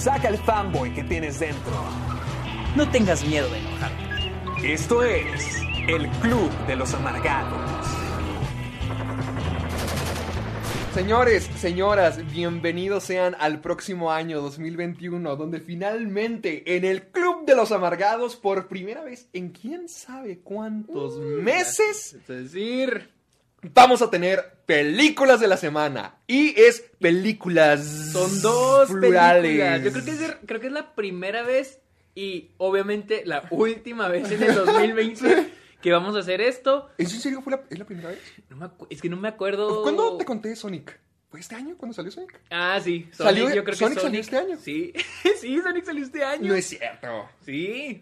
Saca el fanboy que tienes dentro. No tengas miedo de enojarte. Esto es el Club de los Amargados. Señores, señoras, bienvenidos sean al próximo año 2021, donde finalmente en el Club de los Amargados, por primera vez en quién sabe cuántos meses, Es decir, vamos a tener películas de la semana. Y es películas. son dos plurales. películas. Yo creo que, es, creo que es la primera vez y obviamente la última vez en el 2020 que vamos a hacer esto. ¿Es en serio fue la, es la primera vez? No me es que no me acuerdo. ¿Cuándo te conté Sonic? ¿Fue este año cuando salió Sonic? Ah, sí. Sonic, ¿Salió- yo creo que Sonic salió este año? Sí, sí, Sonic salió este año. No es cierto. Sí.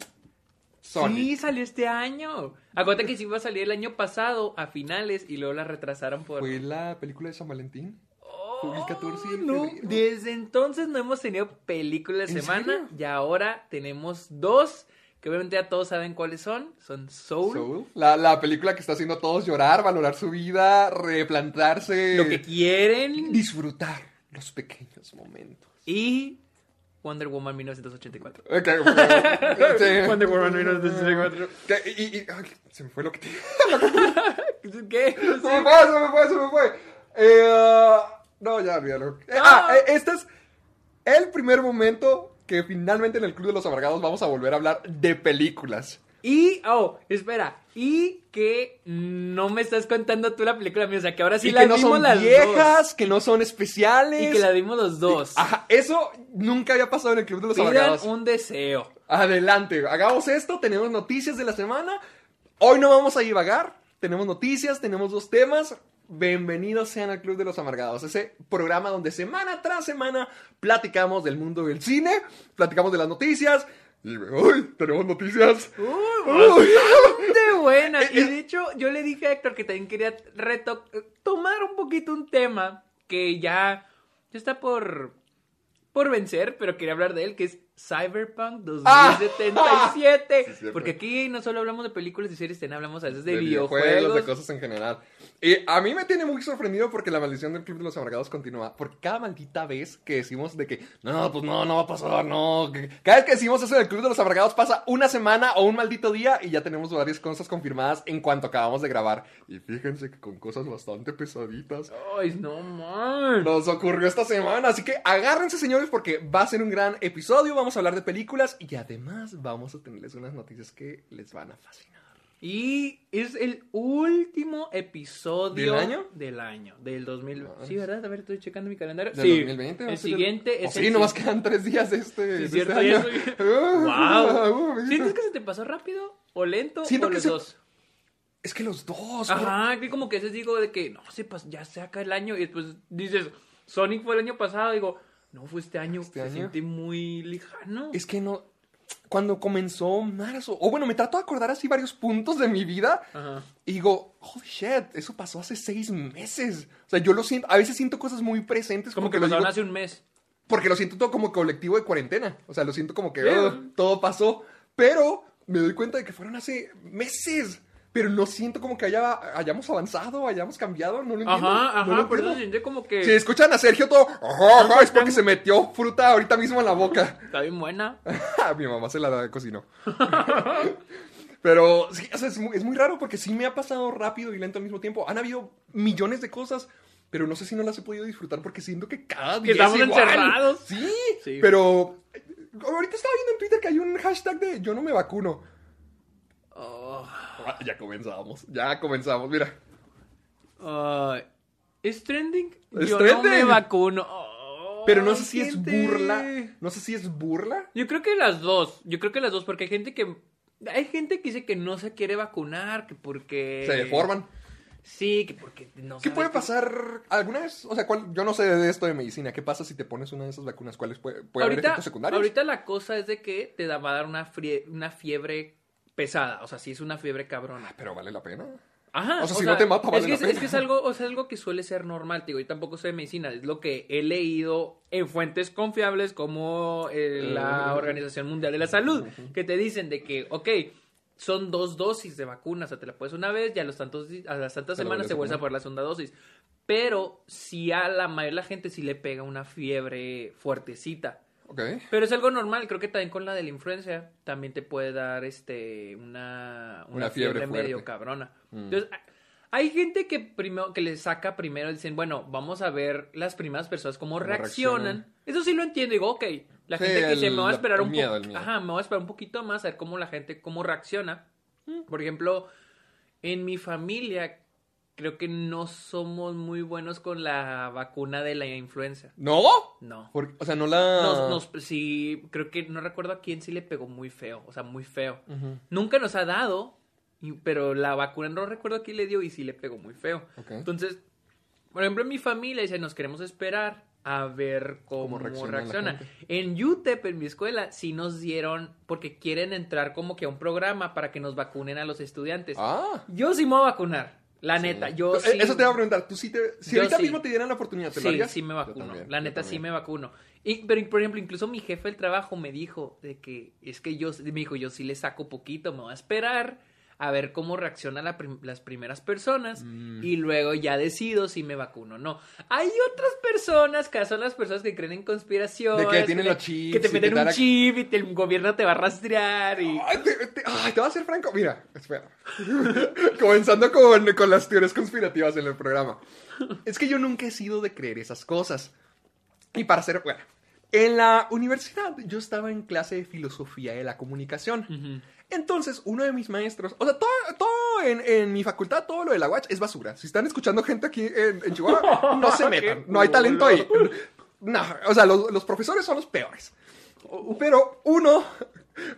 Sonic. Sí, salió este año. Acuérdate que sí iba a salir el año pasado a finales y luego la retrasaron por. ¿Fue la película de San Valentín? Oh, el 14 de no. febrero. Desde entonces no hemos tenido película de ¿En semana serio? y ahora tenemos dos que obviamente ya todos saben cuáles son. Son Soul, Soul. La, la película que está haciendo a todos llorar, valorar su vida, replantarse. Lo que quieren Disfrutar los pequeños momentos. y Wonder Woman 1984. Ok, ok, sí. Wonder Woman 1984. ¿Qué? Y, y- ay, se me fue lo que te... ¿Qué? Se me fue, se me fue, se me fue. Eh, no, ya, olvídalo. Eh, ah, eh, este es el primer momento que finalmente en el Club de los Amargados vamos a volver a hablar de películas. Y, oh, espera, y que no me estás contando tú la película mía, o sea, que ahora sí y la que no vimos son las viejas, que no son especiales. Y que la vimos los dos. Ajá, eso nunca había pasado en el Club de los Pidan Amargados. un deseo. Adelante, hagamos esto, tenemos noticias de la semana. Hoy no vamos a divagar, tenemos noticias, tenemos dos temas. Bienvenidos sean al Club de los Amargados, ese programa donde semana tras semana platicamos del mundo del cine, platicamos de las noticias. Y hoy tenemos noticias. Uy, Uy. bastante buena. Eh, Y de hecho, yo le dije a Héctor que también quería reto tomar un poquito un tema que ya, ya está por, por vencer, pero quería hablar de él, que es Cyberpunk 2077. Sí, cierto. porque aquí no solo hablamos de películas y series, también hablamos a veces de, de videojuegos. de cosas en general. Y a mí me tiene muy sorprendido porque la maldición del Club de los Amargados continúa. Porque cada maldita vez que decimos de que, no, pues no, no va a pasar, no. Cada vez que decimos eso del Club de los Amargados pasa una semana o un maldito día y ya tenemos varias cosas confirmadas en cuanto acabamos de grabar. Y fíjense que con cosas bastante pesaditas. Ay, no man. Nos ocurrió esta semana, así que agárrense señores porque va a ser un gran episodio, vamos a hablar de películas y además vamos a tenerles unas noticias que les van a fascinar. Y es el último episodio ¿Del año? Del año, del 2000. Ah, Sí, ¿verdad? A ver, estoy checando mi calendario. ¿Del sí, 2020? ¿Va a El siguiente Oh, es sí, el nomás quedan tres días este, este año. soy- ¡Wow! uh, ¿Sientes que se te pasó rápido? ¿O lento? Siento o los se- dos? Es que los dos. Ajá, que como que a veces digo de que no, se pas- ya se acaba el año y después dices, Sonic fue el año pasado, digo, no fue este año, ¿Este se año? siente muy lejano. Es que no. Cuando comenzó marzo, o bueno, me trato de acordar así varios puntos de mi vida. Ajá. Y digo, holy shit, eso pasó hace seis meses. O sea, yo lo siento, a veces siento cosas muy presentes. Como que lo pasaron digo- hace un mes. Porque lo siento todo como colectivo de cuarentena. O sea, lo siento como que. "Ugh, todo pasó. Pero me doy cuenta de que fueron hace meses. Pero no siento como que haya, hayamos avanzado, hayamos cambiado. No lo entiendo. Ajá, no ajá, lo por eso se siente como que Si escuchan a Sergio todo, ajá, ajá, es porque se metió fruta ahorita mismo en la boca. está bien buena. Mi mamá se la cocinó. Pero sí, o sea, es, muy, es muy raro porque sí me ha pasado rápido y lento al mismo tiempo. Han habido millones de cosas, pero no sé si no las he podido disfrutar porque siento que cada día estamos es igual. encerrados. Sí, Sí. pero eh, ahorita estaba viendo en Twitter que hay un hashtag de yo no me vacuno. Oh, Ya comenzamos, ya comenzamos, mira. ay, ¿Es trending? Es Yo no trending. me vacuno. Oh, Pero no sé si es burla. No sé si es burla. Yo creo que las dos. Yo creo que las dos, porque hay gente que Hay gente que dice que no se quiere vacunar, que porque... Se deforman. Sí, que porque no ¿Qué puede pasar alguna vez? O sea, ¿cuál- yo no sé de esto de medicina. ¿Qué pasa si te pones una de esas vacunas? ¿Cuáles puede, puede haber Ahorita, efectos secundarios? ahorita la cosa es de que te va a dar una, frie- una fiebre pesada. O sea, sí es una fiebre cabrona. Pero vale la pena. Ajá. O sea, si no te mata, vale es que, la es, pena. es que es algo, o sea, es algo que suele ser normal, digo, yo tampoco sé de medicina, es lo que he leído en fuentes confiables como eh, la Uh. Organización Mundial de la Salud, que te dicen de que, ok, son dos dosis de vacuna, o sea, te la puedes una vez y a, los tantos, a las tantas Te la semanas te vuelves a poner. poner la segunda dosis. Pero si a la mayoría de la gente sí le pega una fiebre fuertecita. Pero es algo normal, creo que también con la de la influencia también te puede dar este una, una, Una fiebre, fiebre medio cabrona. Mm. Entonces, hay gente que primero que le saca primero dicen, bueno, vamos a ver las primeras personas cómo, Cómo reaccionan. reaccionan. Eso sí lo entiendo, digo, ok. La Sí, gente que dice, me voy a esperar un miedo. Ajá, me voy a esperar un poquito más a ver cómo la gente cómo reacciona. Por ejemplo, en mi familia creo que no somos muy buenos con la vacuna de la influenza. ¿No? No. Por- o sea, no la... Nos, nos- sí, creo que no recuerdo a quién sí le pegó muy feo, o sea, muy feo. Nunca nos ha dado, pero la vacuna no recuerdo a quién le dio y sí le pegó muy feo. Entonces, por ejemplo, en mi familia dice, nos queremos esperar a ver cómo, Cómo reacciona reacciona. En UTEP, en mi escuela, sí nos dieron, porque quieren entrar como que a un programa para que nos vacunen a los estudiantes. Ah. Yo sí me voy a vacunar, la Sí. neta, yo Eh, sí. Eso te iba a preguntar. ¿Tú sí te... Si Yo ahorita sí. mismo te dieran la oportunidad, ¿te lo Sí, harías? sí me Yo vacuno. también, la neta sí me vacuno. Y, pero, por ejemplo, incluso mi jefe del trabajo me dijo de que es que yo, me dijo, yo sí le saco poquito, me voy a esperar a ver cómo reaccionan la prim- las primeras personas Mm. y luego ya decido si me vacuno o no. Hay otras personas que son las personas que creen en conspiración. De que tienen los chips Que te meten que te un chip y te- el gobierno te va a rastrear y... Ay, te, te- ay, te voy a ser franco. Mira, espera. Comenzando con, con las teorías conspirativas en el programa. Es que yo nunca he sido de creer esas cosas. Y para ser, bueno, en la universidad yo estaba en clase de filosofía de la comunicación. Ujú. Entonces, uno de mis maestros, o sea, todo, todo en, en mi facultad, todo lo de la UACH es basura. Si están escuchando gente aquí en, en Chihuahua, no se metan. No hay talento ahí. No, o sea, los, los profesores son los peores. Pero uno,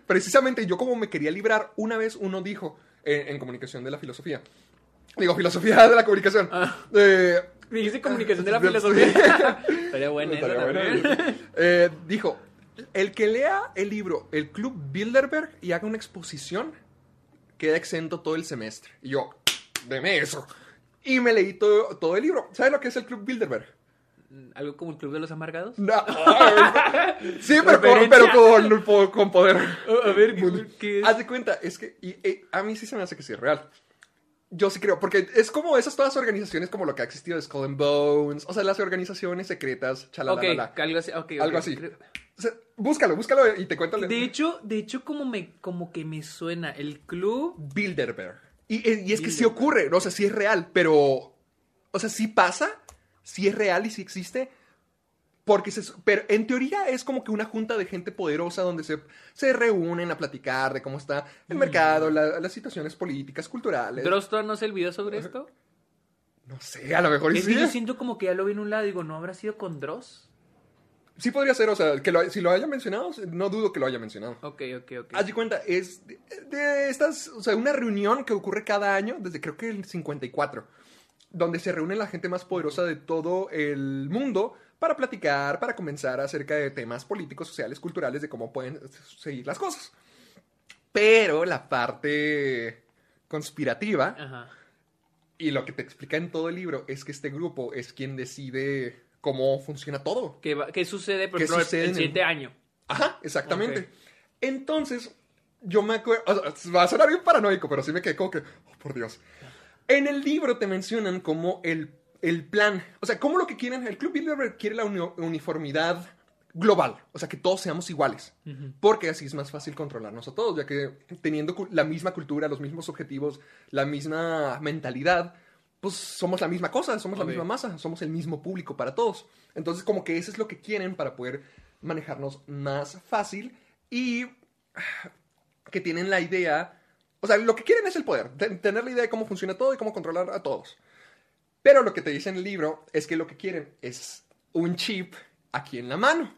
precisamente yo como me quería librar, una vez uno dijo en, en comunicación de la filosofía, digo, filosofía de la comunicación, Ah. eh, Dijiste comunicación de la filosofía. Estaría buena esa también. Eh, dijo, el que lea el libro El Club Bilderberg y haga una exposición, queda exento todo el semestre. Y yo, deme eso. Y me leí todo, todo el libro. ¿Sabes lo que es el Club Bilderberg? ¿Algo como el Club de los Amargados? No. sí, pero, con, pero con, con poder. A ver, ¿qué- ¿qué es? Haz de cuenta, es que y, y a mí sí se me hace que sí es real. Yo sí creo, porque es como esas todas organizaciones como lo que ha existido de Skull and Bones, o sea, las organizaciones secretas, chalalala. algo así. ok, ok. Algo así. O sea, búscalo, búscalo y te cuento. la- De hecho, de hecho, como me, como que me suena el club. Bilderberg. Y, es que sí ocurre, no, o sea, sí es real, pero. O sea, sí pasa, sí es real y sí existe. Porque se, pero en teoría es como que una junta de gente poderosa donde se, se reúnen a platicar de cómo está el mercado, la- las situaciones políticas, culturales. ¿Droston no se olvidó sobre esto? No sé, a lo mejor Es sí. que yo siento como que ya lo vi en un lado. Digo, ¿no habrá sido con Dross? Sí podría ser, o sea, que lo- si lo haya mencionado, no dudo que lo haya mencionado. Ok, ok, ok. Haz de cuenta, es de, de estas, o sea, una reunión que ocurre cada año, desde creo que el 54, donde se reúne la gente más poderosa de todo el mundo para platicar, para comenzar acerca de temas políticos, sociales, culturales, de cómo pueden seguir las cosas. Pero la parte conspirativa Ajá. y lo que te explica en todo el libro es que este grupo es quien decide cómo funciona todo. ¿Qué, va- qué sucede, por ¿Qué ejemplo, sucede el el- siguiente año? Ajá, exactamente. Ok. Entonces, yo me acuerdo, o sea, va a sonar bien paranoico, pero sí me quedé como que, oh, por Dios. En el libro te mencionan como el, el plan, o sea, como lo que quieren, el Club Bilderberg quiere la uni- uniformidad global, o sea, que todos seamos iguales, porque así es más fácil controlarnos a todos, ya que teniendo la misma cultura, los mismos objetivos, la misma mentalidad, pues somos la misma cosa, somos la misma masa, somos el mismo público para todos. Entonces, como que eso es lo que quieren para poder manejarnos más fácil y que tienen la idea, o sea, lo que quieren es el poder, te- tener la idea de cómo funciona todo y cómo controlar a todos. Pero lo que te dice en el libro es que lo que quieren es un chip aquí en la mano,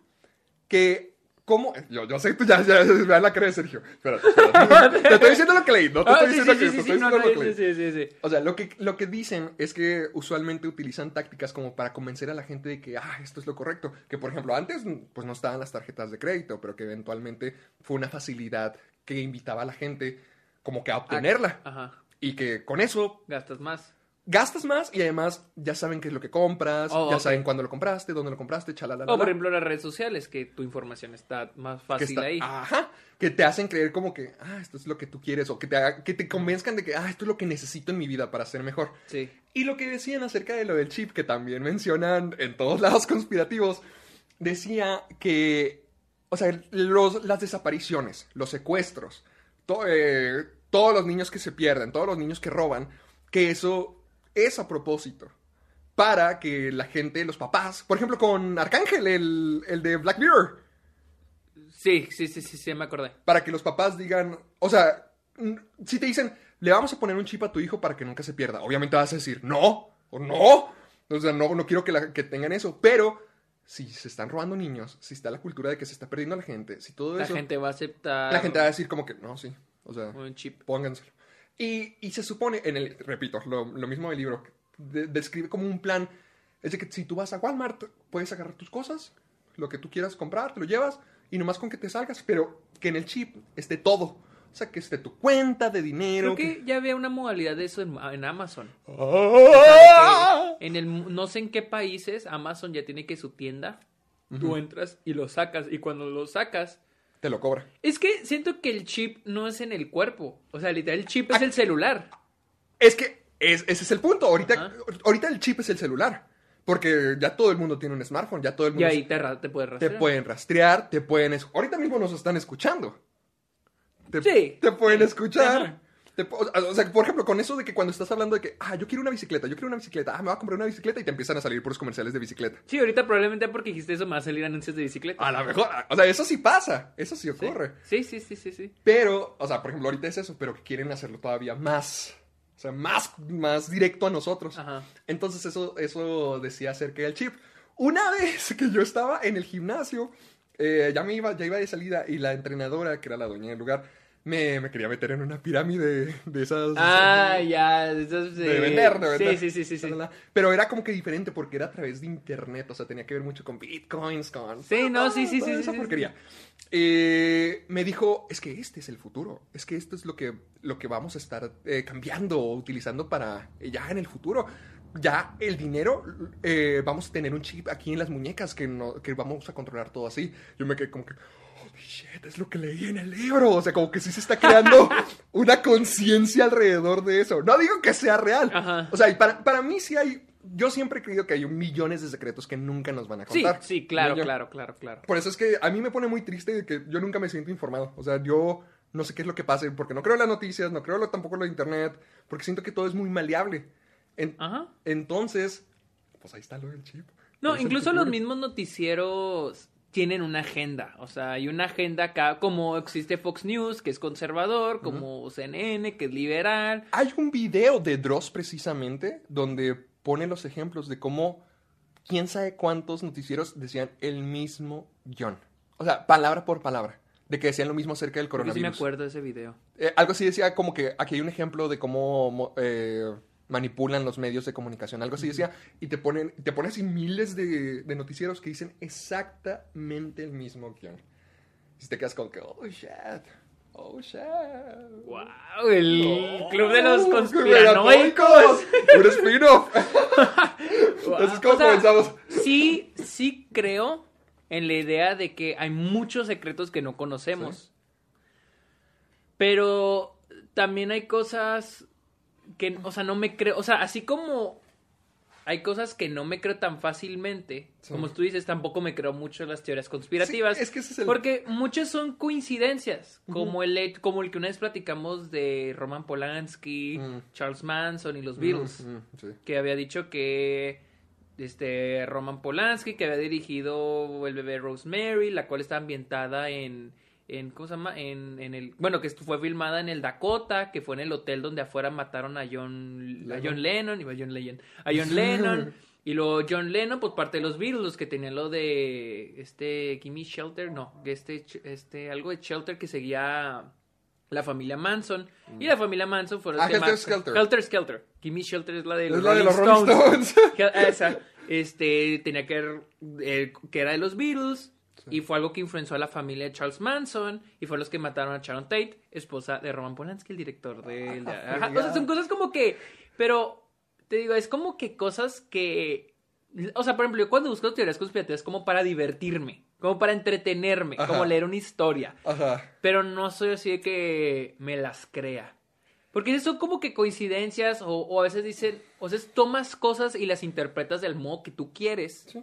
que cómo. Yo, yo sé, tú ya, ya, ya, la de Sergio. Espérate, espérate. te estoy diciendo lo que leí, no te estoy diciendo que lo que sí, sí, sí. O sea, lo que, lo que dicen es que usualmente utilizan tácticas como para convencer a la gente de que, ah, esto es lo correcto. Que, por ejemplo, antes pues no estaban las tarjetas de crédito, pero que eventualmente fue una facilidad que invitaba a la gente como que a obtenerla. Ajá. Y que con eso Gastas más. Gastas más y además ya saben qué es lo que compras, Oh, ya saben cuándo lo compraste, dónde lo compraste, chalala. O por ejemplo las redes sociales, que tu información está más que fácil está- ahí. Ajá, que te hacen creer como que, ah, esto es lo que tú quieres, o que te, haga- que te convenzcan de que, ah, esto es lo que necesito en mi vida para ser mejor. Sí. Y lo que decían acerca de lo del chip, que también mencionan en todos lados conspirativos, decía que, o sea, los, las desapariciones, los secuestros, to- eh, todos los niños que se pierden, todos los niños que roban, que eso es a propósito. Para que la gente, los papás, por ejemplo con Arcángel, el, el de Black Mirror, Sí, sí, sí, sí, sí, me acordé. para que los papás digan, o sea, si te dicen, le vamos a poner un chip a tu hijo para que nunca se pierda, obviamente vas a decir, no, o no, o sea, no, no quiero que, la- que tengan eso, pero si se están robando niños, si está la cultura de que se está perdiendo la gente, si todo La eso, gente va a aceptar la gente va a decir como que, no, sí, o sea, un chip. pónganselo. Y, y se supone, en el, repito, lo, lo mismo del libro, de- describe como un plan, es de que si tú vas a Walmart, puedes agarrar tus cosas, lo que tú quieras comprar, te lo llevas, y nomás con que te salgas, pero que en el chip esté todo. O sea, que esté tu cuenta de dinero. Creo que ya había una modalidad de eso en, en Amazon. ¡Ah! En el no sé en qué países Amazon ya tiene que su tienda. Tú entras y lo sacas y cuando lo sacas Te lo cobra. es que siento que el chip no es en el cuerpo. O sea, literal el chip es el celular. Es que es- ese es el punto. Ahorita, Ajá. ahorita el chip es el celular. Porque ya todo el mundo tiene un smartphone, ya todo el Y mundo ahí te, te puedes te rastrear. pueden rastrear, te pueden... Ahorita mismo nos están escuchando. Te, Sí. te pueden escuchar. Ajá. Te o sea, por ejemplo, con eso de que cuando estás hablando de que, ah, yo quiero una bicicleta, yo quiero una bicicleta, ah, me voy a comprar una bicicleta y te empiezan a salir puros comerciales de bicicleta. Sí, ahorita probablemente porque dijiste eso me va a salir anuncios de bicicleta. A lo mejor, o sea, eso sí pasa, eso sí ¿Sí? ocurre. Sí, sí, sí, sí, sí. Pero, o sea, por ejemplo, ahorita es eso, pero que quieren hacerlo todavía más, o sea, más, más directo a nosotros. Ajá. Entonces eso, eso decía acerca del chip. Una vez que yo estaba en el gimnasio, eh, ya me iba, ya iba de salida y la entrenadora, que era la dueña del lugar, me, me quería meter en una pirámide de esas... Ah, ya. De vender, de vender. Sí, sí, sí, sí. sí. Pero era como que diferente porque era a través de internet, o sea, tenía que ver mucho con bitcoins, con... Sí, no, sí, sí, sí, esa sí, porquería. Eh, me dijo, es que este es el futuro, es que esto es lo que, lo que vamos a estar eh, cambiando o utilizando para eh, ya en el futuro. Ya el dinero, eh, vamos a tener un chip aquí en las muñecas que, no, que vamos a controlar todo así. Yo me quedé como que, shit, es lo que leí en el libro. O sea, como que sí se está creando una conciencia alrededor de eso. No digo que sea real. Ajá. O sea, y para, para mí sí hay, yo siempre he creído que hay millones de secretos que nunca nos van a Sí, contar. sí, claro, Yo- claro, claro, claro. por eso es que a mí me pone muy triste de que yo nunca me siento informado. O sea, yo no sé qué es lo que pase, porque no creo en las noticias, no creo lo- tampoco en lo de internet, porque siento que todo es muy maleable. En- Ajá. Entonces, pues ahí está lo del chip. No, incluso los mismos noticieros tienen una agenda. O sea, hay una agenda acá, como existe Fox News, que es conservador, como CNN, que es liberal. Hay un video de Dross precisamente donde pone los ejemplos de cómo quién sabe cuántos noticieros decían el mismo guion. O sea, palabra por palabra. De que decían lo mismo acerca del que sí me coronavirus. acuerdo de ese video. Eh, algo así decía como que aquí hay un ejemplo de cómo mo- eh, manipulan los medios de comunicación. Algo así decía. Y te ponen, te ponen así miles de, de noticieros que dicen exactamente el mismo guion. Y te quedas con que, oh shit, oh shit. ¡Wow! El Oh, club de los conspiranoicos. Un spin-off. Así es como O sea, comenzamos. Sí, sí creo en la idea de que hay muchos secretos que no conocemos. Pero también hay cosas que, o sea, no me creo, o sea, así como hay cosas que no me creo tan fácilmente, Sí. como tú dices, tampoco me creo mucho en las teorías conspirativas. Sí, es que ese es el- Porque muchas son coincidencias, como, el, como el que una vez platicamos de Roman Polanski, Mm. Charles Manson y los Beatles sí. que había dicho que este Roman Polanski que había dirigido El bebé Rosemary, la cual está ambientada en en ¿cómo se llama? En, en el bueno, que fue filmada en el Dakota, que fue en el hotel donde afuera mataron a John a Lennon. John Lennon, iba John Lennon, a John Lennon Y luego John Lennon, pues parte de los Beatles, los que tenían lo de este Kimmy Shelter, no, este, este, algo de Shelter que seguía la familia Manson. Y la familia Manson fueron Ah, Helter Skelter. Helter Skelter. Kimmy Shelter es la de los, de Rolling Stones. Esa, este, tenía que ver, eh, que era de los Beatles. Y fue algo que influenció a la familia de Charles Manson. Y fue los que mataron a Sharon Tate, esposa de Roman Polanski, el director de... de- ajá, o sea, son cosas como que... Pero, te digo, es como que cosas que... O sea, por ejemplo, yo cuando busco teorías conspirativas es como para divertirme. Como para entretenerme. Ajá. Como leer una historia. Ajá. Pero no soy así de que me las crea. Porque son como que coincidencias o, o a veces dicen, o sea, tomas cosas y las interpretas del modo que tú quieres Sí.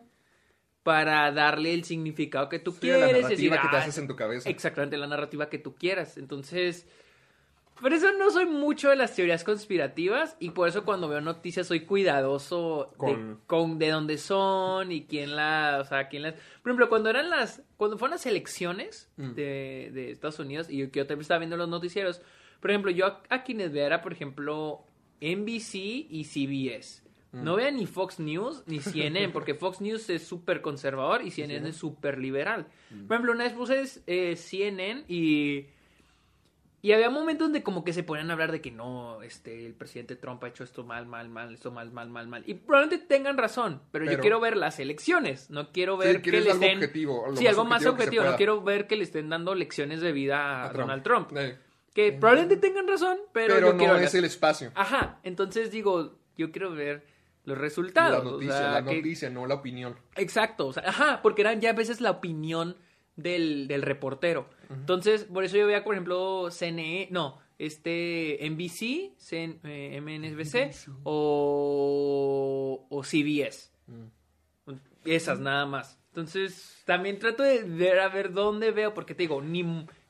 Para darle el significado que tú Sí, quieres. la narrativa decir, que te "Ah, haces en tu cabeza. Exactamente, la narrativa que tú quieras. Entonces, por eso no soy mucho de las teorías conspirativas y por eso cuando veo noticias soy cuidadoso Con- de, con de dónde son y quién las, o sea, quién las... Por ejemplo, cuando eran las, cuando fueron las elecciones Mm. de, de Estados Unidos y yo también estaba viendo los noticieros, por ejemplo, yo a, a quienes veía era, por ejemplo, NBC y CBS. No vean ni Fox News ni CNN, porque Fox News es súper conservador y CNN es súper liberal. Mm. Por ejemplo, una vez puse eh, CNN y, y había momentos donde como que se ponían a hablar de que no, este, el presidente Trump ha hecho esto mal, mal, mal, esto mal, mal, mal, mal. Y probablemente tengan razón, pero, yo quiero ver las elecciones, no quiero ver que quieres le algo estén... objetivo, sí, algo más objetivo que no quiero ver que le estén dando lecciones de vida a, A Donald Trump. Eh, Que probablemente tengan razón, pero, Pero, yo quiero no ver es el espacio. Ajá, entonces digo, yo quiero ver los La resultados. o noticia, sea, la que- noticia, no la opinión. Exacto, o sea, ajá, porque eran ya a veces la opinión del, del reportero. Entonces, por eso yo veía, por ejemplo, CNE, no, este, NBC, CN, eh, MNSBC o, o CBS. Esas nada más. Entonces, también trato de ver a ver dónde veo, porque te digo, ni,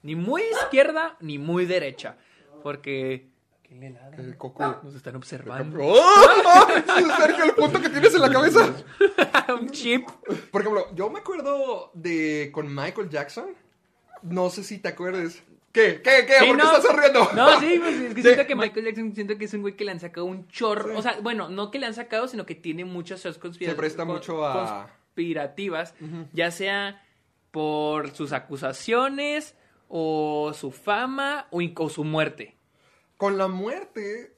ni muy izquierda ni muy derecha. Porque... ¿Qué le ladra? El coco. Nos están observando. ¡Oh! Sergio, el punto que tienes en la cabeza. Un chip. Por ejemplo, yo me acuerdo de con Michael Jackson. No sé si te acuerdes. ¿Qué? ¿Qué? ¿Qué? Sí, ¿Por qué no. estás sonriendo? No, sí, pues es que Sí. siento que Michael Jackson siento que es un güey que le han sacado un chorro. O sea, bueno, no que le han sacado, sino que tiene muchas cosas conspira- Se presta con- mucho a- conspirativas, ya sea por sus acusaciones o su fama o, o su muerte. Con la muerte.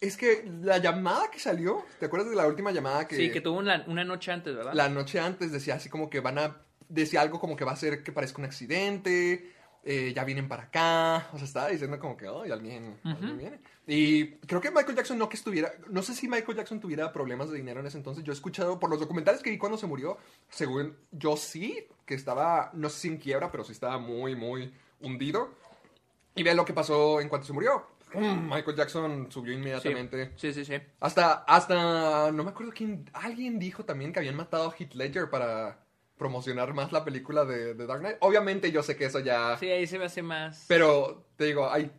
Es que la llamada que salió. ¿Te acuerdas de la última llamada que. Sí, que tuvo una, una noche antes, ¿verdad? La noche antes decía así como que van a. Decía algo como que va a ser que parezca un accidente. eh, ya vienen para acá. O sea, estaba diciendo como que, ay, alguien, alguien viene. Y creo que Michael Jackson no que estuviera. No sé si Michael Jackson tuviera problemas de dinero en ese entonces. Yo he escuchado por los documentales que vi cuando se murió. Según yo sí, que estaba. No sé si en quiebra, pero sí estaba muy, muy hundido. Y ve lo que pasó en cuanto se murió. Mm, Michael Jackson subió inmediatamente. sí, sí. sí. Hasta, hasta, no me acuerdo quién, alguien dijo también que habían matado a Heath Ledger para promocionar más la película de, de Dark Knight. Obviamente yo sé que eso ya, Sí, ahí se me hace más... pero te digo, hay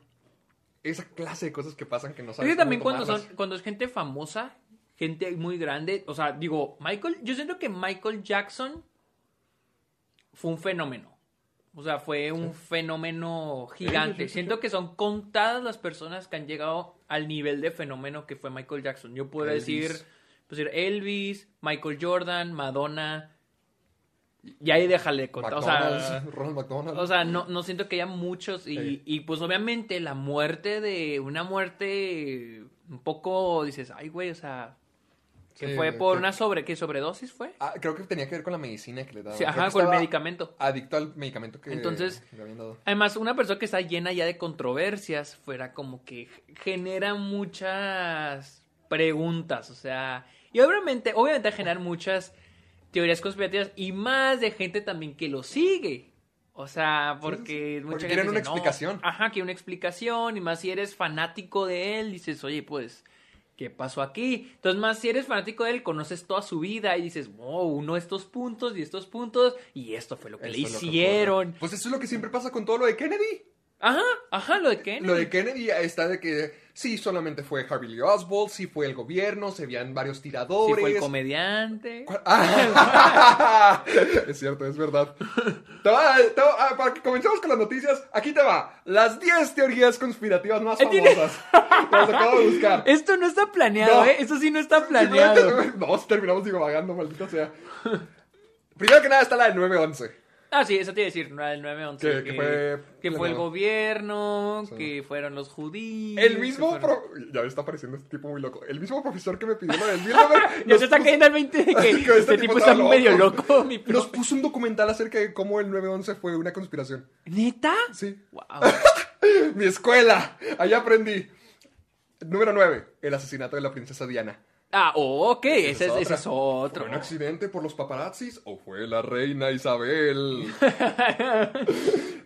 esa clase de cosas que pasan que no Es sabes que también cuando, son, cuando es gente famosa, gente muy grande, o sea, digo, Michael, yo siento que Michael Jackson fue un fenómeno. O sea, fue un fenómeno gigante. Siento que son contadas las personas que han llegado al nivel de fenómeno que fue Michael Jackson. Yo puedo Elvis. decir, pues, decir Elvis, Michael Jordan, Madonna. Y ahí déjale contar. O sea, McDonald's, Ronald McDonald. o sea, no, no siento que haya muchos y, Sí. y, pues obviamente la muerte de una muerte un poco dices, ay güey, o sea, que Sí, fue por una sobre, ¿qué sobredosis fue? Ah, creo que tenía que ver con la medicina que le daban. Sí, ajá, con el medicamento. Adicto al medicamento que, Entonces- le habían dado. Además, una persona que está llena ya de controversias, fuera como que genera muchas preguntas, o sea, y obviamente, obviamente generar muchas teorías conspirativas y más de gente también que lo sigue. O sea, porque sí. mucha Porque gente quieren una explicación. Ajá, que una explicación y más si eres fanático de él, dices, "Oye, pues ¿Qué pasó aquí? Entonces, más si eres fanático de él, conoces toda su vida y dices, wow, uno estos puntos y estos puntos, y esto fue lo que le lo que hicieron. Pues eso es lo que siempre pasa con todo lo de Kennedy. Ajá, ajá, lo de qué. Lo de Kennedy está de que sí solamente fue Harvey Lee Oswald, sí fue el gobierno, se veían varios Sí, tiradores. fue el comediante. Ah, es cierto, es verdad. Te va- te va- ah, para que comencemos con las noticias, aquí te va. Las 10 teorías conspirativas más tiene- famosas. Las acabo de buscar. Esto no está planeado, No. ¿eh? Eso sí no está planeado. No, terminamos divagando, maldita sea. Primero que nada está la de 911. Ah, sí, eso te iba a decir, no, el 911. Que- que fue que fue el gobierno, Sí. que fueron los judíos. El mismo fueron- pro- Ya me está pareciendo este tipo muy loco. El mismo profesor que me pidió lo del Bilderberg. Ya se está cayendo al 20 de que este este tipo está medio loco. mi Nos puso un documental acerca de cómo el 911 fue una conspiración. ¿Neta? Sí. Wow. Mi escuela. Ahí aprendí. Número 9. El asesinato de la princesa Diana. Ah, oh, ok, ese es, ese otra. es otro. ¿Fue un accidente por los paparazzis o fue la reina Isabel?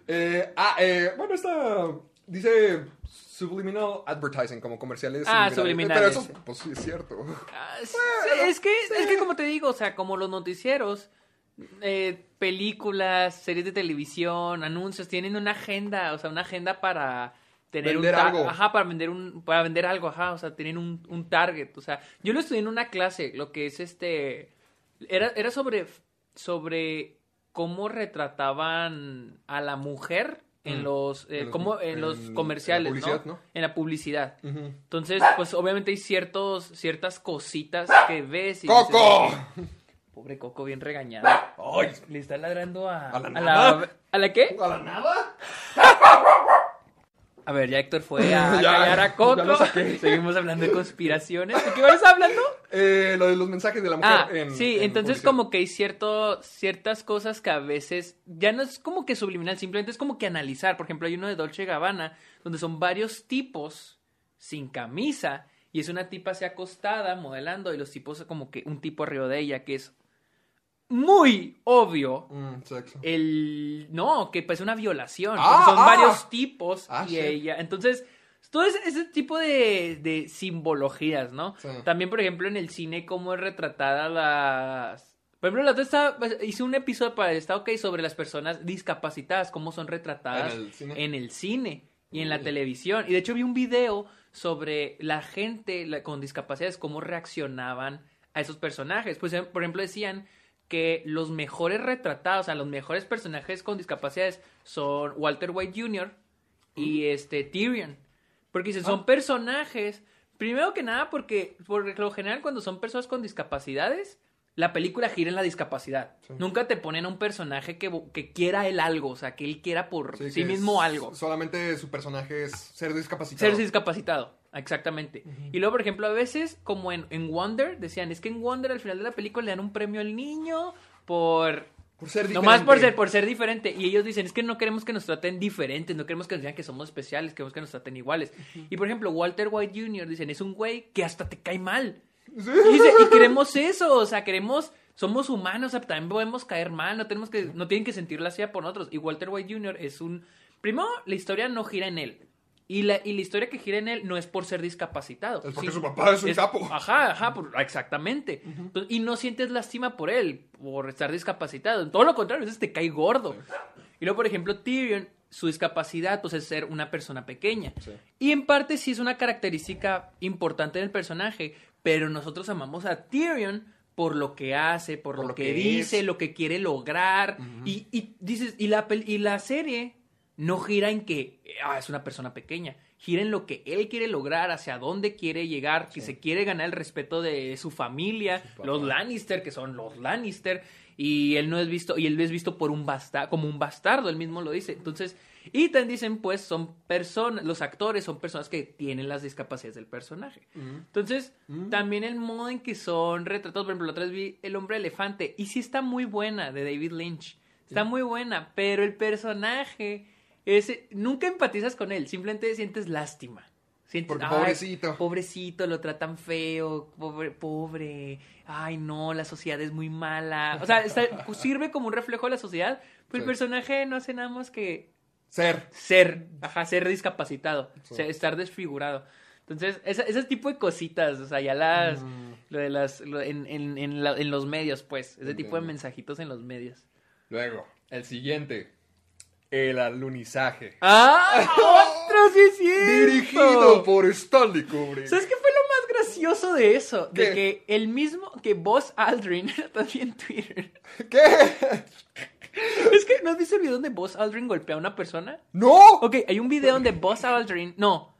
Eh, ah, eh, bueno, esta dice subliminal advertising, como comerciales Ah, subliminales. subliminales. Pero eso, pues sí, es cierto. Ah, sí, es que, es que como te digo, o sea, como los noticieros, eh, películas, series de televisión, anuncios, tienen una agenda, o sea, una agenda para tener Vender un algo. ajá, para vender un, para vender algo, ajá, o sea, tienen un, un target, o sea, yo lo estudié en una clase, lo que es este, era, era sobre, sobre cómo retrataban a la mujer en Mm. los, eh, En los- cómo- en, en los la comerciales, publicidad, ¿no? ¿no? En la publicidad. Entonces, pues obviamente hay ciertos, ciertas cositas que ves y ¡Coco! dices, Pobre Coco, bien regañada. ¡Ay! Le está ladrando a... ¿A la a nada? la, ¿a la qué? ¿A la nada? A ver, ya Héctor fue a Ya, callar a Coco. Seguimos hablando de conspiraciones. ¿De qué vas hablando? Eh, lo de los mensajes de la mujer Ah, en. sí, en entonces publicidad. como que hay cierto, ciertas cosas que a veces ya no es como que subliminal, simplemente es como que analizar. Por ejemplo, hay uno de Dolce Gabbana donde son varios tipos sin camisa y es una tipa así acostada modelando y los tipos como que un tipo arriba de ella que es muy obvio Mm, sexo. el no que pues una violación Ah, son ah. varios tipos Ah, y shit. ella entonces todo ese, ese tipo de, de simbologías no Sí. también por ejemplo en el cine cómo es retratada las por ejemplo la otra estaba- pues, hice un episodio para está ok sobre las personas discapacitadas cómo son retratadas ¿En el cine? en el cine y en la televisión y de hecho vi un video sobre la gente con discapacidades cómo reaccionaban a esos personajes pues por ejemplo decían que los mejores retratados, o sea, los mejores personajes con discapacidades son Walter White Jr. y este Tyrion. Porque dicen, son personajes, primero que nada porque por lo general cuando son personas con discapacidades, la película gira en la discapacidad. Nunca te ponen a un personaje que, que quiera él algo, o sea, que él quiera por sí, que mismo algo. Solamente su personaje es ser discapacitado. Ser discapacitado, exactamente. Y luego, por ejemplo, a veces, como en, en Wonder, decían, es que en Wonder al final de la película le dan un premio al niño por... Por ser Nomás por diferente. ser, por ser diferente. Y ellos dicen, es que no queremos que nos traten diferentes, no queremos que nos digan que somos especiales, queremos que nos traten iguales. Y por ejemplo, Walter White Jr. dicen, es un güey que hasta te cae mal. Y, dice, y queremos eso, o sea, queremos, somos humanos, o sea, también podemos caer mal, no tenemos que, no tienen que sentir la por nosotros. Y Walter White Jr. es un, primero, la historia no gira en él. Y la, y la historia que gira en él no es por ser discapacitado. Es porque Sí, su papá es un capo. Ajá, ajá, por- exactamente. Entonces, y no sientes lástima por él, por estar discapacitado. Todo lo contrario, a veces te cae gordo. Y luego, por ejemplo, Tyrion, su discapacidad, pues es ser una persona pequeña. Sí. Y en parte sí es una característica importante del personaje, pero nosotros amamos a Tyrion por lo que hace, por, lo, que, dice, es. lo que quiere lograr. y, y dices, y la, y la serie no gira en que ah, es una persona pequeña, gira en lo que él quiere lograr, hacia dónde quiere llegar, que se quiere ganar el respeto de su familia, los Lannister, que son los Lannister, y él no es visto, y él es visto por un bastardo, como un bastardo, él mismo lo dice. Entonces, y también dicen, pues, son personas, los actores son personas que tienen las discapacidades del personaje. Entonces, también el modo en que son retratados, por ejemplo, la otra vez vi El Hombre Elefante, y sí está muy buena, de David Lynch. Está muy buena, pero el personaje, ese, nunca empatizas con él, simplemente sientes lástima. Sientes, Porque "Ay, pobrecito". pobrecito, lo tratan feo, pobre, pobre, ay no, la sociedad es muy mala. O sea, está- sirve como un reflejo de la sociedad, pero el Sí. personaje no hace nada más que Ser. ser, ajá, ser discapacitado, Sí. estar desfigurado. Entonces, esa- ese tipo de cositas, o sea, ya las, Mm. lo de las, lo- en, en, en, la- en los medios, pues, ese tipo de Entiendo. mensajitos en los medios. Luego, el siguiente. El alunizaje. ¡Ah! ¡Otro! sí es cierto! Dirigido por Stanley Kubrick. ¿Sabes qué fue lo más gracioso de eso? De que el mismo que Buzz Aldrin también en Twitter. ¿Qué? Es que ¿no has visto el video donde Buzz Aldrin golpea a una persona? ¡No! Ok, hay un video donde Buzz Aldrin. No.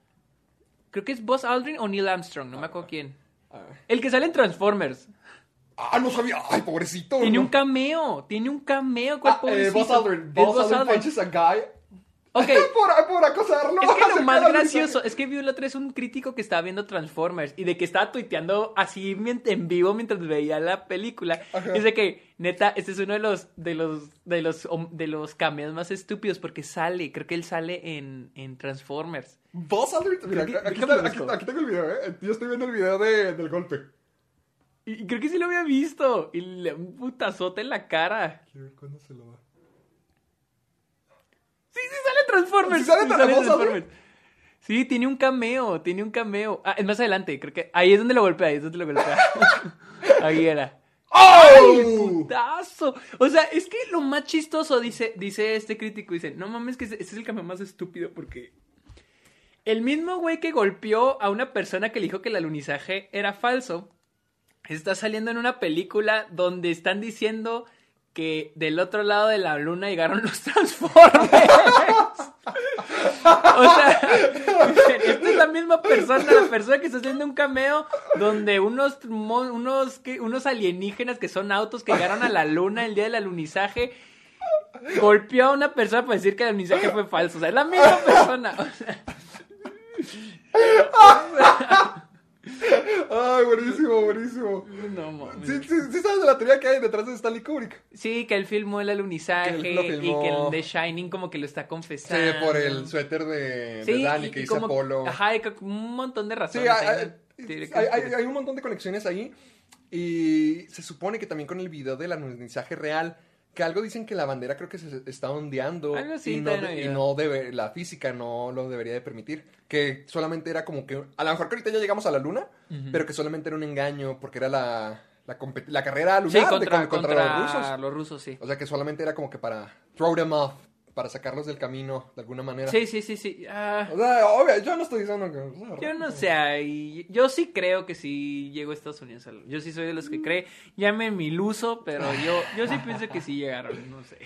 Creo que es Buzz Aldrin o Neil Armstrong, no me acuerdo quién. El que sale en Transformers. Ah, no sabía. Ay, pobrecito. Tiene no. un cameo. Tiene un cameo. ¿Cuál Ah, eh, pobrecito? Buzz Aldrin. Buzz Buzz Aldrin punches a guy. Ok. por, por acosarlo. Es que lo más gracioso es que vi el otro es un crítico que estaba viendo Transformers y de que estaba tuiteando así en vivo mientras veía la película. Ajá. Dice que, neta, este es uno de los de los de los de los cameos más estúpidos porque sale, creo que él sale en, en Transformers. Buzz Aldrin. Mira, que- aquí, aquí- aquí tengo el video, ¿eh? Yo estoy viendo el video de- del golpe. Y, creo que sí lo había visto. Y le da un putazote en la cara. Quiero ver cuándo se lo da. Sí, sí sale Transformers. ¿Sí sale Aldrin? Transformers. Sí, tiene un cameo, tiene un cameo. Ah, es más adelante, creo que ahí es donde lo golpea, ahí es donde lo golpea. ahí era. ¡Oh! ¡Putazo! O sea, es que lo más chistoso, dice, dice este crítico, dice, no mames, que ese ese es el cameo más estúpido porque el mismo güey que golpeó a una persona que le dijo que el alunizaje era falso, está saliendo en una película donde están diciendo que del otro lado de la luna llegaron los Transformers. O sea, esta es la misma persona, la persona que está haciendo un cameo donde unos, unos, unos alienígenas que son autos que llegaron a la luna el día del alunizaje golpeó a una persona para decir que el alunizaje fue falso. O sea, es la misma persona. O sea, Ay, buenísimo, buenísimo. no mames. ¿Sí, sí, sí sabes de la teoría que hay detrás de Stanley Kubrick? Sí, que él filmó el alunizaje Que él lo y que el The Shining como que lo está Sí, confesando. por el suéter de, de Sí, Danny y- que como- Apolo. Ajá, y un montón de Sí, razones. que- hay- hay- hay un montón de conexiones ahí. Y se supone que también con el video del alunizaje real, que algo dicen que la bandera creo que se está ondeando. Algo así y no, de- y no debe, la física no lo debería de permitir. Que solamente era como que, a lo mejor que ahorita ya llegamos a la luna, pero que solamente era un engaño porque era la, la, la carrera lunar Sí, de- contra, con- contra los rusos. los rusos, sí. O sea que solamente era como que para throw them off, para sacarlos del camino de alguna manera. Sí, sí, sí, sí. Ah, O sea, obvio, yo no estoy diciendo que... o sea, yo no sé, ahí- yo sí creo que sí llegó a Estados Unidos. Yo sí soy de los que cree, llamen iluso, pero yo, yo sí pienso que sí llegaron, no sé.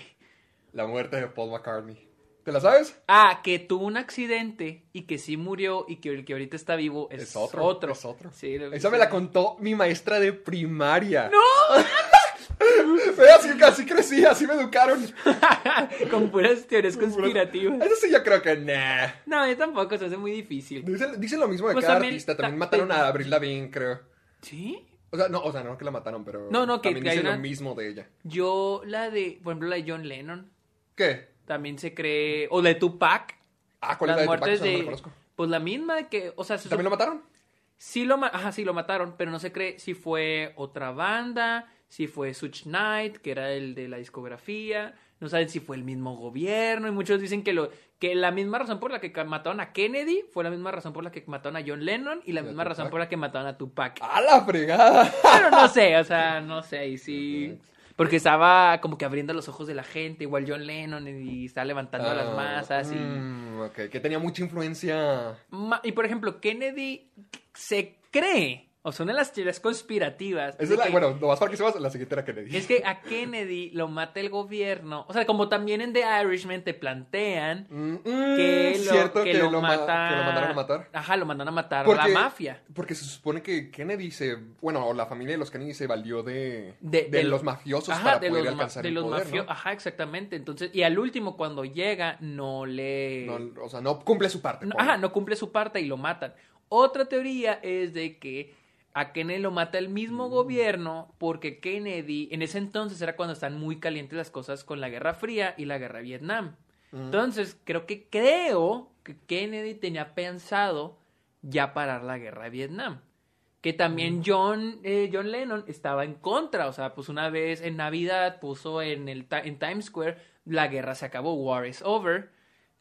La muerte de Paul McCartney. ¿Te la sabes? Ah, que tuvo un accidente y que sí murió y que el que ahorita está vivo es, Es otro. otro. Es otro. Sí, Esa me la contó mi maestra de primaria. ¡No! Ve, así, así crecí, así me educaron. Con puras teorías conspirativas. Eso sí yo creo que nah. No, yo tampoco, se hace muy difícil. Dicen, dicen lo mismo de Pues cada también- artista. También ta- mataron a Avril Lavigne, creo. ¿Sí? O sea, no, o sea, no que la mataron, pero No, no, que- también que dicen una- lo mismo de ella. Yo, la de, por ejemplo, la de John Lennon, ¿Qué? también se cree, o la de Tupac, Ah, ¿cuál es la de Tupac? muertes no la de, pues la misma de que, o sea, se ¿También lo mataron? Sí lo, ma- Ajá, sí lo mataron, pero no se cree si fue otra banda, si fue Such Knight, que era el de la discografía, no saben si fue el mismo gobierno, y muchos dicen que lo que la misma razón por la que mataron a Kennedy fue la misma razón por la que mataron a John Lennon y la Y misma razón Tupac. por la que mataron a Tupac. ¡A la fregada! Pero no sé, o sea, no sé, y sí. Porque estaba como que abriendo los ojos de la gente, igual John Lennon, y estaba levantando a las Ah, masas. Y, mm, ok, que tenía mucha influencia. Y por ejemplo, Kennedy se cree, o son de las teorías conspirativas. Es la, que- bueno, nomás para que sepas, la siguiente era Kennedy. Es que a Kennedy lo mata el gobierno. O sea, como también en The Irishman te plantean Mm, mm, que lo, cierto que que, lo lo, ma- que lo mandaron a matar. Ajá, lo mandaron a matar Porque- la mafia. Porque se supone que Kennedy se. Bueno, o la familia de los Kennedy se valió de. De- De, de- los mafiosos Ajá, para de poder los, alcanzar de el los poder, mafio- ¿no? Ajá, exactamente. Entonces, y al último, cuando llega, no le. No, o sea, no cumple su parte. No, ajá, no cumple su parte y lo matan. Otra teoría es de que a Kennedy lo mata el mismo gobierno porque Kennedy, en ese entonces era cuando están muy calientes las cosas con la Guerra Fría y la Guerra de Vietnam. Entonces, creo que creo que Kennedy tenía pensado ya parar la Guerra de Vietnam. Que también John, eh, John Lennon estaba en contra. O sea, pues una vez en Navidad puso en, el, en Times Square, la guerra se acabó, war is over.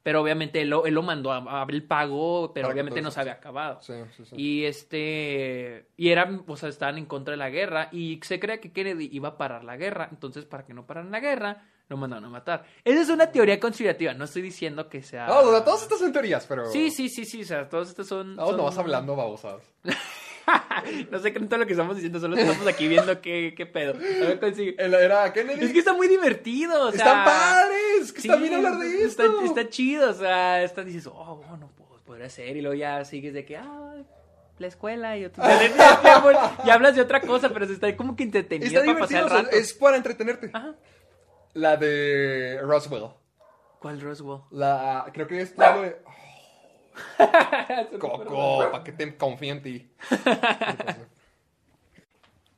Pero obviamente él lo, él lo mandó a, a el pago, pero Para obviamente no se había acabado. Sí, sí, sí. Y este. Y eran, o sea, estaban en contra de la guerra. Y se cree que Kennedy iba a parar la guerra. Entonces, para que no pararan la guerra, lo mandaron a matar. Esa es una teoría conspirativa, no estoy diciendo que sea... No, o sea, todas estas son teorías, pero... Sí, sí, sí, sí, o sea, todos estos son... No, son- no vas hablando babosadas. no sé qué todo lo que estamos diciendo, solo estamos aquí viendo qué, qué pedo. A ver, consigue. Era Kennedy. Es que está muy divertido, o sea... Están padres. Que Sí, está bien hablar de esto. Está, está chido, o sea, está, dices, oh, bueno, pues podría ser, y luego ya sigues de que, ah, la escuela, y otro... y hablas de otra cosa, pero se está como que entretenido Está para pasar el o sea, rato. es para entretenerte. Ajá. La de Roswell. ¿Cuál Roswell? La. Creo que es la de. Coco, para que te confíe en ti.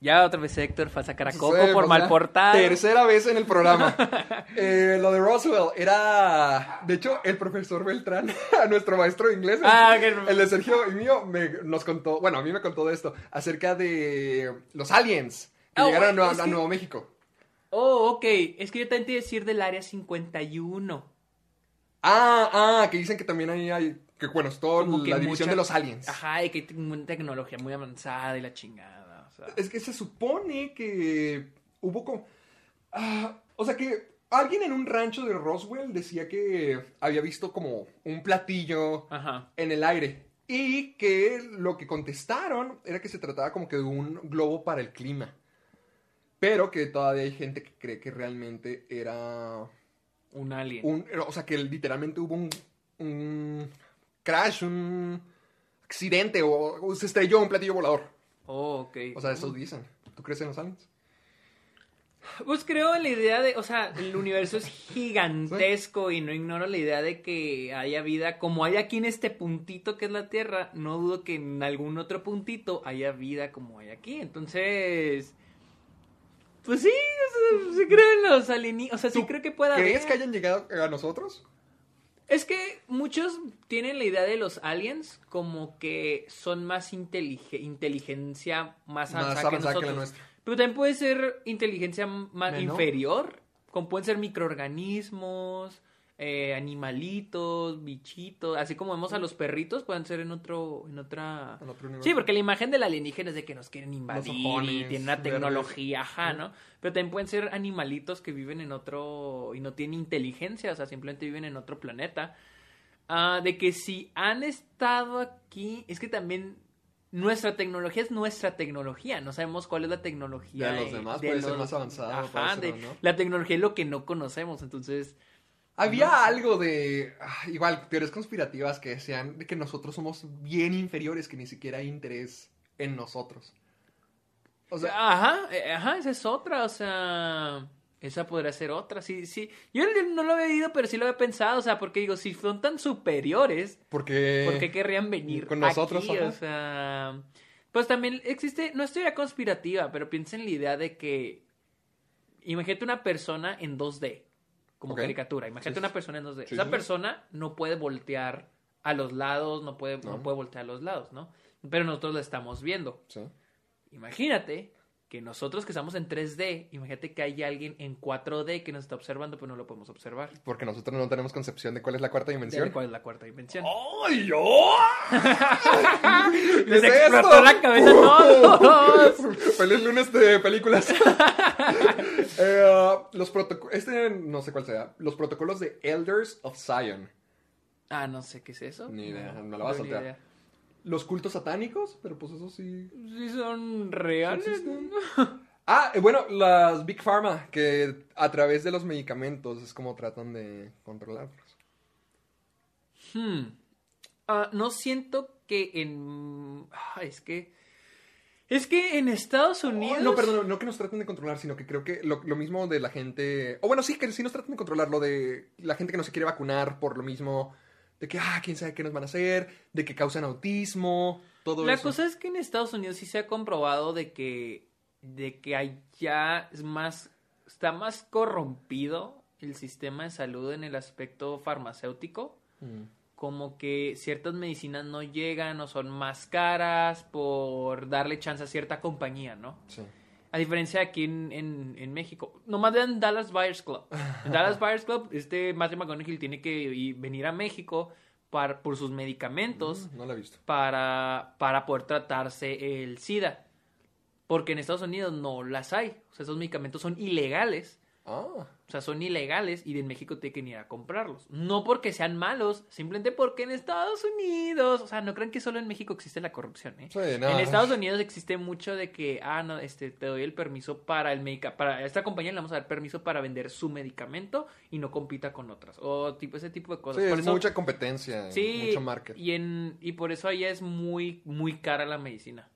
Ya otra vez Héctor fue a sacar a Coco Sí, por mal ya portado. Tercera vez en el programa. Eh, lo de Roswell era. De hecho, el profesor Beltrán, nuestro maestro de inglés, Ah, el, de Sergio y mío, me, nos contó. Bueno, a mí me contó de esto. Acerca de los aliens que Ah, llegaron a, que- Nuevo México. Oh, ok. Es que yo también te iba a decir del área 51. Ah, ah, que dicen que también ahí hay. Que bueno, es toda la división mucha- de los aliens. Ajá, y que una tecnología muy avanzada y la chingada. O sea. Es que se supone que hubo como... ah, o sea que alguien en un rancho de Roswell decía que había visto como un platillo Ajá. en el aire. Y que lo que contestaron era que se trataba como que de un globo para el clima. Pero que todavía hay gente que cree que realmente era Un alien. un... O sea que literalmente hubo un, un crash, un accidente o, o se estrelló un platillo volador. Oh, ok. O sea, eso dicen. ¿Tú crees en los aliens? Pues creo en la idea de, o sea, el universo es gigantesco y no ignoro la idea de que haya vida, como hay aquí en este puntito que es la Tierra, no dudo que en algún otro puntito haya vida como hay aquí. Entonces, pues sí, o sea, sí creo en los alienígenas, o sea, sí ¿Tú creo que pueda ¿Crees haber. que hayan llegado a nosotros? Es que muchos tienen la idea de los aliens como que son más intelige- inteligencia más avanzada, Más que, avanzada que la nosotros. nuestra. Pero también puede ser inteligencia más Menor. inferior, como pueden ser microorganismos, eh, animalitos, bichitos, así como vemos a los perritos, pueden ser en otro, en otra... En otro. Sí, porque la imagen del alienígena es de que nos quieren invadir y tienen una verdes. tecnología, ajá, ¿no? Pero también pueden ser animalitos que viven en otro y no tienen inteligencia, o sea, simplemente viven en otro planeta. Ah, de que si han estado aquí, es que también nuestra tecnología es nuestra tecnología, no sabemos cuál es la tecnología De los demás, puede ser más avanzada, puede Ajá, de- no. la tecnología es lo que no conocemos, entonces Había algo de. ah, igual, teorías conspirativas que decían de que nosotros somos bien inferiores, que ni siquiera hay interés en nosotros. O sea, Ajá, eh, ajá, esa es otra, o sea, esa podría ser otra, sí, sí. Yo no lo había ido, pero sí lo había pensado, o sea, porque digo, si son tan superiores, porque. ¿por qué querrían venir con nosotros, aquí? O sea, pues también existe, no es teoría conspirativa, pero piensa en la idea de que, imagínate una persona en 2D, como caricatura, imagínate Sí, una persona en 2D. Sí, Esa sí, persona no puede voltear a los lados, no puede, no No. puede voltear a los lados, ¿no? Pero nosotros la estamos viendo. Imagínate que nosotros que estamos en 3D, imagínate que hay alguien en 4D que nos está observando, pero no lo podemos observar. Porque nosotros no tenemos concepción de cuál es la cuarta De dimensión. ¿Cuál es la cuarta dimensión? ¡Ay, yo! Les ¿Qué es explotó esto? la cabeza a todos. Feliz lunes de películas. Eh, los protocolos. Este no sé cuál sea. Los protocolos de Elders of Zion. Ah, no sé qué es eso. Ni idea, me la vas a soltar. Los cultos satánicos, pero pues eso sí. Sí son reales. Ah, eh, bueno, las Big Pharma, que a través de los medicamentos es como tratan de controlarlos. Hmm. Ah, no siento que en... Ah, es que... Es que en Estados Unidos... Oh, no, perdón, no que nos traten de controlar, sino que creo que lo, lo mismo de la gente. O bueno, sí, que sí nos tratan de controlar, lo de la gente que no se quiere vacunar por lo mismo. De que, ah, quién sabe qué nos van a hacer, de que causan autismo, todo La eso. cosa es que en Estados Unidos sí se ha comprobado de que de que allá es más está más corrompido el sistema de salud en el aspecto farmacéutico, Mm. como que ciertas medicinas no llegan o son más caras por darle chance a cierta compañía, ¿no? Sí. A diferencia de aquí en, en, en México. Nomás vean Dallas Buyers Club. En Dallas Buyers Club, este Matthew McConaughey tiene que ir- venir a México para, por sus medicamentos Mm, No la he visto. para, para poder tratarse el SIDA. Porque en Estados Unidos no las hay. O sea, esos medicamentos son ilegales. Ah. O sea, son ilegales y en México tienen que ir a comprarlos. No porque sean malos, simplemente porque en Estados Unidos, o sea, no crean que solo en México existe la corrupción, ¿eh? Sí, no. En Estados Unidos existe mucho de que, ah, no, este, te doy el permiso para el medica, para esta compañía le vamos a dar permiso para vender su medicamento y no compita con otras. O tipo ese tipo de cosas. Sí, Por es eso- mucha competencia, Sí, mucho market. y, en, y por eso allá es muy, muy cara la medicina.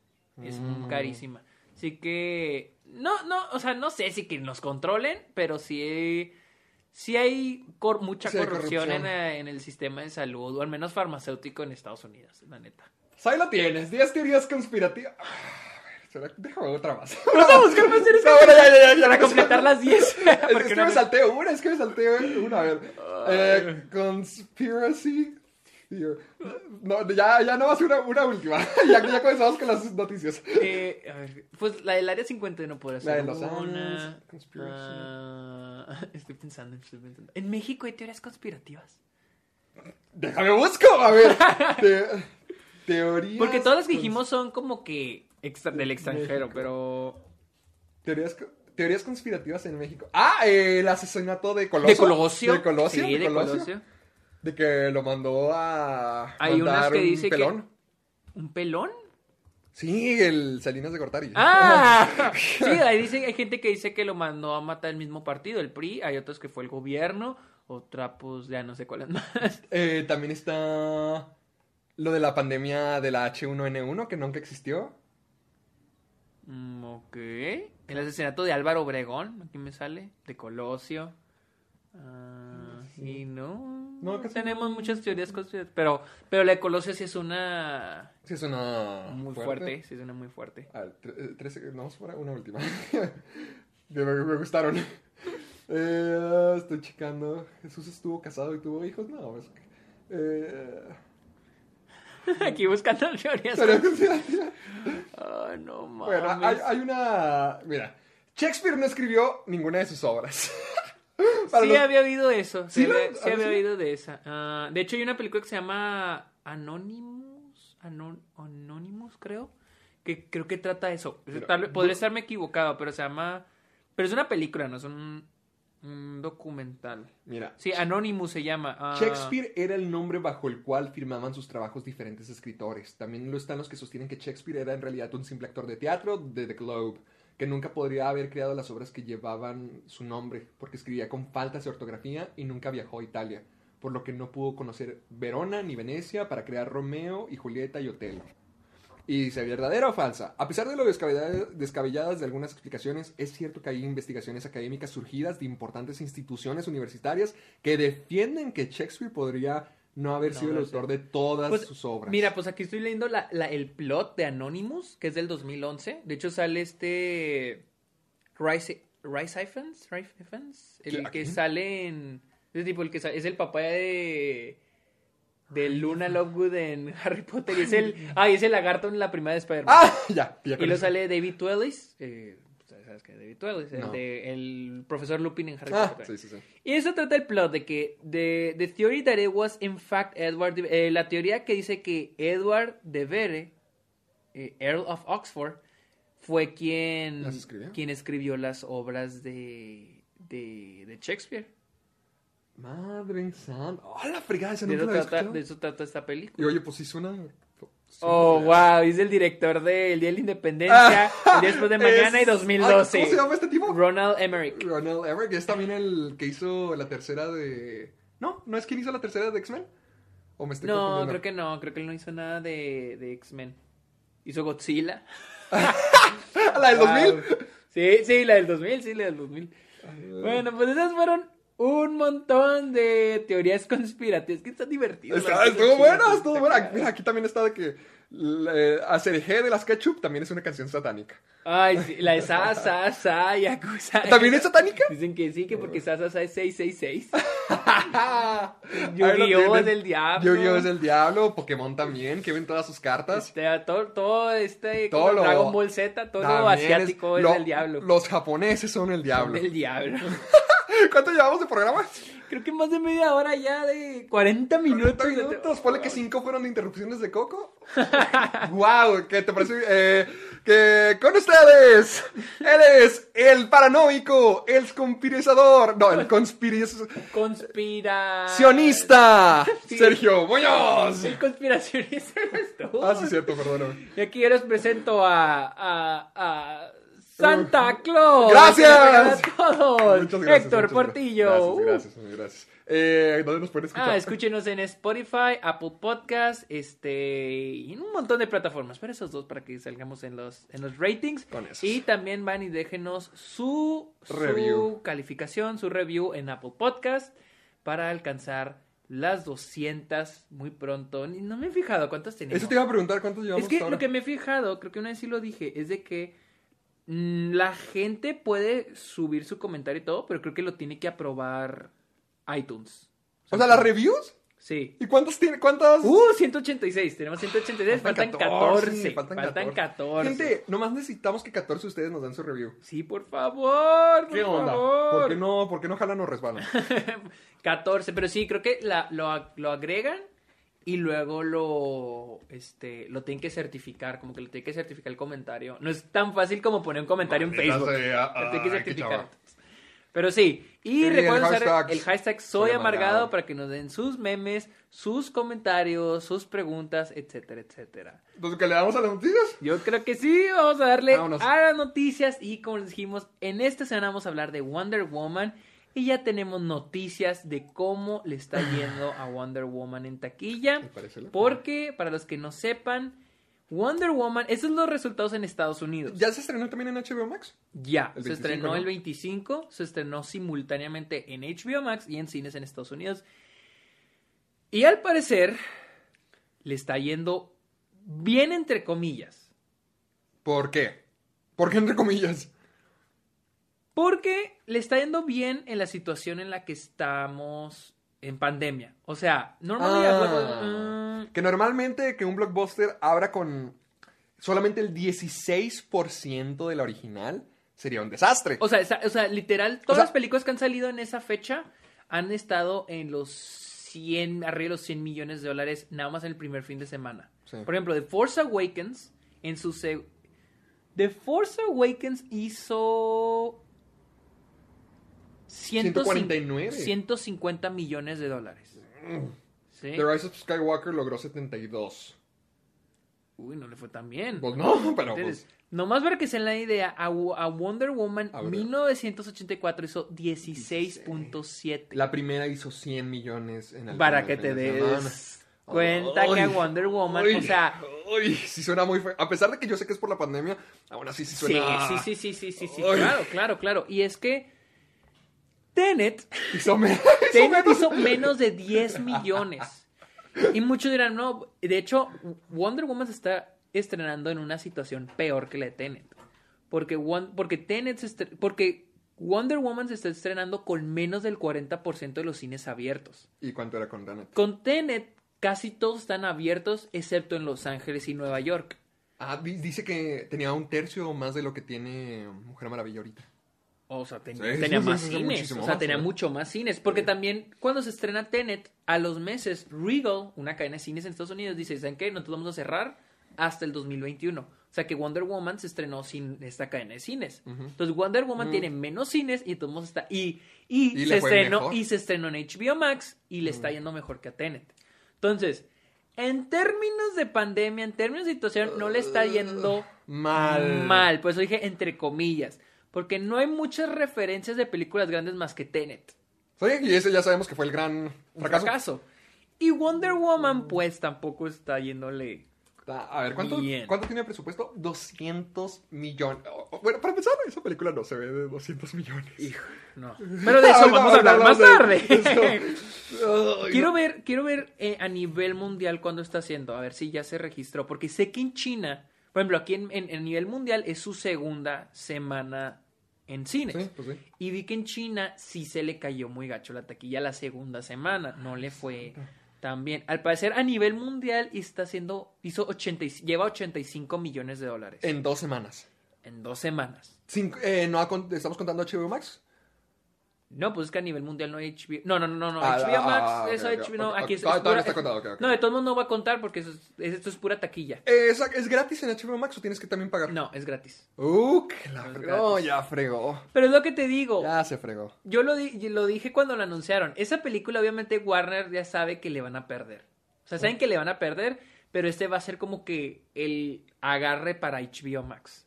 Es Mm. carísima. Así que, no, no, o sea, no sé si que nos controlen, pero sí, sí hay cor- mucha Sí corrupción, corrupción. En, eh, en el sistema de salud, o al menos farmacéutico en Estados Unidos, la neta. Pues ahí lo tienes, 10 teorías conspirativas. Ah, a ver, será- Déjame otra más. Vamos a buscar más series No, bueno, ya, ya, ya, para completar las 10. Es, que no me me- salté una, es que me salté una. A ver. Eh, conspiracy. Theory. No, ya, ya no más una, una última. ya, ya comenzamos con las noticias. Eh, a ver, pues la del área 51 podría La ser de Los una. Ah, estoy pensando, estoy pensando. En México hay teorías conspirativas. Déjame busco. A ver. te- teorías. Porque todas las que dijimos son como que extra- del extranjero, México. pero. Teorías, teorías conspirativas en México. Ah, eh, el asesinato de Colosio. De Colosio. De Colosio. Sí, de Colosio. De que lo mandó a. Hay unas mandar que un dice que- pelón. ¿Un pelón? Sí, el Salinas de Gortari. ¡Ah! Sí, ahí dice, hay gente que dice que lo mandó a matar el mismo partido, el PRI. Hay otros que fue el gobierno. Otra, pues ya no sé cuál es más. Eh, también está lo de la pandemia de la H1N1 que nunca existió. Mm, ok. El asesinato de Álvaro Obregón, aquí me sale. De Colosio. Ah, y no. No, No, casi tenemos no. muchas teorías conspirativas. Pero, pero la de Colosio sí es una Sí, es una. muy fuerte. Sí, es una muy fuerte. A ver, tre- eh, tres- vamos por una última. Me, me gustaron. Eh, estoy checando. Jesús estuvo casado y tuvo hijos. No, es que. Eh, Aquí buscando teorías. Ay, no mames. bueno, hay, hay una. Mira, Shakespeare no escribió ninguna de sus obras. Para sí, los- había oído eso. Sí, ¿Sí lo- había, sí a ver, había sí? oído de esa. Ah, de hecho, hay una película que se llama Anonymous. Anon- Anonymous, creo. Que creo que trata eso. Mira, Tal vez- bu- podría estarme equivocado, pero se llama. Pero es una película, no es un, un documental. Mira, Sí, Anonymous se llama. Ah, Shakespeare era el nombre bajo el cual firmaban sus trabajos diferentes escritores. También lo están los que sostienen que Shakespeare era en realidad un simple actor de teatro de The Globe, nunca podría haber creado las obras que llevaban su nombre, porque escribía con faltas de ortografía y nunca viajó a Italia, por lo que no pudo conocer Verona ni Venecia para crear Romeo y Julieta y Otelo. Y dice, ¿verdadera o falsa? A pesar de lo descabellada- descabelladas de algunas explicaciones, es cierto que hay investigaciones académicas surgidas de importantes instituciones universitarias que defienden que Shakespeare podría no haber No sido el autor de todas Pues, sus obras. Mira, pues aquí estoy leyendo la, la- el plot de Anonymous, que es del 2011. De hecho, sale este. Rice, Rice Ifans, Rice Ifans, el ¿Qui- a que sale en. Ese tipo, el que es el papá de. De Luna Lovegood en Harry Potter. Y es el. Ah, y es el lagarto en la primera de Spider-Man. ¡Ah! Ya, ya y lo sale David Twellis. Eh, ¿Sabes qué? David Twellis, el, No. de- el profesor Lupin en Harry Ah, Potter. sí, sí, sí. Y eso trata el plot de que the, the theory that it was in fact Edward eh, la teoría que dice que Edward de Vere, eh, Earl of Oxford, fue quien ¿Las escribió? quien escribió las obras de de, de Shakespeare. Madre santa. ¡Oh, la fregada! Esa De nunca eso, la trata, de eso trata esta Y película. oye, pues sí suena... Oh, wow, es el director de El Día de la Independencia, El Día Después de Mañana y Es- Ay, 2012. ¿Cómo se llama este tipo? Ronald Emmerich. Ronald Emmerich, es también el que hizo la tercera de... No, ¿no es quien hizo la tercera de X-Men? ¿O me estoy No, creo que no, creo que él no hizo nada de, de X-Men. Hizo Godzilla. ¿La del 2000? Wow. Sí, sí, la del 2000, sí, la del 2000. Bueno, pues esas fueron un montón de teorías conspirativas. Que están divertidas. Está- estuvo chidas, estuvo está cagado. Mira, aquí también está de que eh, Acerejé de las Ketchup también es una canción satánica. Ay, sí, la de Sa, Sa, Sa, Yakuza. ¿También es satánica? Dicen que sí, que porque Sa, Sa, Sa es 666. Ahí lo Yu-Gi-Oh! es del diablo. Yu-Gi-Oh! es del diablo, Pokémon también, que ven todas sus cartas. Este, todo, todo este Todo lo- Dragon Ball Z, todo asiático es, lo- del diablo. Los japoneses son el diablo. Del diablo. ¿Cuánto llevamos de programa? Creo que más de media hora ya de 40 minutos. 30 minutos. Ponle que 5 fueron de interrupciones de Coco. wow, ¿qué te parece? Eh, que con ustedes, él es el paranoico, el conspirazador, no, el conspiracionista, Conspira. Sí. Sergio Muñoz. El conspiracionista eres tú. Ah, sí, cierto, perdóname. Y aquí yo les presento a, a, a Santa Claus. ¡Gracias! A todos. Muchas gracias, Héctor muchas Portillo. Gracias, gracias, muy gracias. Eh, ¿Dónde nos pueden escuchar? Ah, escúchenos en Spotify, Apple Podcast, este, y en un montón de plataformas. Pero esos dos para que salgamos en los, en los ratings. Con esos. Y también van y déjenos su, Review. su calificación, su review en Apple Podcast para alcanzar las 200 muy pronto. No me he fijado cuántas tenemos. Eso te iba a preguntar cuántos llevamos Es que hasta ahora? lo que me he fijado, creo que una vez sí lo dije, es de que la gente puede subir su comentario y todo, pero creo que lo tiene que aprobar iTunes. O sea, las reviews. Sí. ¿Y cuántos tiene? ¿Cuántas? Uh, 186. Tenemos 186. Faltan 14. faltan Faltan 14. 14. Gente, nomás necesitamos que 14 de ustedes nos den su review. Sí, por favor. Por ¿Qué onda? favor. ¿Por qué no, por qué no jalan o resbalan? 14, pero sí, creo que la- lo, lo agregan y luego lo este lo tienen que certificar, como que lo tienen que certificar el comentario. No es tan fácil como poner un comentario en Facebook. sea. Lo tienen que certificar. Pero sí, y Sí, recuerden usar hashtag el hashtag Soy soy amargado Amargado. para que nos den sus memes, sus comentarios, sus preguntas, etcétera, etcétera. Entonces, ¿que le damos a las noticias? Yo creo que sí, vamos a darle Vámonos. a las noticias y como les dijimos, en esta semana vamos a hablar de Wonder Woman y ya tenemos noticias de cómo le está yendo a Wonder Woman en taquilla. Porque, para los que no sepan, Wonder Woman, esos son los resultados en Estados Unidos. ¿Ya se estrenó también en HBO Max? Ya, El se 25, estrenó ¿no? el 25, se estrenó simultáneamente en HBO Max y en cines en Estados Unidos. Y al parecer, le está yendo bien entre comillas. ¿Por qué? ¿Por qué entre comillas? Porque le está yendo bien en la situación en la que estamos en pandemia. O sea, normalmente... Ah, que normalmente que un blockbuster abra con solamente el 16% de la original sería un desastre. O sea, o sea, literal, todas sea- las películas que han salido en esa fecha han estado en los 100, arriba de los 100 millones de dólares nada más en el primer fin de semana. Sí. Por ejemplo, The Force Awakens, en su... The Force Awakens hizo... 149. 150 millones de dólares. ¿Sí? The Rise of Skywalker logró 72. Uy, no le fue tan bien. Pues no, pero Entonces, pues, nomás para que se den la idea, a, Wo- a Wonder Woman A ver. 1984 hizo 16.7. la primera hizo 100 millones en el Para que te des cuenta que a Wonder Woman, o sea, ay, sí suena muy feo. A pesar de que yo sé que es por la pandemia, aún así sí sí, suena. sí, sí, sí, sí, sí, sí, Ay. claro, claro, claro. Y es que Tenet, Hizo me- Tenet menos. hizo menos de 10 millones. Y muchos dirán, no, de hecho, Wonder Woman se está estrenando en una situación peor que la de Tenet. Porque, porque Tenet se porque Wonder Woman se está estrenando con menos del 40% de los cines abiertos. ¿Y cuánto era con Danet? Con Tenet casi todos están abiertos excepto en Los Ángeles y Nueva York. Ah, di- dice que tenía un tercio o más de lo que tiene Mujer Maravilla ahorita. O sea, ten- Sí, tenía sí, más sí, cines. O sea, más, tenía mucho más cines. Porque también cuando se estrena Tenet, a los meses, Regal, una cadena de cines en Estados Unidos, dice, ¿saben qué? Nosotros vamos a cerrar hasta el 2021. O sea que Wonder Woman se estrenó sin esta cadena de cines. Entonces Wonder Woman tiene menos cines y entonces está. Y, y, Y se estrenó, mejor. y se estrenó en HBO Max y le está yendo mejor que a Tenet. Entonces, en términos de pandemia, en términos de situación, no le está yendo Mal. mal. Por eso dije entre comillas. Porque no hay muchas referencias de películas grandes más que Tenet. Sí, y ese ya sabemos que fue el gran fracaso. fracaso. Y Wonder Woman, pues tampoco está yéndole. Ah, A ver, ¿cuánto, Bien. ¿cuánto tiene presupuesto? 200 millones. Oh, oh, Bueno, para empezar, esa película no se ve de 200 millones. Hijo, no. Pero de eso vamos a hablar más tarde. Ay, quiero ver, quiero ver eh, a nivel mundial cuándo está haciendo. A ver si ya se registró. Porque sé que en China, por ejemplo, aquí en, en, en nivel mundial es su segunda semana en cines. Sí, pues sí. Y vi que en China sí se le cayó muy gacho la taquilla la segunda semana. No le fue tan bien. Al parecer, a nivel mundial está haciendo, hizo 80, y- lleva 85 millones de dólares en, En dos semanas. dos semanas. Cinco- eh, no ¿Estamos contando HBO Max? No, pues es que a nivel mundial no hay HBO. No, no, no, no. Ah, HBO ah, Max, ah, eso HBO, no, ok, aquí es, es pura- está contado. No, de todos modos no va a contar porque eso es- esto es pura taquilla. Eh, ¿Es, ¿Es gratis en HBO Max o tienes que también pagar? No, es gratis. Uh, la No ya fregó. Pero es lo que te digo. Ya se fregó. Yo lo, di- lo dije cuando lo anunciaron. Esa película, obviamente, Warner ya sabe que le van a perder. O sea, saben que le van a perder, pero este va a ser como que el agarre para HBO Max.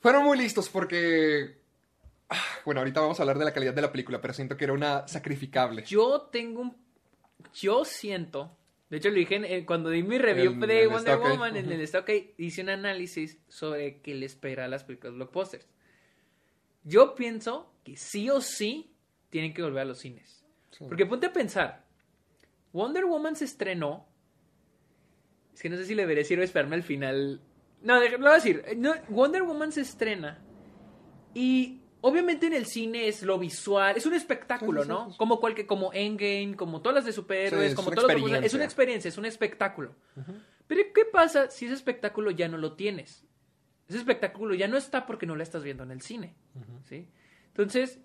Fueron muy listos porque... Bueno, ahorita vamos a hablar de la calidad de la película, pero siento que era una sacrificable. Yo tengo un. Yo siento. De hecho, lo dije en- en- cuando di mi review En de el Wonder Woman en ujú. el Stock, hice un análisis sobre qué le espera a las películas blockbusters. Yo pienso que sí o sí tienen que volver a los cines. Sí. Porque ponte a pensar. Wonder Woman se estrenó. Es que no sé si le veré, si esperarme al final. No, lo voy a decir. No, Wonder Woman se estrena. Y obviamente en el cine es lo visual. Es un espectáculo, Sí, sí, ¿no? sí. Como, cualquier, como Endgame, como todas las de superhéroes, como los experiencia. Es una experiencia, es un espectáculo. Pero ¿qué pasa si ese espectáculo ya no lo tienes? Ese espectáculo ya no está porque no lo estás viendo en el cine. ¿sí? Entonces,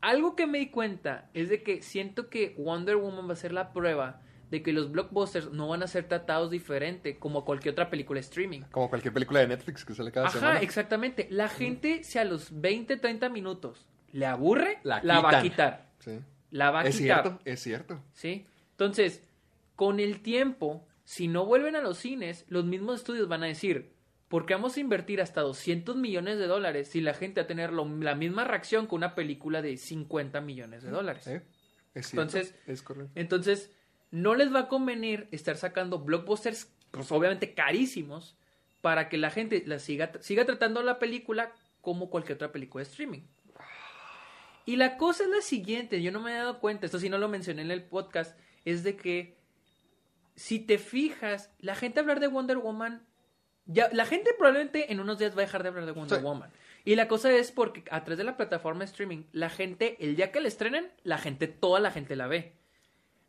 algo que me di cuenta es de que siento que Wonder Woman va a ser la prueba de que los blockbusters no van a ser tratados diferente como cualquier otra película streaming. Como cualquier película de Netflix que sale cada Ajá, semana. exactamente. La gente, si a los 20, 30 minutos le aburre, La la, va a quitar. Sí. La va a Es quitar. cierto, es cierto. ¿sí? Entonces, con el tiempo, si no vuelven a los cines, los mismos estudios van a decir, ¿por qué vamos a invertir hasta 200 millones de dólares si la gente va a tener lo- la misma reacción que una película de 50 millones de dólares? ¿Eh? Es cierto. Entonces- es correcto. Entonces, no les va a convenir estar sacando blockbusters, pues obviamente carísimos, para que la gente la siga, siga tratando la película como cualquier otra película de streaming. Y la cosa es la siguiente, yo no me he dado cuenta, esto sí no lo mencioné en el podcast, es de que si te fijas, la gente hablar de Wonder Woman, ya, la gente probablemente en unos días va a dejar de hablar de Wonder Sí. Woman. Y la cosa es porque a través de la plataforma de streaming, la gente, el día que la estrenen, la gente, toda la gente la ve.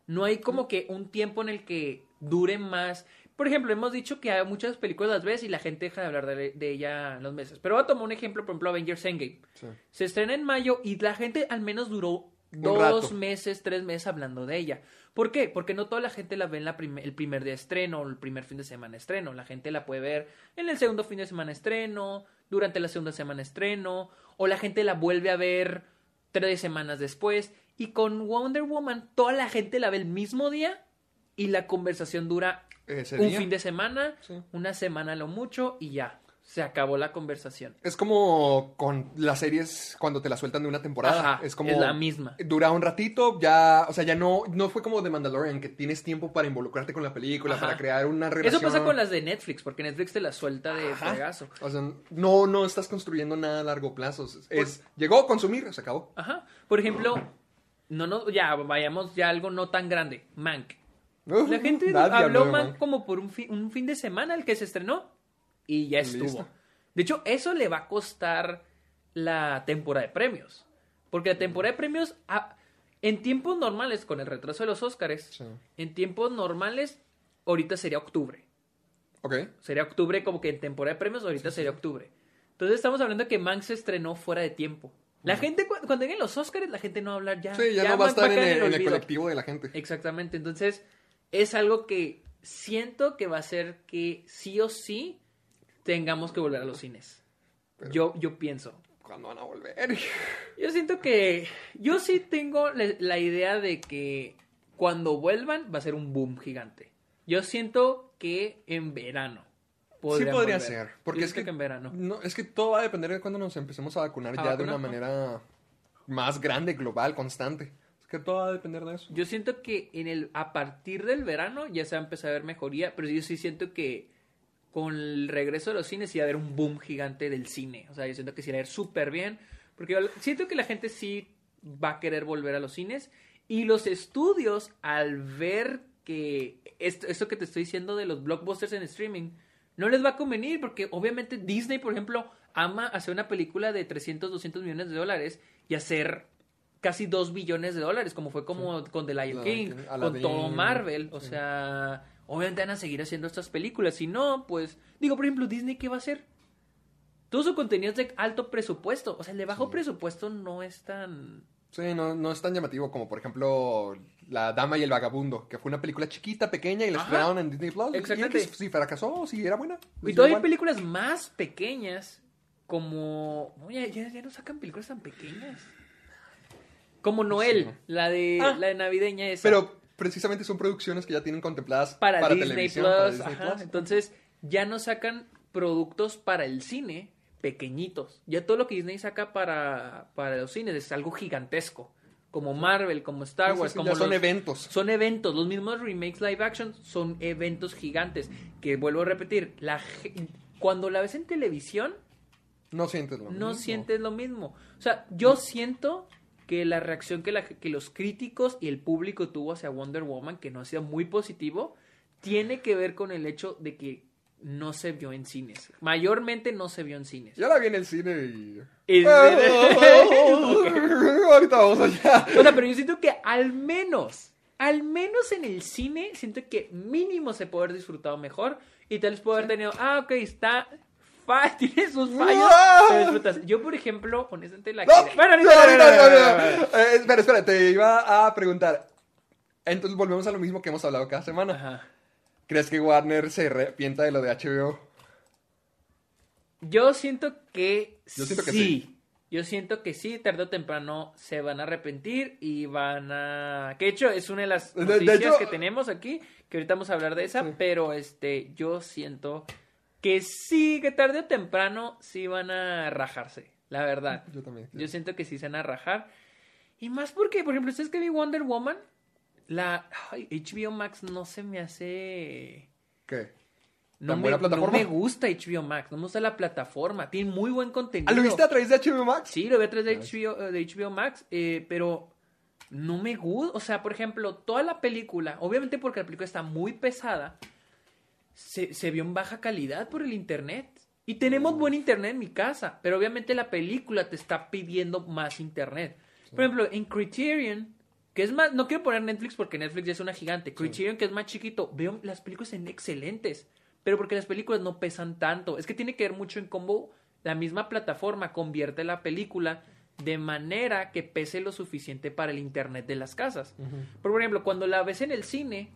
No hay como que un tiempo en el que dure más. Por ejemplo, hemos dicho que hay muchas películas las ves y la gente deja de hablar de, de ella en los meses. Pero voy a tomar un ejemplo, por ejemplo, Avengers Endgame. Sí. Se estrena en mayo y la gente al menos duró dos meses, tres meses hablando de ella. ¿Por qué? Porque no toda la gente la ve en la prim- el primer día de estreno o el primer fin de semana de estreno. La gente la puede ver en el segundo fin de semana de estreno, durante la segunda semana de estreno, o la gente la vuelve a ver tres semanas después. Y con Wonder Woman, toda la gente la ve el mismo día y la conversación dura Ese un día. fin de semana, Sí. una semana a lo mucho y ya. Se acabó la conversación. Es como con las series cuando te la sueltan de una temporada. Ajá, es como. es la misma. Dura un ratito, ya. O sea, ya no, no fue como The Mandalorian, que tienes tiempo para involucrarte con la película, Ajá. para crear una Eso relación. pasa con las de Netflix, porque Netflix te la suelta de fregazo. O sea, no, no estás construyendo nada a largo plazo. Es, llegó, consumir, se acabó. Ajá. Por ejemplo, no, no, ya vayamos ya a algo no tan grande. Mank. Uh, La gente habló Mank Mank. como por un, fi- un fin de semana el que se estrenó y ya estuvo. Listo. De hecho, eso le va a costar la temporada de premios. Porque la temporada de premios, ah, en tiempos normales, con el retraso de los Óscares, Sí. en tiempos normales, ahorita sería octubre. Ok. Sería octubre como que en temporada de premios, ahorita sería octubre. Entonces estamos hablando de que Mank se estrenó fuera de tiempo. La gente, cu- cuando lleguen los Oscars, la gente no va a hablar ya. Sí, ya, no va a estar en el, en el olvido. colectivo de la gente. Exactamente. Entonces, es algo que siento que va a ser que sí o sí tengamos que volver a los cines. Yo, yo pienso. ¿Cuándo van a volver? Yo siento que. Yo sí tengo la, la idea de que cuando vuelvan va a ser un boom gigante. Yo siento que en verano. Sí podría volver. ser. Porque es que, siento en verano. No, es que todo va a depender de cuando nos empecemos a vacunar A ya de una manera más grande, global, constante. Es que todo va a depender de eso. Yo siento que en el a partir del verano ya se va a empezar a ver mejoría, pero yo sí siento que con el regreso de los cines sí va a haber un boom gigante del cine. O sea, yo siento que sí va a ir súper bien, porque yo siento que la gente sí va a querer volver a los cines y los estudios al ver que esto, esto que te estoy diciendo de los blockbusters en streaming no les va a convenir porque obviamente Disney, por ejemplo, ama hacer una película de 300, 200 millones de dólares y hacer casi 2 billones de dólares, como fue como con The Lion King, King, con todo Marvel. O sí. sea, obviamente van a seguir haciendo estas películas. Si no, pues, digo, por ejemplo, Disney, ¿qué va a hacer? todo su contenido es de alto presupuesto. O sea, el de bajo presupuesto no es tan... Sí, no, no es tan llamativo como, por ejemplo, La Dama y el Vagabundo, que fue una película chiquita, pequeña, y la Ajá. estrenaron en Disney Plus. Exactamente. Y que si fracasó o si era buena. Y pues todavía hay películas más pequeñas como... No, ya, ya- ya no sacan películas tan pequeñas. Como Noel, Sí. la de Ah. la de navideña esa. Pero precisamente son producciones que ya tienen contempladas para, para, Disney televisión, Plus. para Disney ajá. Plus. Entonces, ya no sacan productos para el cine pequeñitos. Ya todo lo que Disney saca para, para los cines es algo gigantesco. Como Marvel, como Star sí, Wars, sí, como son los- eventos. Son eventos. Los mismos remakes live action son eventos gigantes. Que vuelvo a repetir, la, cuando la ves en televisión, No sientes lo no mismo. sientes lo mismo. O sea, yo siento que la reacción que, la- que los críticos y el público tuvo hacia Wonder Woman, que no ha sido muy positivo, tiene que ver con el hecho de que no se vio en cines. Mayormente no se vio en cines. Yo la vi en el cine y... Ahorita vamos allá. O sea, pero yo siento que al menos, al menos en el cine, siento que mínimo se puede haber disfrutado mejor y tal vez puede haber tenido, ah, ok, está, fa- tiene sus fallos, ¡Ah! pero disfrutas. Yo, por ejemplo, honestamente la No, Bueno, no, no, no. Eh, espera, espera, te iba a preguntar. Entonces volvemos a lo mismo que hemos hablado cada semana. Ajá. ¿Crees que Warner se arrepienta de lo de HBO? Yo siento que Yo siento que sí. Yo siento que sí, tarde o temprano se van a arrepentir y van a... Que de hecho es una de las De- de noticias hecho- que tenemos aquí, que ahorita vamos a hablar de esa, Sí. pero este, yo siento que sí, que tarde o temprano sí van a rajarse, la verdad. Yo también. Yo siento que sí se van a rajar. Y más porque, por ejemplo, ustedes que vi Wonder Woman, la ay, HBO Max no se me hace... ¿Qué? No ¿Tan me, no me gusta HBO Max, no me gusta la plataforma, tiene muy buen contenido. ¿Ah, ¿Lo viste a través de HBO Max? Sí, lo vi a través de. HBO, eh, de HBO Max, eh, pero no me gusta. O sea, por ejemplo, toda la película, obviamente porque la película está muy pesada, se, se vio en baja calidad por el internet. Y tenemos buen internet en mi casa, pero obviamente la película te está pidiendo más internet. Por ejemplo, en Criterion, que es más, no quiero poner Netflix porque Netflix ya es una gigante. Criterion, que es más chiquito, veo las películas en excelentes, pero porque las películas no pesan tanto. Es que tiene que ver mucho en cómo la misma plataforma convierte la película de manera que pese lo suficiente para el internet de las casas. Por ejemplo, cuando la ves en el cine,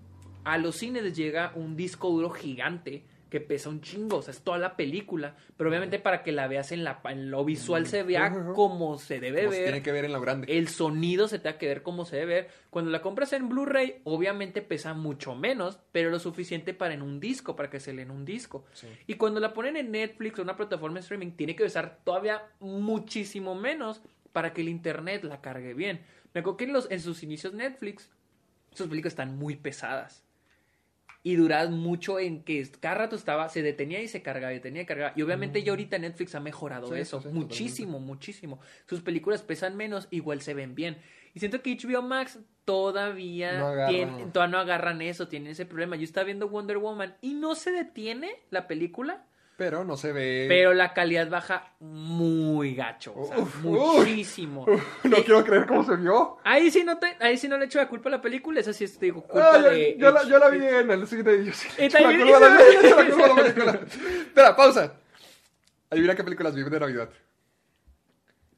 a los cines llega un disco duro gigante que pesa un chingo, o sea, es toda la película, pero obviamente para que la veas en, la, en lo visual se vea como se debe Como se ver, tiene que ver en lo grande. el sonido se te va a que ver como se debe ver. Cuando la compras en Blu-ray, obviamente pesa mucho menos, pero lo suficiente para en un disco, para que se lea en un disco. Sí. Y cuando la ponen en Netflix o una plataforma de streaming, tiene que pesar todavía muchísimo menos para que el internet la cargue bien. Me acuerdo que en, los, en sus inicios Netflix, sus películas están muy pesadas. Y duraban mucho en que cada rato estaba, se detenía y se cargaba, y detenía y cargaba. Y obviamente ya ahorita Netflix ha mejorado Mm. Sí, eso. sí, muchísimo, muchísimo. Sus películas pesan menos, igual se ven bien. Y siento que HBO Max todavía, No tiene- todavía no agarran eso, tienen ese problema. Yo estaba viendo Wonder Woman y no se detiene la película, Pero no se ve. pero la calidad baja muy gacho. O sea, Uf, muchísimo. no quiero creer cómo se vio. Ahí sí no te, ahí sí no le echo la culpa a la película, esa sí es digo, culpa Ah, yo, de yo la, H- yo la vi en el cine y yo sí. Le echo la culpa a la- la culpa película. Espera, pausa. Adivina qué películas vi de Navidad.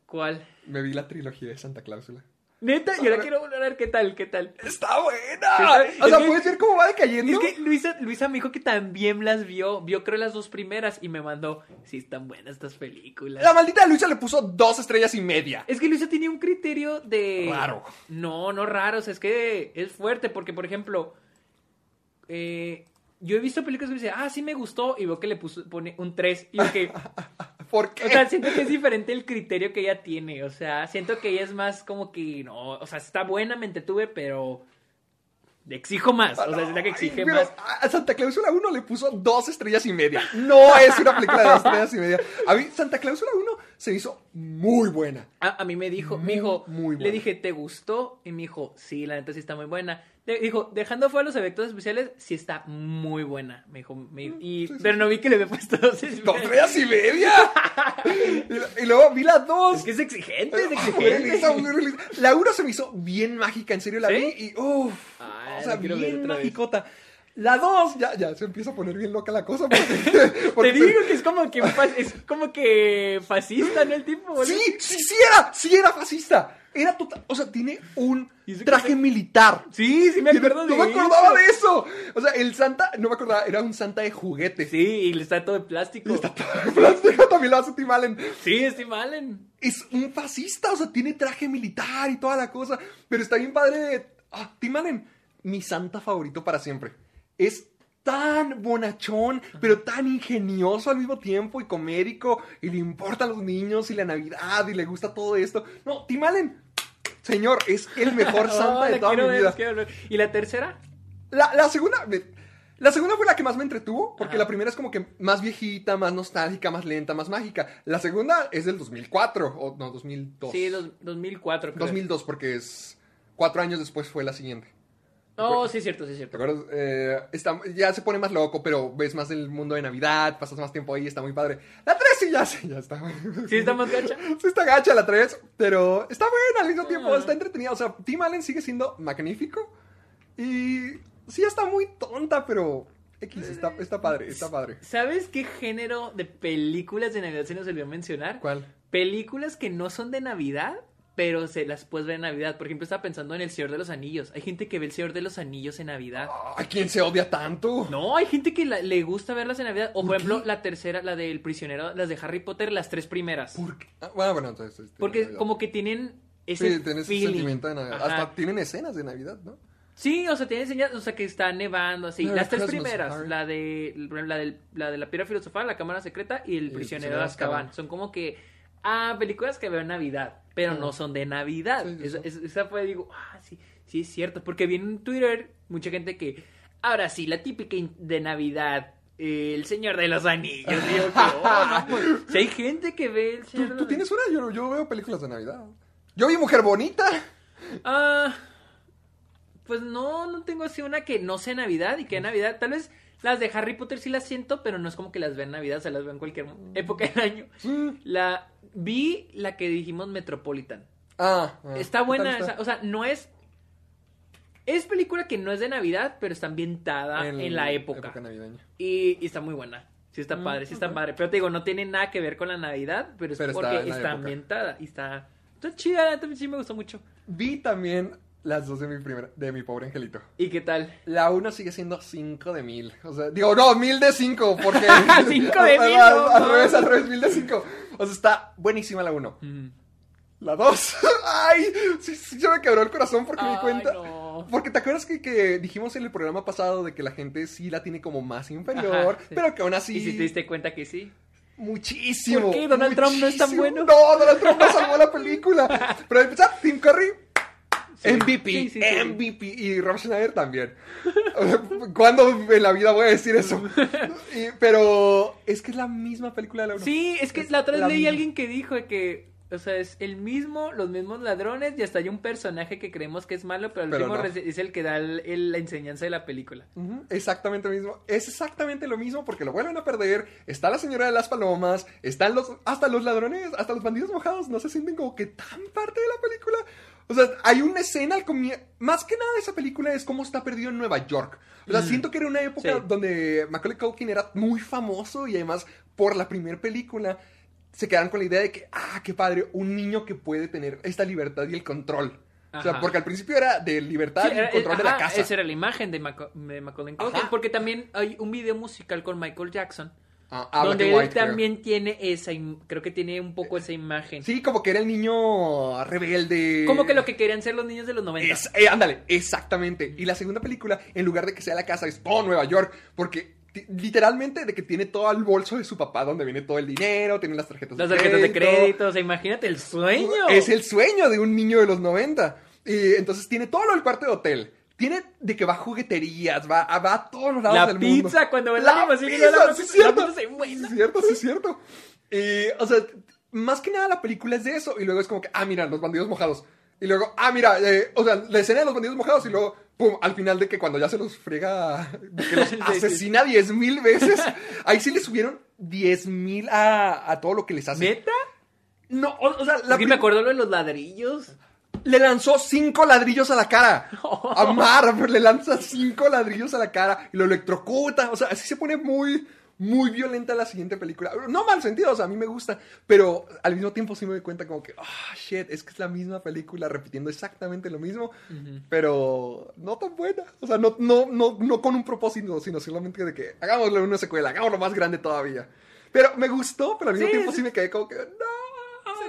¿Cuál? Me vi la trilogía de Santa Cláusula. Neta, y ahora quiero volver a ver qué tal, qué tal. ¡Está buena! o sea, puedes ver cómo va decayendo. Es que Luisa, Luisa me dijo que también las vio, vio creo las dos primeras y me mandó, sí están buenas estas películas. La maldita Luisa le puso dos estrellas y media. Es que Luisa tenía un criterio de... Raro. No, no raro, o sea, es que es fuerte porque, por ejemplo, eh, yo he visto películas que me dicen, ah, sí me gustó y veo que le puso, pone un 3 y que... ¿Por qué? O sea, siento que es diferente el criterio que ella tiene. O sea, siento que ella es más como que no. O sea, está buena, me entretuve, pero. Le exijo más. O sea, siento que exige Ay, más. A Santa Cláusula 1 le puso dos estrellas y media. No es una película de dos estrellas y media. A mí, Santa Cláusula 1 se hizo muy buena. A, a mí me dijo, Muy, me dijo, muy le buena. dije, ¿te gustó? Y me dijo, sí, la neta sí está muy buena. Dijo, dejando fuera los efectos especiales, sí está muy buena. Me dijo, me- y, sí, sí, pero no vi que le había puesto dos ¡Dos estrellas y media! y, luego vi la 2. Es que es exigente, es exigente. La 1 se me hizo bien mágica, en serio la vi y uff, Ah, o sea, bien vez. magicota. La 2, ya, ya se empieza a poner bien loca la cosa. Porque, porque- Te digo que es como que es como que fascista, ¿no? El tipo, boludo. Sí, sí, sí era, sí era fascista. Era total, o sea, tiene un ¿Y eso qué traje militar. Sí, sí me acuerdo de No me acordaba eso. de eso. O sea, el Santa, no me acordaba, era un Santa de juguete. Sí, y le está todo de plástico. Está todo de plástico, también lo hace Tim Allen. Sí, es Tim Allen. Es un fascista, o sea, tiene traje militar y toda la cosa. Pero está bien padre. Ah, Tim Allen, mi Santa favorito para siempre. Es tan bonachón, pero tan ingenioso al mismo tiempo y comérico. Y le importan los niños y la Navidad y le gusta todo esto. No, Tim Allen, señor, es el mejor Santa Oh, de toda mi ver, vida. ¿Y la tercera? La, la segunda. me- La segunda fue la que más me entretuvo, porque Ajá. la primera es como que más viejita, más nostálgica, más lenta, más mágica. La segunda es del 2004, o no, 2002. Sí, dos- 2004, creo. 2002, porque es cuatro años después fue la siguiente. Oh, sí, es cierto, sí, es ¿Te cierto. acuerdas? Eh, está- ya se pone más loco, pero ves más del mundo de Navidad, pasas más tiempo ahí, está muy padre. La 3 sí ya, sí, ya está. Sí, está más gacha. Sí está gacha la 3, pero está buena al mismo tiempo, Ah. está entretenida. O sea, Tim Allen sigue siendo magnífico y sí está muy tonta, pero X, está, está padre, está padre. ¿Sabes qué género de películas de Navidad se nos olvidó mencionar? ¿Cuál? Películas que no son de Navidad, pero se las puedes ver en Navidad. Por ejemplo, estaba pensando en El Señor de los Anillos. Hay gente que ve El Señor de los Anillos en Navidad. ¿A quién se odia tanto? No, hay gente que la- le gusta verlas en Navidad. O por ¿Por ejemplo, la tercera, la del prisionero, las de Harry Potter, las tres primeras. ¿Por qué? Ah, bueno, bueno, entonces. este, Porque como que tienen ese Sí, tienes ese sentimiento de Navidad. Ajá. Hasta tienen escenas de Navidad, ¿no? Sí, o sea, tienen señales, o sea, que está nevando, así. Las tres Christmas, primeras, Harry. la de, la, de la piedra filosofal, la cámara secreta y el prisionero de Azkaban. Azkaban. Son como que, ah, películas que veo en Navidad, pero no son de Navidad. Sí, sí, esa, sí. esa- esa fue, digo, ah, sí, sí es cierto, porque vi en Twitter mucha gente que, ahora sí, la típica de Navidad. el Señor de los Anillos. Que, oh, no, pues, si hay gente que ve el ¿Tú, Señor de tú los tienes una? Yo, yo veo películas de Navidad. Yo vi Mujer Bonita. Ah, pues no, no tengo así una que no sea Navidad y que Navidad. Tal vez las de Harry Potter sí las siento, pero no es como que las vea en Navidad, se las veo en cualquier época del año. La vi la que dijimos Metropolitan. Ah, ah, Está ¿qué buena, tal está? esa- o sea, no es es película que no es de Navidad, pero está ambientada en, la época, navideña. y, y está muy buena. Sí está Mm, padre, sí está ok. padre. Pero te digo, no tiene nada que ver con la Navidad, pero es Pero porque en está, época. ambientada y está, está chida, también sí me gustó mucho. Vi también las dos de mi primera, de mi pobre angelito. ¿Y qué tal? La una sigue siendo 5 de mil. O sea, digo, no, mil de 5, porque. Cinco de mil, Al, no, al no. revés, al revés, mil de 5. O sea, está buenísima la 1. La 2. Ay, sí, sí, se me quebró el corazón porque me di Ay, cuenta. no. Porque te acuerdas que, que dijimos en el programa pasado de que la gente sí la tiene como más inferior, Ajá, sí. pero que aún así. ¿Y si te diste cuenta que sí? Muchísimo. ¿Por qué? ¿Donald Trump no es tan bueno? No, Donald Trump no salvó la película. Pero empezar, Tim Curry, Sí. MVP, Sí, sí, sí. MVP. Y Rob Schneider también. ¿Cuándo en la vida voy a decir eso? Y- pero es que es la misma película de la uno. Sí, es que Es la otra vez la leí a alguien que dijo que, o sea, es el mismo, los mismos ladrones y hasta hay un personaje que creemos que es malo, pero el Pero último no. es el que da el- el- la enseñanza de la película. Exactamente lo mismo. Es exactamente lo mismo porque lo vuelven a perder. Está la señora de las palomas. Están los. Hasta los ladrones. Hasta los bandidos mojados. No se sienten como que tan parte de la película. O sea, hay una escena al comienzo. Más que nada, esa película es cómo está perdido en Nueva York. O sea, Mm. siento que era una época Sí. donde Macaulay Culkin era muy famoso y además, por la primera película, se quedaron con la idea de que, ah, qué padre, un niño que puede tener esta libertad y el control. O sea, porque al principio era de libertad Sí, y era- control de la casa. Esa era la imagen de, Maco- de Macaulay Culkin, porque también hay un video musical con Michael Jackson, Ah, ah, donde él también tiene esa, creo que tiene un poco esa imagen. Sí, como que era el niño rebelde. Como que lo que querían ser los niños de los 90. Es, eh, ándale, exactamente. Y la segunda película, en lugar de que sea la casa, es todo Nueva York. Porque literalmente de que tiene todo el bolso de su papá, donde viene todo el dinero, tiene las tarjetas Las de tarjetas de crédito. crédito, o sea, imagínate el sueño. Es el sueño de un niño de los 90. Y entonces tiene todo lo del cuarto de hotel. Tiene de que va a jugueterías, va, va a todos los lados La del mundo. pizza, cuando la ve pizza, la- sí, la cierto. pizza se buena. Sí, cierto, sí, cierto. Y, o sea, más que nada la película es de eso. Y luego es como que, ah, mira, los bandidos mojados. Y luego, ah, mira, eh, o sea, la escena de los bandidos mojados y luego, pum, al final de que cuando ya se los friega, de que los asesina diez mil veces, ahí sí le subieron diez mil a, a todo lo que les hace. ¿Neta? No, o, o sea, la Es que me acuerdo lo de los ladrillos. Le lanzó cinco ladrillos a la cara. A Marv le lanza cinco ladrillos a la cara y lo electrocuta. O sea, así se pone muy, muy violenta la siguiente película. No mal sentido, o sea, a mí me gusta. Pero al mismo tiempo sí me doy cuenta como que, ah, shit, es que es la misma película repitiendo exactamente lo mismo. Pero no tan buena. O sea, no, no, no, no con un propósito, sino solamente de que hagámosle una secuela, hagámoslo más grande todavía. Pero me gustó, pero al mismo Sí, tiempo sí. sí me quedé como que, no.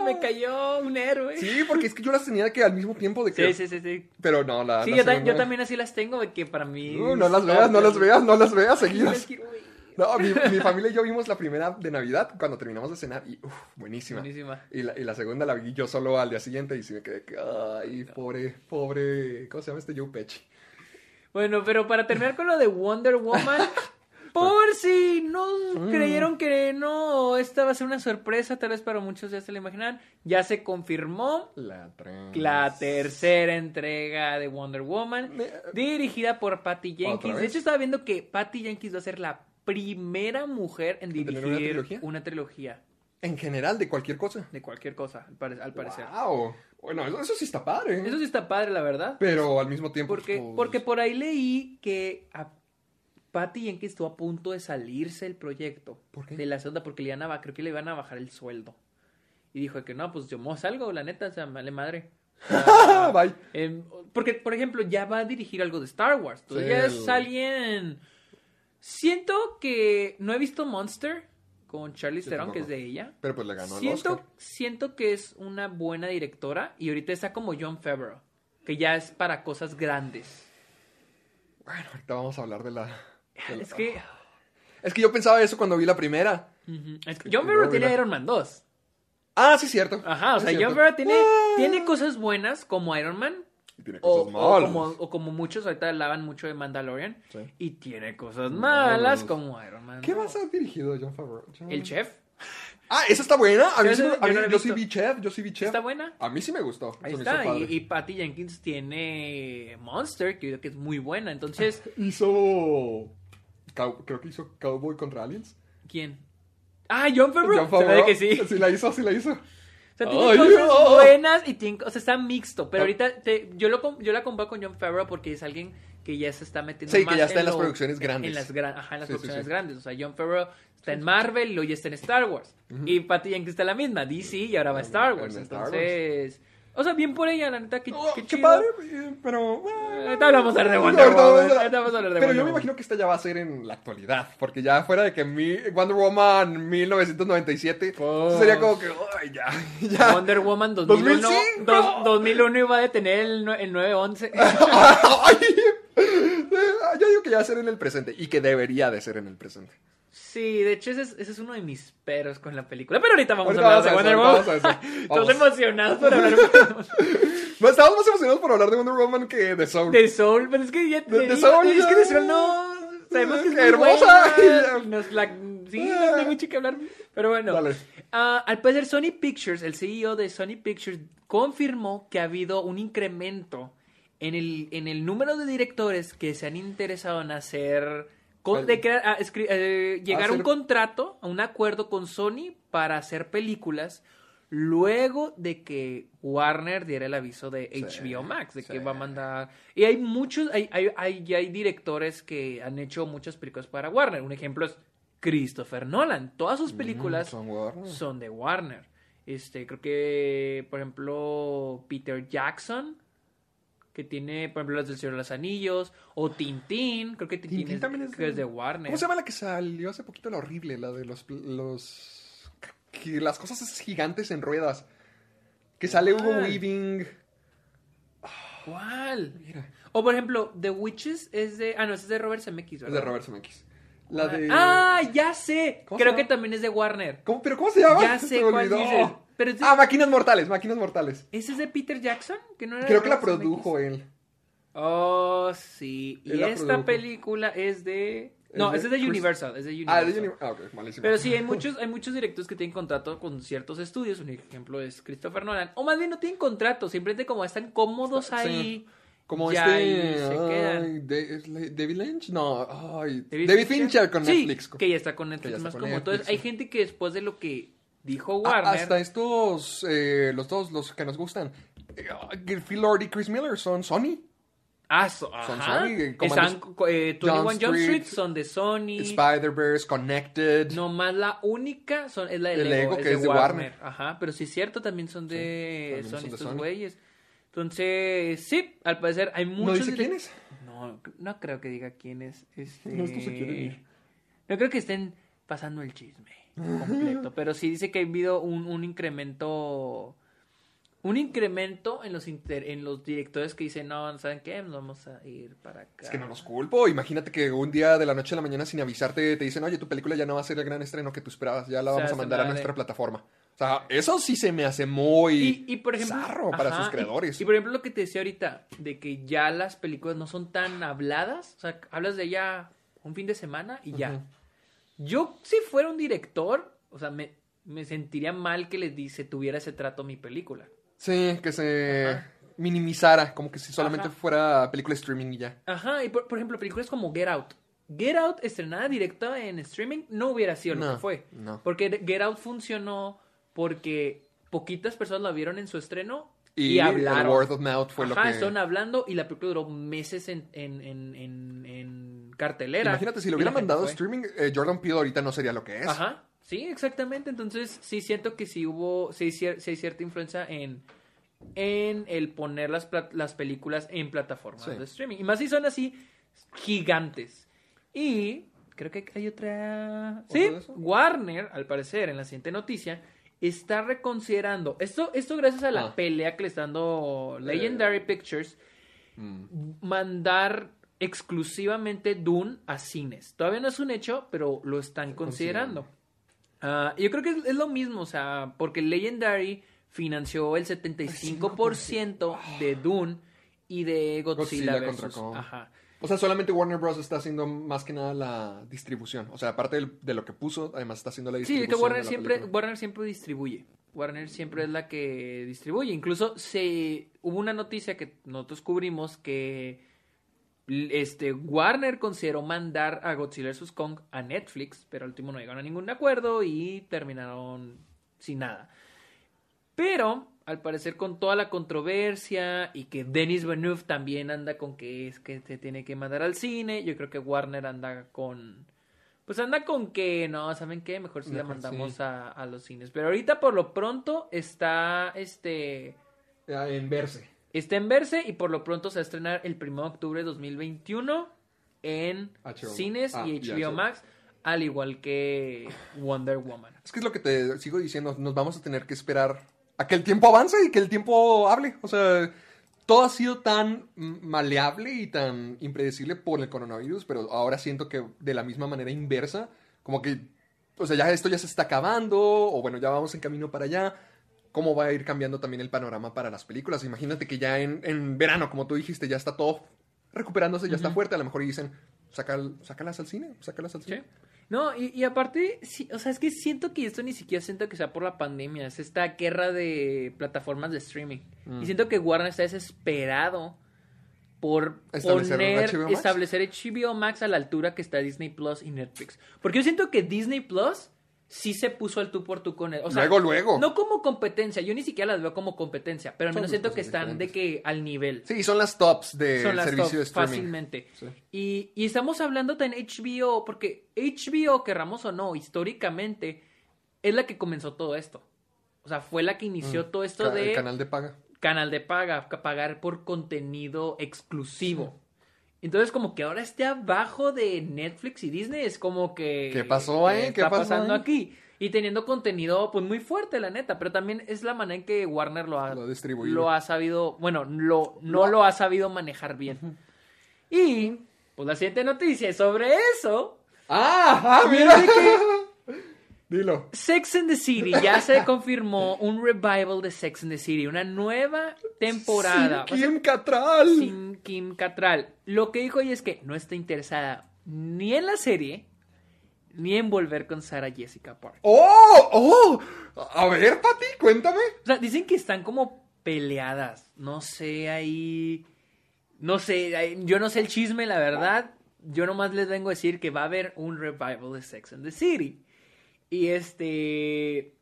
Me cayó un héroe. Sí, porque es que yo las tenía que al mismo tiempo de que. sí, sí, sí. sí. Pero no, la. Sí, la yo, ta- segunda- yo también así las tengo, de que para mí... No, no las veas, no las veas, no las veas seguidas. No, mi, mi familia y yo vimos la primera de Navidad cuando terminamos de cenar y, uff, buenísima. Buenísima. Y la, y la segunda la vi yo solo al día siguiente y sí me quedé, que, ay, pobre, pobre, ¿cómo se llama este Joe Pesci? Bueno, pero para terminar con lo de Wonder Woman, por si no Mm. creyeron que no, esta va a ser una sorpresa, tal vez para muchos ya se lo imaginan, ya se confirmó La tercera entrega de Wonder Woman, dirigida por Patty Jenkins. De hecho, estaba viendo que Patty Jenkins va a ser la primera mujer en ¿En dirigir una trilogía? una trilogía En general, de cualquier cosa. de cualquier cosa, al, pare- al parecer. Wow. Bueno, eso, eso sí está padre. Eso sí está padre, la verdad. Pero al mismo tiempo. Porque, pues, porque por ahí leí que a Patty Jenkins estuvo a punto de salirse del proyecto. ¿Por qué? De la segunda, porque le iban a, creo que le iban a bajar el sueldo. Y dijo que no, pues yo mo salgo, la neta, o sea, me vale madre. Bye. em, porque, por ejemplo, ya va a dirigir algo de Star Wars. Entonces Sí, ya el- es alguien... Siento que no he visto Monster con Charlize Yo Theron, que es de ella. Pero pues le ganó el Siento, Oscar. siento que es una buena directora y ahorita está como John Favreau, que ya es para cosas grandes. Bueno, ahorita vamos a hablar de la. Es que, Es que yo pensaba eso cuando vi la primera. ujú, es que Y John Favreau tiene la- Iron Man 2. Ah, sí, cierto. Ajá, o Sí, sea, cierto. John Favreau tiene, Ah. tiene cosas buenas como Iron Man. Y tiene cosas o malas. como, o como muchos ahorita hablaban mucho de Mandalorian. Sí. Y tiene cosas Malas. malas como Iron Man. ¿Qué 2. más ha dirigido John Favreau? John- El chef. Ah, esa está buena. A mí, Yo sí, no- me- a yo mí- no la he yo sí visto. vi Chef, yo sí vi Chef. ¿Está buena? A mí sí me gustó. Ahí está. Y, y Patty Jenkins tiene Monster, que yo creo que es muy buena. Entonces, Hizo. Cow- Creo que hizo Cowboy contra Aliens. ¿quién? Ah, John Favreau. John Favreau. que sí. Sí la hizo, sí la hizo. O sea, tiene cosas oh. buenas y tiene, o sea, está mixto. Pero Ah. ahorita te- yo, lo, yo la comparo con John Favreau porque es alguien que ya se está metiendo Sí, que ya está en las lo- producciones grandes. En las, gran- ajá, en las Sí, producciones sí. grandes. O sea, John Favreau está en Marvel y luego ya está en Star Wars. Y Patty Jenkins está en la misma, DC y ahora va a Star En Wars. Star Wars. O sea, bien por ella, la neta, qué, Oh, qué qué chido. padre, eh, pero. eh, Ahorita hablamos de Wonder Woman, vamos a- ahorita vamos a hablar de Pero yo me imagino que esta ya va a ser en la actualidad. Porque ya fuera de que mi Wonder Woman 1997 Pues- sería como que. Ay, ya. ya. Wonder Woman 2001, 2005. dos- 2001 iba a detener el, el 911. Ay, yo digo que ya va a ser en el presente. Y que debería de ser en el presente. Sí, de hecho ese es, ese es uno de mis peros con la película. Pero ahorita vamos Ahorita a hablar de vamos Wonder Woman. Vamos. emocionados por hablar de Wonder Woman. No, Estamos más emocionados por hablar de Wonder Woman que de Soul. de Soul, pero es que ya De- de Soul, es que de Soul no sabemos que es muy Hermosa. buena, nos la- sí, no hay mucho que hablar. Pero bueno, ah, al parecer Sony Pictures, el CEO de Sony Pictures confirmó que ha habido un incremento en el, en el número de directores que se han interesado en hacer con- de crear- a escri- eh, llegar a un contrato, a un acuerdo con Sony para hacer películas luego de que Warner diera el aviso de Sí, HBO Max, de que va a mandar... Y hay muchos, hay, hay, hay, directores que han hecho muchas películas para Warner. Un ejemplo es Christopher Nolan. Todas sus películas Mm, son Warner. son de Warner. Este, creo que, por ejemplo, Peter Jackson, que tiene, por ejemplo, las del Señor de los Anillos, o Tintín, creo que Tintín, Tintín es, también es que de- es de Warner. ¿Cómo se llama la que salió hace poquito la horrible? La de los. los que las cosas gigantes en ruedas. Que sale Hugo. Weaving. ¿Cuál? Mira. O por ejemplo, The Witches es de. Ah, no, es de Robert Zemeckis, Es ¿verdad? de Robert Zemeckis. La de. Ah, ya sé. ¿Cómo Creo que también es de Warner. ¿Cómo? ¿Pero cómo se llama? Ya sé cuál dices. Pero es de- Ah, Máquinas Mortales, Máquinas Mortales. ¿Ese es de Peter Jackson? Que no era Creo que la produjo él. Oh, sí. Y Él esta produjo. película es de. No, Es de es de Universal. Es de Universal. Ah, de Uni- Ah, ok, malísimo. Pero sí, hay muchos, hay muchos directores que tienen contrato con ciertos estudios. Un ejemplo es Christopher Nolan. O más bien no tienen contrato, simplemente como están cómodos Sí. ahí. Como ya este. se ay, David Lynch? No, ay. David David, Fincher, con Sí, Netflix. que ya está con Netflix está más con cómodo. Netflix, Entonces, hay sí. gente que después de lo que dijo Ah, Warner. hasta estos, eh, los dos, los que nos gustan. eh, Phil Lord y Chris Miller son Sony. Ah, so- Son ajá. Sony, eh, Están, eh, 21 Jump Street Street, son de Sony. Spider-Verse, Connected. No más la única son, es la de Lego, Lego, que es de Warner. Ajá, pero sí es cierto, también son de también Sony son de estos güeyes. Entonces, sí, al parecer hay muchos... dice direct- quién es? No, no creo que diga quién es. Este... No, esto se quiere ir. No creo que estén pasando el chisme completo, pero sí dice que ha habido un, un incremento... Un incremento en los inter- en los directores que dicen, no, ¿saben qué? Nos vamos a ir para acá. Es que no los culpo. Imagínate que un día de la noche a la mañana sin avisarte te dicen, oye, tu película ya no va a ser el gran estreno que tú esperabas, ya la O sea, vamos a mandar a nuestra de- plataforma. O sea, eso sí se me hace muy Y, y, por ejemplo, zarro para ajá, sus creadores. Y, por ejemplo, lo que te decía ahorita, de que ya las películas no son tan habladas, o sea, hablas de ya un fin de semana y ya. Yo, si fuera un director, o sea, me, me sentiría mal que les dice, tuviera ese trato mi película. Sí, que se Ajá. minimizara, como que si solamente Ajá. fuera película streaming y ya. Ajá, y por, por ejemplo, películas como Get Out. Get Out, estrenada directa en streaming, no hubiera sido lo No, que fue. no. Porque Get Out funcionó porque poquitas personas la vieron en su estreno y, Y, el hablaron. word of mouth fue Ajá, lo que... estaban hablando y la película duró meses en, en, en, en, cartelera. Imagínate, si lo gente mandado streaming, eh, Jordan Peele ahorita no sería lo que es. Ajá, sí, exactamente. Entonces, sí siento que sí hubo, sí, sí hay cierta influencia en, en el poner las, las películas en plataformas Sí. de streaming. Y más si son así gigantes. Y creo que hay otra... Sí? Warner, al parecer, en la siguiente noticia, está reconsiderando, esto, esto gracias a la Ah. pelea que le está dando Legendary Pictures, Mm. mandar exclusivamente Dune a cines. Todavía no es un hecho, pero lo están considerando. Ah, yo creo que es, es lo mismo, o sea, porque Legendary financió el 75% de Dune y de Godzilla, Godzilla contra versus- Kong. Ajá. O sea, solamente Warner Bros. está haciendo más que nada la distribución. O sea, aparte de lo que puso, además está haciendo la Sí, distribución. es que Warner de la siempre, película. Warner siempre distribuye. Warner siempre es la que distribuye. Incluso se hubo una noticia que nosotros cubrimos que este Warner consideró mandar a Godzilla vs Kong a Netflix, pero al último no llegaron a ningún acuerdo y terminaron sin nada. Pero al parecer con toda la controversia y que Denis Villeneuve también anda con que es que se tiene que mandar al cine, yo creo que Warner anda con pues anda con que no, ¿saben qué? Mejor si la Mejor mandamos sí. a, a los cines. Pero ahorita por lo pronto está este Ah, En verse. está en verse y por lo pronto se va a estrenar el 1 de octubre de 2021 en HBO. cines Ah, y HBO sí. Max, al igual que Wonder Woman. Es que es lo que te sigo diciendo. Nos vamos a tener que esperar a que el tiempo avance y que el tiempo hable. O sea, todo ha sido tan maleable y tan impredecible por el coronavirus, pero ahora siento que de la misma manera inversa, como que, o sea, ya esto ya se está acabando, o bueno, ya vamos en camino para allá. ¿Cómo va a ir cambiando también el panorama para las películas? Imagínate que ya en, en verano, como tú dijiste, ya está todo recuperándose, ya está fuerte. A lo mejor dicen, Saca, sácalas al cine, sácalas al cine. No, y, y aparte, sí, o sea, es que siento que esto ni siquiera siento que sea por la pandemia, es esta guerra de plataformas de streaming. Mm. Y siento que Warner está desesperado por Establecer poner, HBO establecer HBO Max a la altura que está Disney Plus y Netflix. Porque yo siento que Disney Plus sí se puso al tú por tú con él. O sea, luego, luego. no como competencia, yo ni siquiera las veo como competencia, pero al menos siento que están de que al nivel. Sí, son las tops del Son las servicio top, de streaming. fácilmente. Sí. Y, y estamos hablando en HBO, porque HBO, querramos o no, históricamente, es la que comenzó todo esto. O sea, fue la que inició todo esto Mm. De El canal de paga. canal de paga, pagar por contenido exclusivo. Entonces, como que ahora esté abajo de Netflix y Disney, es como que... ¿Qué pasó ahí? ¿Qué está pasó pasando ahí? aquí? Y teniendo contenido, pues, muy fuerte, la neta. Pero también es la manera en que Warner lo ha, Lo lo ha sabido... Bueno, lo, no Lo ha- lo ha sabido manejar bien. Y, pues, la siguiente noticia es sobre eso. ¡Ah! ¡Ah, mira! Dilo. Sex and the City, ya se confirmó un revival de Sex and the City, una nueva temporada. Sin Kim Cattrall. sin Kim Cattrall. Lo que dijo ella es que no está interesada ni en la serie ni en volver con Sarah Jessica Parker. ¡Oh! ¡Oh! A ver, Pati, cuéntame. O sea, dicen que están como peleadas. No sé, ahí. No sé, yo no sé el chisme, la verdad. Yo nomás les vengo a decir que va a haber un revival de Sex and the City. Y este.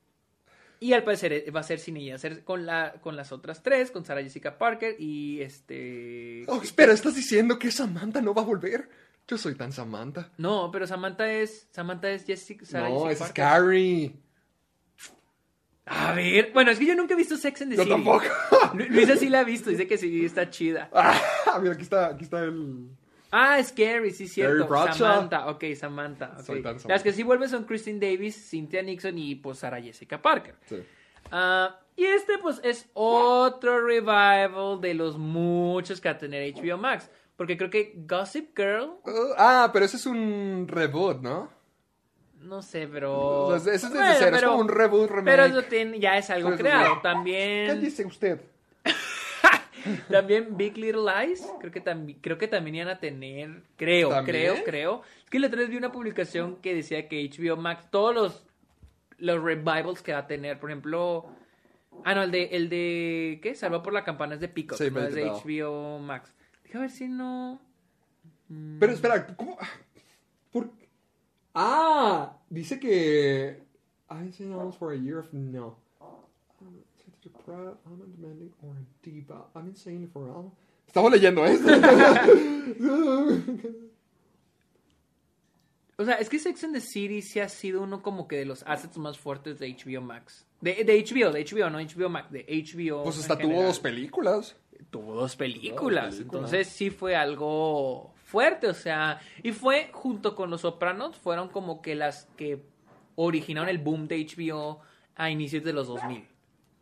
Y al parecer eh, va a ser sin ella, ser con, la, con las otras tres, con Sarah Jessica Parker y este... Oh, espera, ¿estás diciendo que Samantha no va a volver? Yo soy tan Samantha. No, pero Samantha es, Samantha es Jessica, Sarah no, Jessica es Parker. Carrie. A ver, bueno, es que yo nunca he visto Sex and the Yo City. tampoco. Lu- Luisa sí la ha visto, dice que sí, está chida. Ah, mira, aquí está, aquí está el... Ah, es Carrie, sí, cierto. Samantha, ok, Samantha. ok. Soy tan Las que sí vuelven son Christine Davis, Cynthia Nixon y pues Sarah Jessica Parker. Sí. Ah, y este pues es otro revival de los muchos que va a tener HBO Max. Porque creo que Gossip Girl, Uh, ah, pero ese es un reboot, ¿no? no sé, pero... O sea, ese es desde Bueno, cero, es como un reboot, remake. Pero eso tiene- ya es algo creado. También... ¿Qué dice usted? También Big Little Lies, creo que, también creo que también iban a tener, creo, ¿También? creo, creo. Es que la otra vez vi una publicación que decía que HBO Max, todos los, los revivals que va a tener, por ejemplo... Ah, no, el de, el de, ¿qué? Salva por la campana es de Peacock, Sí, no es de HBO Max. Deja ver si no... Pero espera, ¿cómo? ¿Por... Ah, dice que... I say for a year of no. Estamos leyendo esto. O sea, es que Sex and the City sí ha sido uno como que de los assets más fuertes de HBO Max. De, de HBO, de HBO, no HBO Max, de HBO. pues en hasta tuvo general. dos películas. tuvo dos películas. Tuvo dos películas. Entonces sí fue algo fuerte, o sea, y fue junto con Los Sopranos, fueron como que las que originaron el boom de HBO a inicios de los 2000.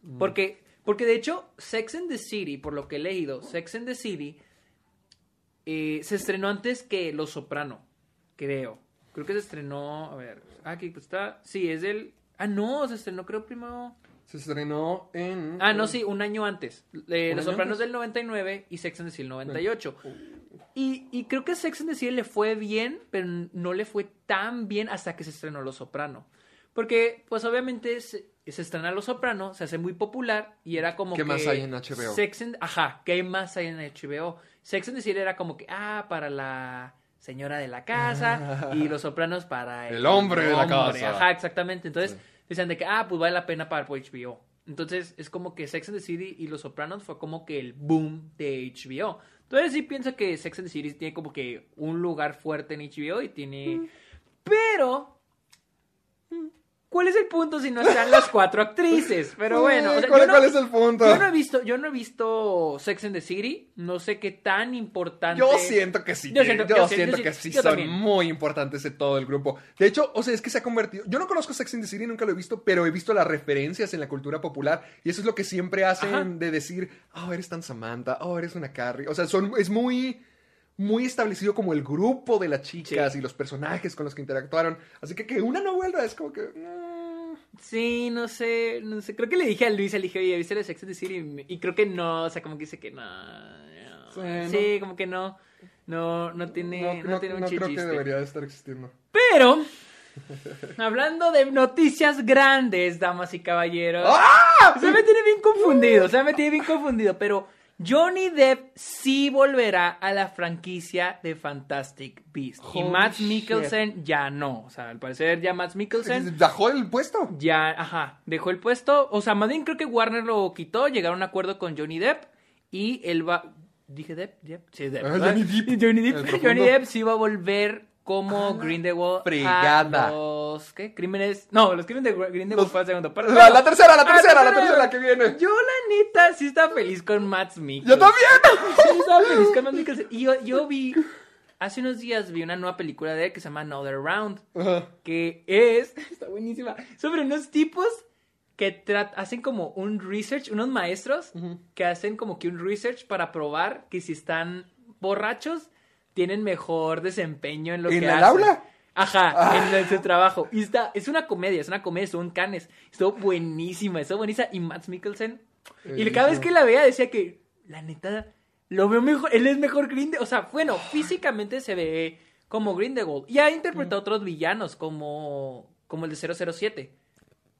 Mm. Porque, porque de hecho, Sex and the City, por lo que he leído, Sex and the City eh, se estrenó antes que Los Soprano, creo. Creo que se estrenó, a ver, ah, aquí está, sí, es del... Ah, no, se estrenó creo primero... Se estrenó en... Ah, no, sí, un año antes. Eh, ¿Un Los año Sopranos antes? del 99 y Sex and the City del 98. Y, y creo que Sex and the City le fue bien, pero no le fue tan bien hasta que se estrenó Los Soprano. Porque, pues obviamente se, se estrena Los Soprano, se hace muy popular y era como ¿Qué que... más hay en HBO? Sex and- ajá, ¿qué más hay en HBO? Sex and the City era como que, ah, para la señora de la casa y Los Sopranos para El hombre de la casa. Ajá, exactamente. Entonces decían de que, ah, pues vale la pena pagar por HBO. Entonces es como que Sex and the City y Los Sopranos fue como que el boom de HBO. Entonces sí pienso que Sex and the City tiene como que un lugar fuerte en HBO y tiene... Pero... ¿Cuál es el punto si no están las cuatro actrices? Pero bueno, o sea, ¿Cuál, yo no- cuál es el punto? yo no he visto, yo no he visto Sex and the City. No sé qué tan importante. Yo siento que sí. Yo siento- yo siento, siento- que sí son también. muy importantes de todo el grupo. De hecho, o sea, es que se ha convertido. Yo no conozco Sex and the City, nunca lo he visto, pero he visto las referencias en la cultura popular. Y eso es lo que siempre hacen Ajá. de decir, oh, eres tan Samantha, oh, eres una Carrie. O sea, son, es muy. Muy establecido como el grupo de las chicas Sí. y los personajes con los que interactuaron. Así que que una no vuelva es como que. mm, Sí, no sé, no sé. Creo que le dije a Luis, le dije, oye, ¿viste la Sex and the City? Y creo que no, o sea, como que dice que no. no. Sí, como que no. No, no tiene, no, no, tiene mucho creo que debería de estar existiendo. Pero, hablando de noticias grandes, damas y caballeros. ¡Ah! Se me tiene bien confundido, se me tiene bien confundido, pero Johnny Depp sí volverá a la franquicia de Fantastic Beasts. y Matt shit. Mikkelsen ya no. O sea, al parecer ya Matt Mikkelsen ¿Bajó el puesto? ya, ajá, dejó el puesto. O sea, más bien creo que Warner lo quitó, llegaron a un acuerdo con Johnny Depp y él va... ¿Dije Depp? Depp. Sí, Depp. Ah. Johnny Depp. Johnny Depp. Johnny Depp sí va a volver como Grindelwald fregada. a los ¿qué? crímenes no los crímenes de Grindelwald Los- fue la segunda parte La, la tercera, la Ah, tercera, la tercera que viene. yo la neta sí estaba feliz con Matt Mikkelsen ¡Yo también! sí estaba feliz con Matt Mikkelsen y yo, yo vi hace unos días vi una nueva película de él que se llama Another Round que es, está buenísima, sobre unos tipos que hacen como un research, unos maestros que hacen como que un research para probar que si están borrachos tienen mejor desempeño en lo ¿En que el hacen. aula? Ajá, Ah. en, en su trabajo. Y está, es una comedia, es una comedia, estuvo en Cannes. Estuvo buenísima, estuvo buenísima. Y Matt Mikkelsen. Y cada vez que la veía decía que, la neta, lo veo mejor, él es mejor Grindelwald. O sea, bueno, físicamente se ve como Grindelwald. Y ha interpretado otros villanos como, como el de 007.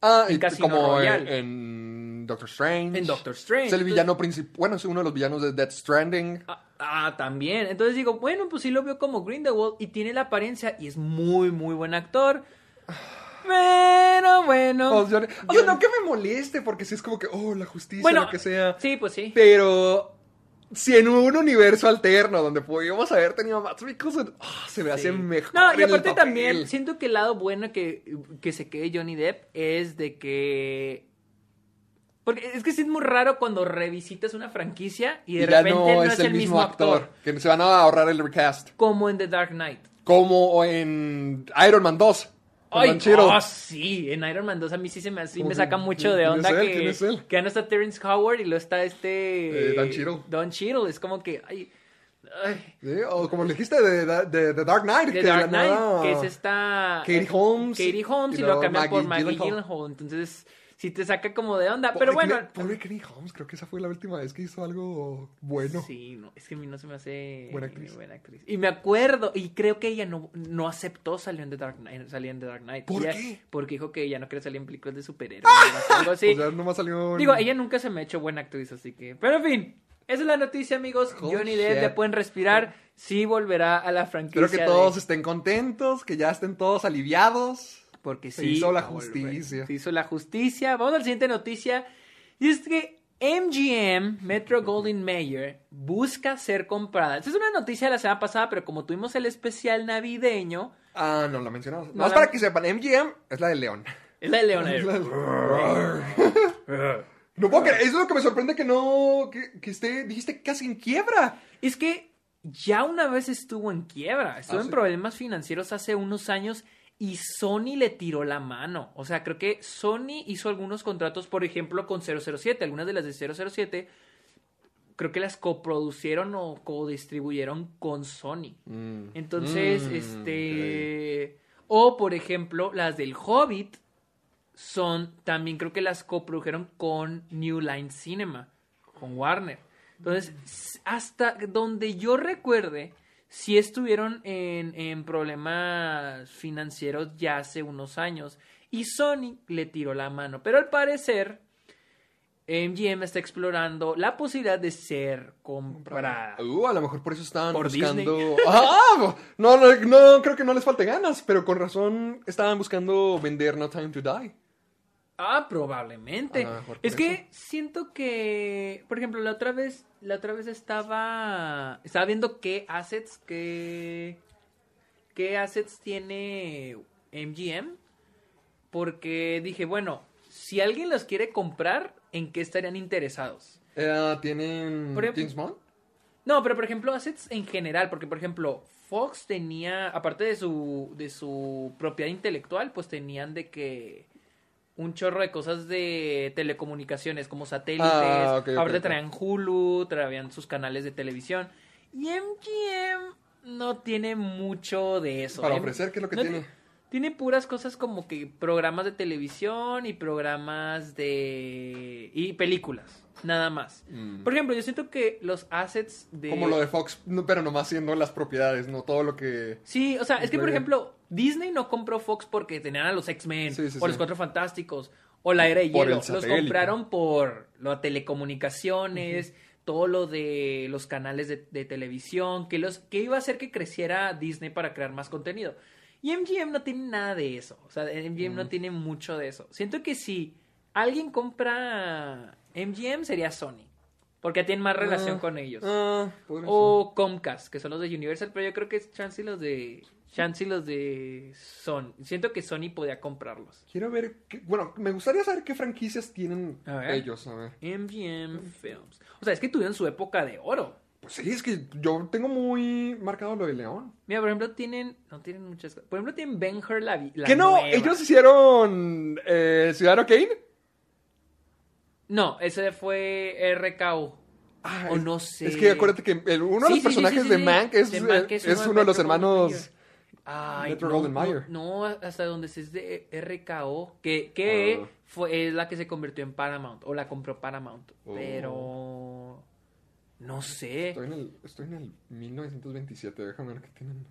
Ah, En y Casino como Royale. en, en Doctor Strange. En Doctor Strange. Es el villano principal. Bueno, es uno de los villanos de Death Stranding. Ah, ah, también. Entonces digo, bueno, pues sí lo veo como Grindelwald y tiene la apariencia y es muy, muy buen actor. Pero Bueno, bueno. Yo- o sea, no que me moleste, porque si es como que, oh, la justicia, Bueno, lo que sea. Sí, pues sí. Pero si en un universo alterno donde podíamos haber tenido a Matt Mikkelsen, ah, se me hace mejor. No, y aparte también siento que el lado bueno que, que se quede Johnny Depp es de que. Porque es que sí es muy raro cuando revisitas una franquicia y de Y repente no, es, el mismo actor. Que se van a ahorrar el recast. Como en The Dark Knight. Como en Iron Man 2. con Ay, oh, sí, en Iron Man 2 a mí sí se me, sí ¿Cómo me que- saca mucho de onda él? que, ¿Quién es él? que ya no está Terrence Howard y lo está este... Eh, Don Cheadle. Don Cheadle, es como que... Ay, ay, Sí, O como le dijiste de, de, de- de Dark Knight. The que Dark Knight, que es esta... Katie Holmes, Katie Holmes y, y lo cambian por Maggie. Gyllenhaal. Entonces, sí te saca como de onda. Pero bueno... Pobre Kenny Holmes, creo que esa fue la última vez que hizo algo bueno. Sí, no, es que a mí no se me hace Buena actriz. buena actriz. Y me acuerdo, y creo que ella no, no aceptó salir en The Dark Knight. Salir en The Dark Knight. ¿Por Ella- qué? Porque dijo que ella no quería salir en películas de superhéroes. algo así. O sea, nomás salió. en- Digo, ella nunca se me ha hecho buena actriz, así que. Pero en fin, esa es la noticia, amigos. Oh, Johnny Depp ya pueden respirar. Sí volverá a la franquicia. Espero que de- todos estén contentos, que ya estén todos aliviados. Porque Se sí. hizo la volver. justicia. Se hizo la justicia. Vamos a la siguiente noticia. Y es que MGM, Metro Golden Mayer, busca ser comprada. Esta es una noticia de la semana pasada, pero como tuvimos el especial navideño, Ah, no, la mencionamos. No Más la- para que sepan, MGM es la de León. es la de Leon Air. No puedo creer, es lo que me sorprende que no. que, que esté, dijiste casi en quiebra. Es que ya una vez estuvo en quiebra, estuvo Ah, en ¿sí? problemas financieros hace unos años y Sony le tiró la mano. O sea, creo que Sony hizo algunos contratos, por ejemplo, con 007, algunas de las de 007, creo que las coproducieron o codistribuyeron con Sony. Entonces, Mm, este... O, por ejemplo, las del Hobbit son, también creo que las coprodujeron con New Line Cinema, con Warner. Entonces, s- hasta donde yo recuerde, sí estuvieron en, en problemas financieros ya hace unos años. Y Sony le tiró la mano. Pero al parecer, MGM está explorando la posibilidad de ser comprada. Uh, a lo mejor por eso estaban Por buscando. ¡Ah! No, no, no, creo que no les falte ganas, pero con razón estaban buscando vender No Time to Die. Ah, probablemente. Es que eso. siento que, por ejemplo, la otra vez, la otra vez estaba, estaba viendo qué assets, qué, qué assets tiene MGM, porque dije, bueno, si alguien los quiere comprar, ¿en qué estarían interesados? Eh, ¿Tienen Por ejemplo-? No, pero por ejemplo, assets en general, porque por ejemplo, Fox tenía, aparte de su, de su propiedad intelectual, pues tenían de que un chorro de cosas de telecomunicaciones, como satélites, Ah, ok, ok, aparte ok. traían Hulu, traían sus canales de televisión, y MGM no tiene mucho de eso. Para M- ofrecer, ¿qué es lo que no tiene? ti- Tiene puras cosas como que programas de televisión y programas de... y películas, nada más. Mm. Por ejemplo, yo siento que los assets de... Como lo de Fox, pero nomás siendo las propiedades, no todo lo que. Sí, o sea, es que por ejemplo, Disney no compró Fox porque tenían a los X-Men Sí, sí, o los. Cuatro Fantásticos o la Era de Por Hielo. el Los compraron por las telecomunicaciones, todo lo de los canales de, de televisión, que, los, que iba a hacer que creciera Disney para crear más contenido. Y MGM no tiene nada de eso. O sea, MGM no tiene mucho de eso. Siento que si alguien compra MGM sería Sony. Porque tienen más relación Ah, con ellos. Ah, podría O Comcast, que son los de Universal, pero yo creo que es chance y los de chance y los de Sony. Siento que Sony podía comprarlos. Quiero ver. qué- bueno, me gustaría saber qué franquicias tienen A ver. ellos. A ver. MGM Films. O sea, es que tuvieron su época de oro. Pues sí, es que yo tengo muy marcado lo de León. Mira, por ejemplo, tienen no tienen muchas cosas. Por ejemplo, tienen Ben Hur la, la ¿Qué no? nueva. ¿Ellos hicieron eh, Ciudadano Kane? No, ese fue RKO. Ah, O no sé. Es que acuérdate que el- uno de los sí, personajes sí, de. Mank es, De Mank es, es uno de uno de los hermanos. Ay, Metro no, Golden no, Mayer. No, hasta donde es de RKO, que, que Ah. fue, es la que se convirtió en Paramount, o la compró Paramount. Oh. Pero no sé. Estoy en, el, estoy en el 1927, déjame ver qué tienen.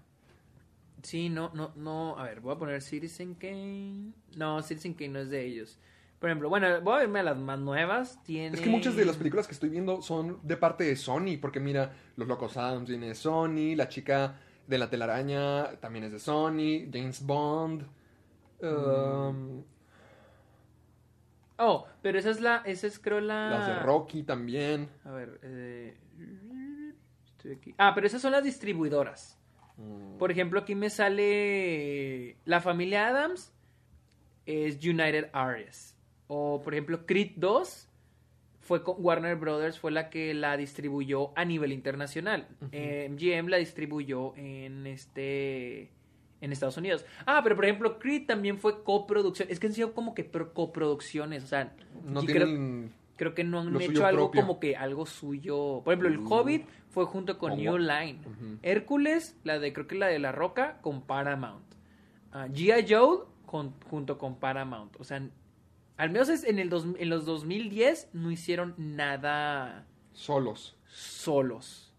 Sí, no, no, no. A ver, voy a poner Citizen Kane. No, Citizen Kane no es de ellos. Por ejemplo, bueno, voy a verme a las más nuevas. Tiene... Es que muchas de las películas que estoy viendo son de parte de Sony, porque mira, Los Locos Adams viene de Sony, La Chica de la Telaraña también es de Sony, James Bond. um, Oh, pero esa es la, esa es creo la... Las de Rocky también. A ver, eh, estoy aquí. Ah, pero esas son las distribuidoras. Mm. Por ejemplo, aquí me sale la familia Adams es United Artists. O por ejemplo, Creed 2 fue con Warner Brothers fue la que la distribuyó a nivel internacional. Eh, MGM la distribuyó en este en Estados Unidos. Ah, pero por ejemplo, Creed también fue coproducción. Es que han sido como que pro- coproducciones, o sea, No creo- tienen... Creo que no han hecho algo propio. como que algo suyo. Por ejemplo, el Hobbit fue junto con ¿Cómo? New Line. Hércules, la de creo que la de La Roca, con Paramount. Ah, G.I. Joe con- junto con Paramount. O sea, al menos es en, el dos- en los 2010 no hicieron nada Solos. solos.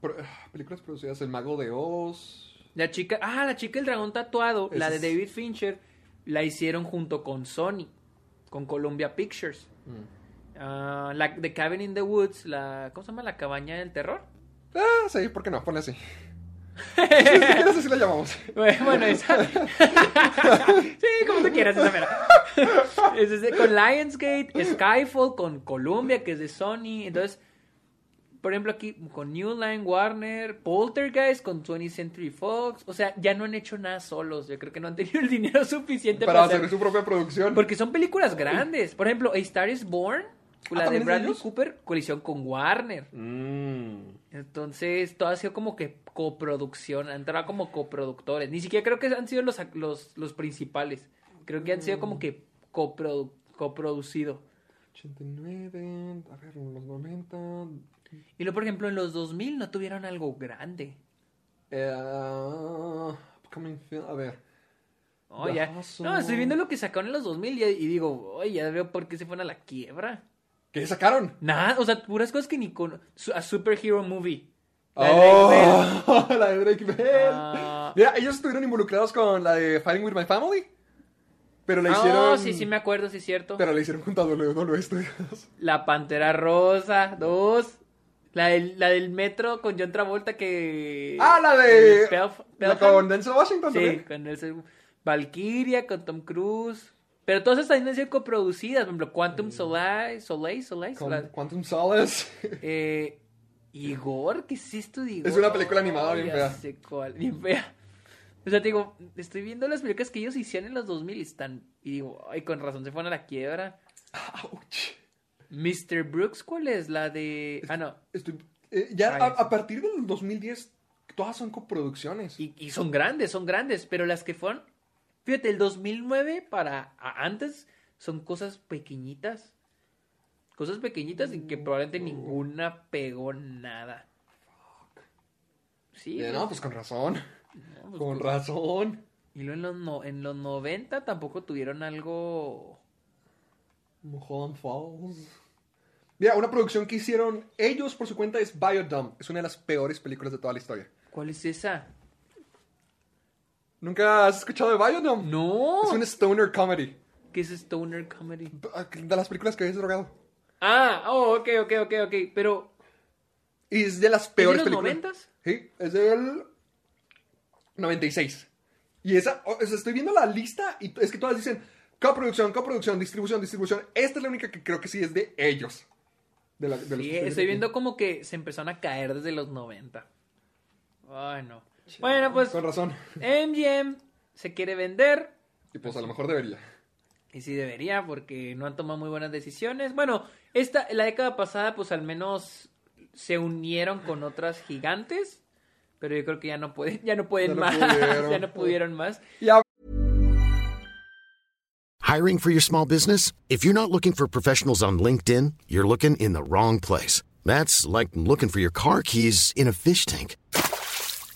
Pro- ah, películas producidas El Mago de Oz. La chica, ah, la chica del dragón tatuado, la de David Fincher, la hicieron junto con Sony, con Columbia Pictures. Mm. Ah, la de Cabin in the Woods, la, ¿cómo se llama? La cabaña del terror. Ah, sí, ¿por qué no? Ponle así. Si quieres así la llamamos. Bueno, esa. sí, como tú quieras, esa mera. Con Lionsgate, Skyfall, con Columbia, que es de Sony. Entonces, por ejemplo, aquí con New Line, Warner, Poltergeist, con 20th Century Fox. O sea, ya no han hecho nada solos. Yo creo que no han tenido el dinero suficiente Para para, hacer su propia producción. Porque son películas grandes. Por ejemplo, A Star is Born, la de ¿también es de Bradley? Cooper, colisión con Warner. Mm. Entonces, todo ha sido como que coproducción, han entrado como coproductores. Ni siquiera creo que han sido los, los, los principales. Creo que han sido como que coprodu- coproducido. 89, a ver, en los 90. Y luego, por ejemplo, en los 2000 no tuvieron algo grande. Eh, a ver. Oh, ya. No, estoy viendo lo que sacaron en los 2000 y, y digo, oye, ya veo por qué se fueron a la quiebra. ¿Qué sacaron? Nada, o sea, puras cosas que ni con... A Superhero Movie. La de Drake Bell. Oh, la de Drake Bell. Ah. Mira, ellos estuvieron involucrados con la de Fighting with My Family. Pero la Ah, hicieron. sí, sí me acuerdo, sí es cierto. Pero la hicieron junto a WWE Studios. La Pantera Rosa, dos. La del, la del metro con John Travolta que... Ah, la de. Pelf- la Pelham. con Denzel Washington Sí, también. con ese... Valkyria, con Tom Cruise. Pero todas estas han sido coproducidas. Por ejemplo, Quantum Soleil, Soleil. Con Soleil. Quantum Solace. Eh, Igor, ¿qué es esto de Igor? Es una película animada bien fea. sé cuál, bien fea. O sea, te digo, estoy viendo las películas que ellos hicieron en los 2000 y están... Y digo, ay, con razón se fueron a la quiebra. Ouch. Mr. Brooks, ¿cuál es? La de... Ah, no. Estoy- eh, ya a, partir del 2010, todas son coproducciones. Y, y son grandes, son grandes, pero las que fueron, fíjate, el 2009 para antes son cosas pequeñitas. Cosas pequeñitas y que probablemente ninguna pegó nada. Sí. Eh, pues, no, pues con razón. no, pues, Con razón. y luego en los, no- en los 90 tampoco tuvieron algo... Mulholland Falls. Mira, una producción que hicieron ellos por su cuenta es Biodome. Es una de las peores películas de toda la historia. ¿Cuál es esa? ¿Nunca has escuchado de Biodome? No. Es una stoner comedy. ¿Qué es Stoner Comedy? De las películas que ves drogado. Ah, oh, ok, ok, ok, ok. Pero, Y es de las ¿es de peores los películas. noventas? Sí, es del 96. Y esa, o sea, estoy viendo la lista y es que todas dicen coproducción, coproducción, distribución, distribución. Esta es la única que creo que sí es de ellos. De, la, de Sí, estoy viendo como que se empezaron a caer desde los 90. Ay, no. Bueno, pues Con razón. MGM se quiere vender. Y pues a lo mejor debería. Y sí debería, porque no han tomado muy buenas decisiones. Bueno, esta, la década pasada, pues al menos se unieron con otras gigantes. Pero yo creo que ya no pueden, ya no pueden Ya no más. pudieron. ya no pudieron más. Y a- Hiring for your small business? If you're not looking for professionals on LinkedIn, you're looking in the wrong place. That's like looking for your car keys in a fish tank.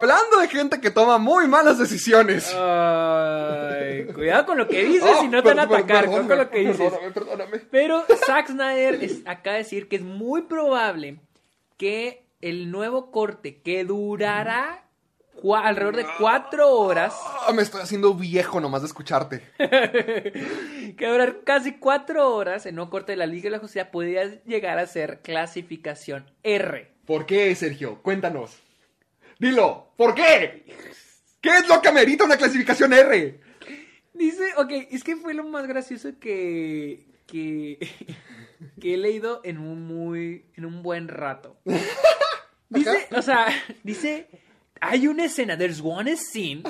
Hablando de gente que toma muy malas decisiones. Ay, cuidado con lo que dices Oh, y no te van a atacar. Cuidado con lo que dices. Perdóname, perdóname. Pero Zack Snyder es- acaba de decir que es muy probable que el nuevo corte que durará cua- alrededor de cuatro horas. Ah, me estoy haciendo viejo nomás de escucharte. que durar casi cuatro horas, el nuevo corte de la Liga de la Justicia podría llegar a ser clasificación R. ¿Por qué, Sergio? Cuéntanos. Dilo, ¿por qué? ¿Qué es lo que amerita una clasificación R? Dice, ok, es que fue lo más gracioso que, que, que he leído en un muy, en un buen rato. Dice, o sea, dice, hay una escena, there's one scene,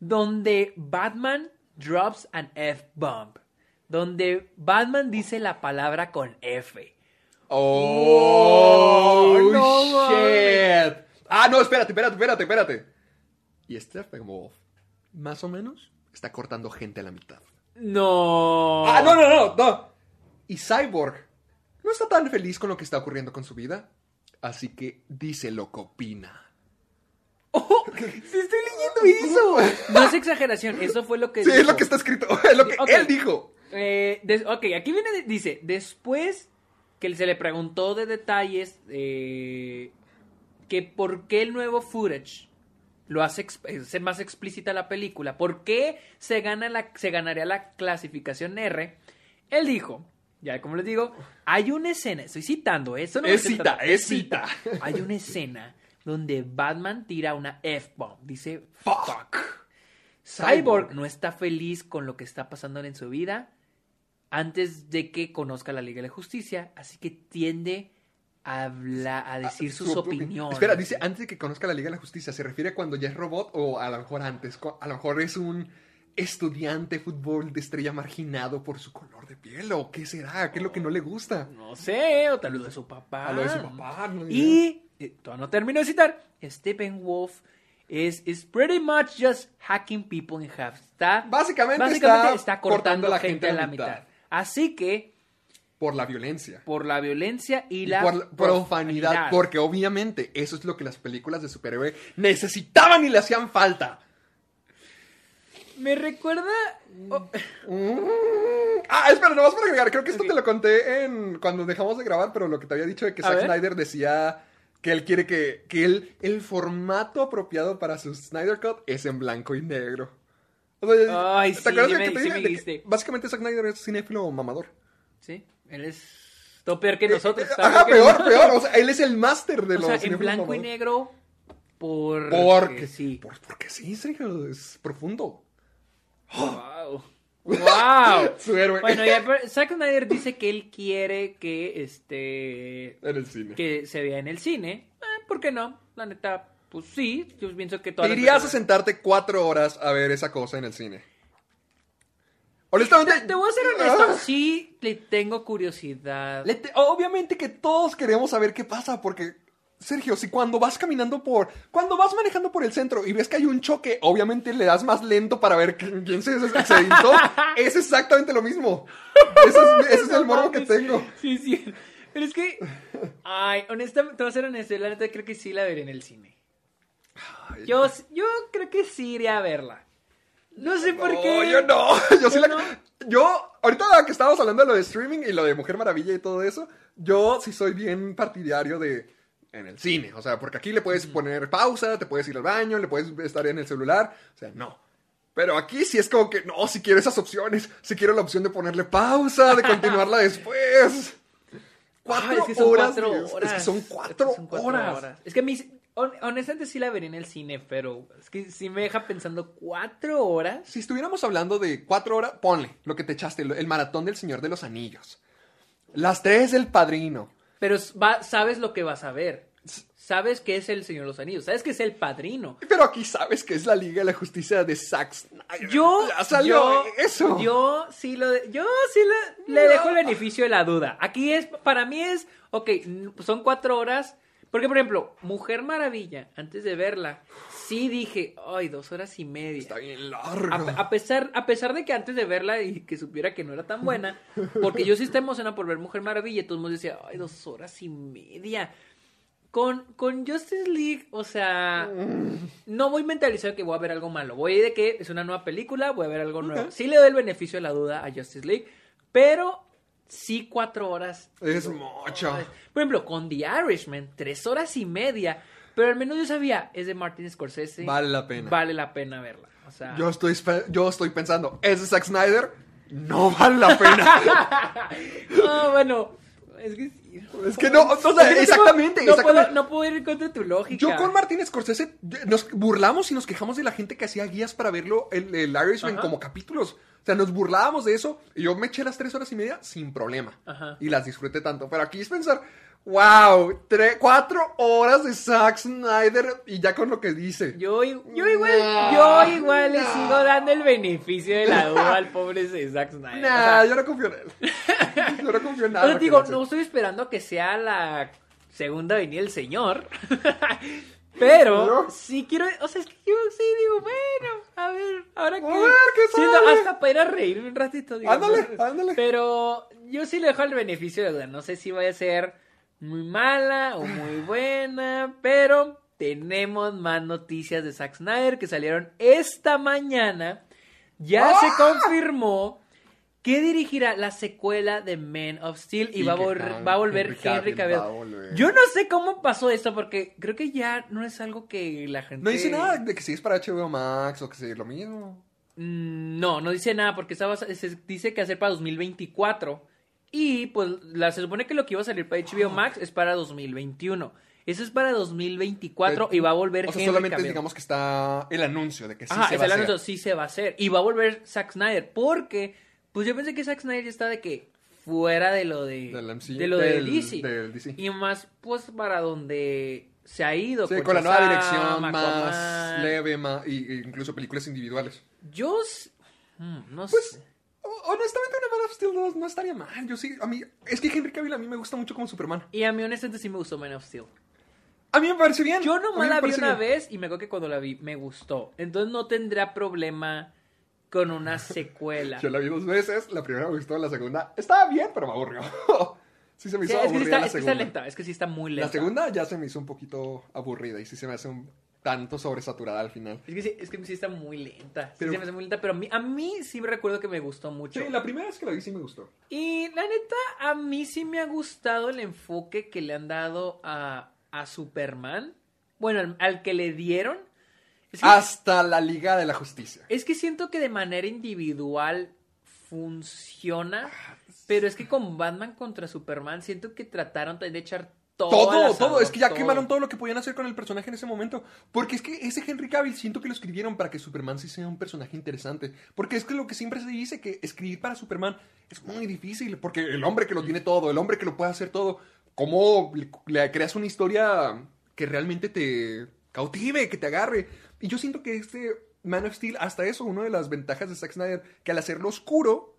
donde Batman drops an F-bomb. Donde Batman dice la palabra con F. Oh, no shit. Ah, no, espérate, espérate, espérate, espérate. Y Steppenwolf, más o menos, está cortando gente a la mitad. No. Ah, no, no, no, no. Y Cyborg no está tan feliz con lo que está ocurriendo con su vida. Así que dice lo que opina. Oh, sí estoy leyendo eso. No es exageración, eso fue lo que Sí, es lo que está escrito. Es lo que él dijo. Eh, des- ok, aquí viene, de- dice, después que se le preguntó de detalles eh, que por qué el nuevo footage lo hace, exp- hace más explícita la película, por qué se, gana la, se ganaría la clasificación R, él dijo, ya como les digo, hay una escena, estoy citando, eso no Es cita, es cita. Hay una escena donde Batman tira una F-bomb, dice, Fuck. Cyborg no está feliz con lo que está pasando en su vida antes de que conozca la Liga de la Justicia, así que tiende a hablar, a decir Ah, sus su opi- opiniones. Espera, dice antes de que conozca la Liga de la Justicia. ¿Se refiere a cuando ya es robot o a lo mejor antes? A lo mejor es un estudiante de fútbol de estrella marginado por su color de piel o qué será, qué es lo que no le gusta. No sé, o tal vez de su papá. A lo de su papá, no Y, eh, todavía no termino de citar, Stephen Wolf es is pretty much just hacking people in half. Está, Básicamente básicamente está está, cortando, cortando a la gente a la mitad. Así que, Por la violencia. por la violencia y, Y la por la profanidad, porque obviamente eso es lo que las películas de superhéroe necesitaban y le hacían falta. Me recuerda... oh, Ah, espera, nomás para agregar, creo que esto te lo conté en cuando dejamos de grabar, pero lo que te había dicho de que A Zack ver. Snyder decía que él quiere que, que él, el formato apropiado para su Snyder Cut es en blanco y negro. O sea, Ay, ¿te sí, acuerdas sí de me- que te sí dije? me De que dijiste. básicamente Zack Snyder es cinéfilo mamador. Sí, él es todo peor que nosotros. está Ajá, peor, peor. O sea, él es el máster de O los sea, en blanco y negro por... Porque sí. Por- porque sí, Sergio, es profundo. Wow. Wow. Su héroe. Bueno, ya, Zack Snyder dice que él quiere que este En el cine. que se vea en el cine. Eh, ¿Por qué no? La neta, pues sí. Yo pienso que todas ¿Te las a sentarte cuatro horas a ver esa cosa en el cine? Honestamente. Te, te voy a ser honesto. Sí, le tengo curiosidad. Le te- Obviamente que todos queremos saber qué pasa, porque, Sergio, si cuando vas caminando por. Cuando vas manejando por el centro y ves que hay un choque, obviamente le das más lento para ver quién se accidentó. es exactamente lo mismo. Ese es, ese es el morbo que tengo. Sí, sí. Pero es que. Ay, honestamente, te voy a ser honesto. La neta creo que sí la veré en el cine. Yo, yo creo que sí iría a verla. No sé por No, qué. yo no. Yo sí Yo la- no. Yo, ahorita que estábamos hablando de lo de streaming y lo de Mujer Maravilla y todo eso, yo sí soy bien partidario de en el cine. O sea, porque aquí le puedes poner pausa, te puedes ir al baño, le puedes estar en el celular. O sea, no. Pero aquí sí es como que, no, si quiero esas opciones. Si quiero la opción de ponerle pausa, de continuarla después. Cuatro es que son horas. cuatro horas. Es que son cuatro, son cuatro horas. Es que a mí, honestamente sí la veré en el cine, pero es que sí me deja pensando cuatro horas. Si estuviéramos hablando de cuatro horas, ponle lo que te echaste, el maratón del Señor de los Anillos. Las tres del Padrino. Pero va- sabes lo que vas a ver. Sabes que es el Señor de los Anillos. Sabes que es el padrino. Pero aquí sabes que es la Liga de la Justicia de Zack Snyder. Yo, Ya salió yo, eso. yo sí lo, de- yo sí le, le dejo el beneficio de la duda. Aquí es, para mí es, ok, son cuatro horas. Porque, por ejemplo, Mujer Maravilla, antes de verla, sí dije, ay, dos horas y media. Está bien largo. A, a pesar, a pesar de que antes de verla y que supiera que no era tan buena, porque yo sí estaba emocionado por ver Mujer Maravilla, y todo el mundo decía, ay, dos horas y media. Con, con Justice League, o sea, no voy mentalizado que voy a ver algo malo. Voy de que es una nueva película, voy a ver algo nuevo. Sí le doy el beneficio de la duda a Justice League, pero sí cuatro horas. Es mucho. Por ejemplo, con The Irishman, tres horas y media. Pero al menos yo sabía, es de Martin Scorsese. Vale la pena. Vale la pena verla. O sea, Yo estoy, yo estoy pensando, ¿es de Zack Snyder? No vale la pena. no, bueno, es que sí. es que no, exactamente, no exactamente. Puedo, no puedo ir contra tu lógica. Yo con Martin Scorsese nos burlamos y nos quejamos de la gente que hacía guías para verlo, el, el Irishman, Ajá. como capítulos. O sea, nos burlábamos de eso y yo me eché las tres horas y media sin problema. Ajá. Y las disfruté tanto. Pero aquí es pensar, wow, tre- cuatro horas de Zack Snyder y ya con lo que dice. Yo, igual, yo igual le sigo dando el beneficio de la duda al pobre Zack Snyder. Nah, o sea, yo no confío en él. yo no confío en nada. sea, que digo, no estoy esperando que sea la segunda venida del señor. Pero Pero- sí quiero, o sea, es que yo sí digo, bueno, a ver, ahora que A ver, ¿qué siento sale? hasta para ir a reírme un ratito, digo, Ándale, ándale. Pero yo sí le dejo el beneficio de duda, no sé si vaya a ser muy mala o muy buena, pero tenemos más noticias de Zack Snyder que salieron esta mañana. Ya ¡Ah! se confirmó que dirigirá la secuela de Man of Steel y, va, a va a volver Henry Cavill va a. Yo no sé cómo pasó esto porque creo que ya no es algo que la gente... No dice nada de que si es para HBO Max o que si es lo mismo. Mm, No, no dice nada porque estaba, se dice que hacer para 2024 y pues la, se supone que lo que iba a salir para HBO Max es para 2021. Eso es para 2024 y va a volver O sea, Henry solamente Cavill. digamos que está el anuncio de que sí Ajá, se es va el a hacer. anuncio, sí se va a hacer. Y va a volver Zack Snyder. Porque, pues yo pensé que Zack Snyder ya está de que fuera de lo de, de lo de del- DC. del DC. Y más, pues para donde se ha ido. Sí, con la nueva dirección más Aquaman. leve, más, y, y incluso películas individuales. Yo, s- mm, no Pues, sé. ho- honestamente, una Man of Steel 2 no estaría mal. Yo sí, a mí, es que Henry Cavill a mí me gusta mucho como Superman. Y a mí honestamente sí me gustó Man of Steel. A mí me parece bien. Yo nomás la vi una bien. vez y me acuerdo que cuando la vi me gustó. Entonces no tendrá problema con una secuela. Yo la vi dos veces, la primera me gustó, la segunda estaba bien, pero me aburrió. sí se me Sí, hizo es que sí aburrida está, la es que está segunda. lenta, es que sí está muy lenta. La segunda ya se me hizo un poquito aburrida y sí se me hace un tanto sobresaturada al final. Es que sí, es que sí está muy lenta. Sí Pero- se me hace muy lenta, pero a mí, a mí sí me recuerdo que me gustó mucho. Sí, la primera vez que la vi sí me gustó. Y la neta, a mí sí me ha gustado el enfoque que le han dado a, a Superman. Bueno, al, al que le dieron. Es que, Hasta la Liga de la Justicia. es que siento que de manera individual funciona. Pero es que con Batman contra Superman siento que trataron de echar todo. Todo, todo. Es que ya quemaron todo lo que podían hacer con el personaje en ese momento. Porque es que ese Henry Cavill siento que lo escribieron para que Superman sí sea un personaje interesante. Porque es que lo que siempre se dice, que escribir para Superman es muy difícil. Porque el hombre que lo tiene todo, el hombre que lo puede hacer todo, ¿cómo le, le creas una historia que realmente te cautive, que te agarre? Y yo siento que este Man of Steel, hasta eso, una de las ventajas de Zack Snyder, que al hacerlo oscuro...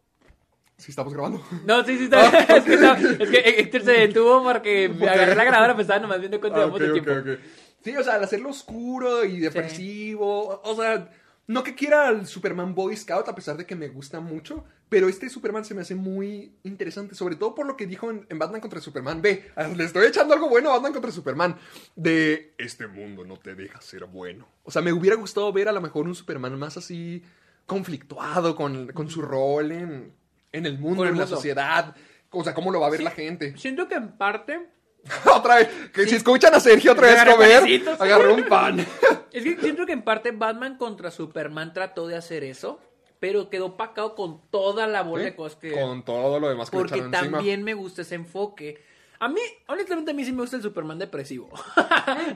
Si estamos grabando. No, sí, sí, está. es, que está- es que Héctor se detuvo porque me agarré la grabadora, pero estaba nomás viendo cuánto Ah, llevamos de ok, tiempo. ok, ok. Sí, o sea, al hacerlo oscuro y depresivo, o sea, no que quiera al Superman Boy Scout, a pesar de que me gusta mucho, pero este Superman se me hace muy interesante, sobre todo por lo que dijo en, en Batman contra Superman. Ve, ah, le estoy echando algo bueno a Batman contra Superman, de este mundo no te deja ser bueno. O sea, me hubiera gustado ver a lo mejor un Superman más así conflictuado con, con su rol en, en el mundo, el en la sociedad, o sea, cómo lo va a ver la gente. Siento que en parte. otra vez, que si escuchan a Sergio otra vez comer, agarró un pan. Es que siento que en parte Batman contra Superman trató de hacer eso, pero quedó pacado con toda la bola de cosas que. Con todo lo demás que le porque encima. también me gusta ese enfoque. A mí, honestamente, a mí sí me gusta el Superman depresivo.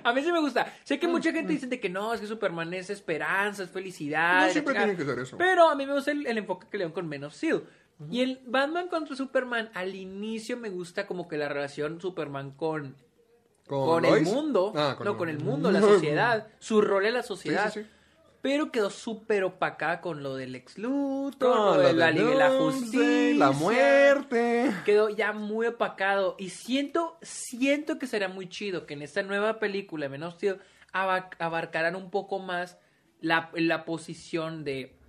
a mí sí me gusta. Sé que mucha gente dice de que no, es que Superman es esperanza, es felicidad. No siempre tiene que ser eso. Pero a mí me gusta el, el enfoque que le dan con Men of Steel. Y el Batman contra Superman, al inicio me gusta como que la relación Superman con, con el mundo, Ah, no, con el mundo, la sociedad, su rol en la sociedad. Sí, sí, sí. Pero quedó súper opacada con lo del ex Luthor, Con lo de la de Liga de la Justicia. La muerte. Quedó ya muy opacado. Y siento, siento que será muy chido que en esta nueva película, Men of Steel, aba- abarcarán un poco más la, la posición de,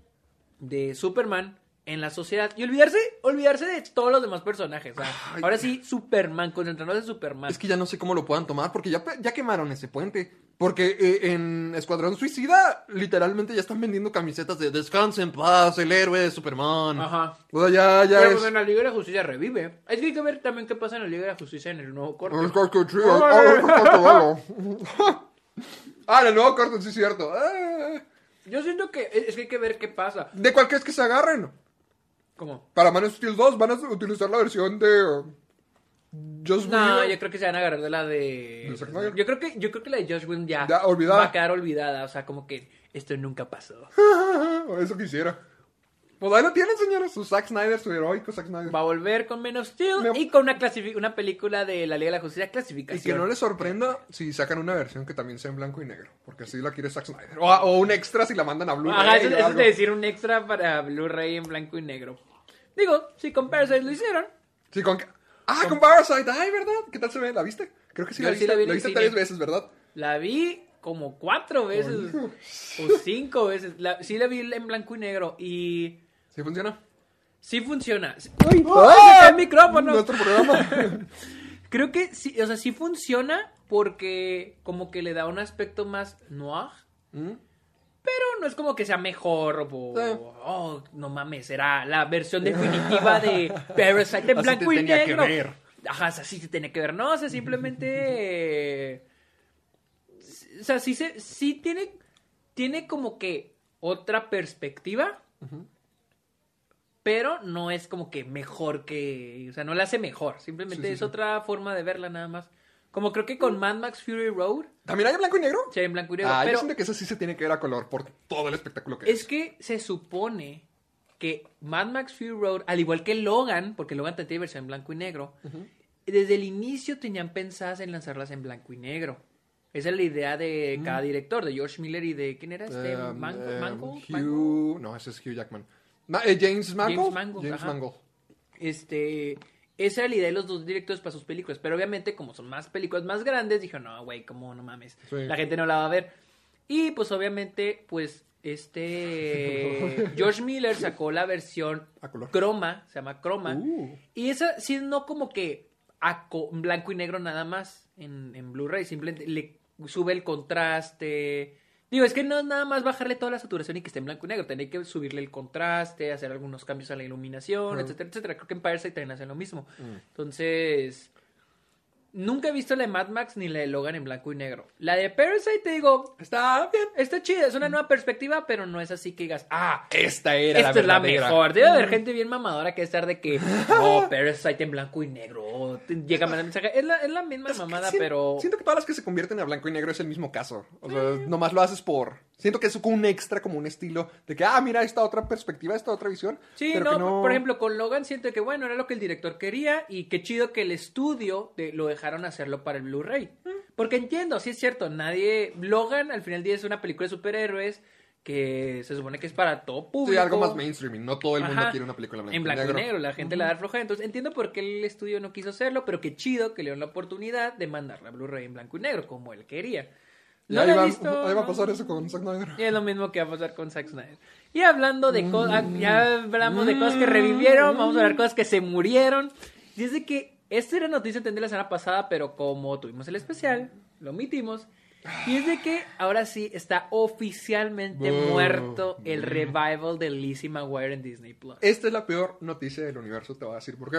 de Superman en la sociedad. Y olvidarse, olvidarse de todos los demás personajes. Ay. ahora sí, Superman, concentrarnos en Superman. Es que ya no sé cómo lo puedan tomar porque ya, ya quemaron ese puente. Porque eh, en Escuadrón Suicida, literalmente ya están vendiendo camisetas de Descansa en paz, el héroe de Superman. Ajá. O sea, ya, ya Pero es. pues en la Liga de la Justicia revive. Hay que ver también qué pasa en la Liga de la Justicia en el nuevo corte. Es que chido. Ah, es que. Ah, en el nuevo corte, sí es cierto. Ah, Yo siento que es que hay que ver qué pasa. ¿De cuál crees que se agarren? ¿Cómo? Para Man of Steel 2 van a utilizar la versión de. Joss No, Whedon. yo creo que se van a agarrar de la de. Yo creo que, yo creo que la de Josh Whedon ya, Ya, olvidada. va a quedar olvidada. O sea, como que esto nunca pasó. Eso quisiera. Pues ahí lo tienen, señores. Su Zack Snyder, su heroico Zack Snyder. Va a volver con Men of Steel Me- y con una, una película de la Liga de la Justicia Y clasificación. que no les sorprenda si sacan una versión que también sea en blanco y negro. Porque así la quiere Zack Snyder. O, o un extra si la mandan a Blu-ray. Ajá, eso, eso es de decir un extra para Blu-ray en blanco y negro. Digo, si con Parasite lo hicieron. Sí, con... Ah, con Parasite. Ay, ¿verdad? ¿Qué tal se ve? ¿La viste? Creo que sí Yo la sí viste. la vi viste cine. tres veces, ¿verdad? La vi como cuatro veces o cinco veces. La- sí la vi en blanco y negro y ¿Sí funciona? sí funciona. ¡Ay, se cae el micrófono! Nuestro programa. Creo que sí, o sea, sí funciona porque como que le da un aspecto más noir, ¿Mm? Pero no es como que sea mejor o, Sí. oh, no mames, será la versión definitiva de Parasite en blanco te y tenía que ver. Ajá, o sea, sí se tiene que ver, no, o sea, simplemente eh, o sea, sí se sí tiene tiene como que otra perspectiva. Pero no es como que mejor que. O sea, no la hace mejor. Simplemente sí, es sí. otra forma de verla nada más. Como creo que con Mad Max Fury Road. ¿También hay en blanco y negro? Sí, en blanco y negro. Ah, yo pero siento que eso sí se tiene que ver a color por todo el espectáculo que es. es que se supone que Mad Max Fury Road, al igual que Logan, porque Logan también tiene versión en blanco y negro, desde el inicio tenían pensadas en lanzarlas en blanco y negro. Esa es la idea de cada director, de George Miller y de. ¿Quién era este? Um, um, Mangold? Hugh... No, ese es Hugh Jackman. Ma- eh, James Mangold. James Mangold, James. Mangold. Este, esa era la idea de los dos directores para sus películas. Pero obviamente, como son más películas más grandes, dijo, no, güey, como no mames. Sí. La gente no la va a ver. Y pues obviamente, pues, este George Miller sacó la versión A color. croma, se llama croma. Uh. Y esa sí no como que a blanco y negro nada más en, en Blu-ray, simplemente le sube el contraste. Digo, es que no es nada más bajarle toda la saturación y que esté en blanco y negro, tenía que subirle el contraste, hacer algunos cambios a la iluminación, Ujú. etcétera, etcétera. Creo que en Parasite también hacen lo mismo. Mm. Entonces, nunca he visto la de Mad Max ni la de Logan en blanco y negro. La de Parasite, te digo, Está bien. está chida, es una nueva perspectiva, pero no es así que digas, ah, Esta era esta es la mejor. Debe haber gente bien mamadora que estar de que, oh, Parasite en blanco y negro. oh, Llega a mandar mensaje. Es la, es la misma Es mamada, pero. Siento que todas las que se convierten a blanco y negro es el mismo caso. O sea, nomás lo haces por... Siento que es como un extra, como un estilo de que, ah, mira esta otra perspectiva, esta otra visión. Sí, pero no, que por- por ejemplo, con Logan siento que, bueno, era lo que el director quería y qué chido que el estudio de- lo dejaron hacerlo para el Blu-ray. Mm. Porque entiendo, sí es cierto, nadie. Logan al final del día es una película de superhéroes que se supone que es para todo público. Sí, algo más mainstream. y No todo el mundo Ajá. quiere una película blanco, en blanco y negro. negro. La gente la da flojera. Entonces entiendo por qué el estudio no quiso hacerlo, pero qué chido que le dieron la oportunidad de mandarla a Blu-ray en blanco y negro, como él quería. No ahí, va, visto, ahí va a pasar eso con Zack Snyder. Y es lo mismo que va a pasar con Zack Snyder. Y hablando de cosas, Mm. ya hablamos de cosas que revivieron, vamos a hablar de cosas que se murieron. Y es de que esta era noticia entendí la semana pasada, pero como tuvimos el especial, lo omitimos. Y es de que ahora sí está oficialmente muerto el revival de Lizzie McGuire en Disney Plus. Esta es la peor noticia del universo, te voy a decir por qué.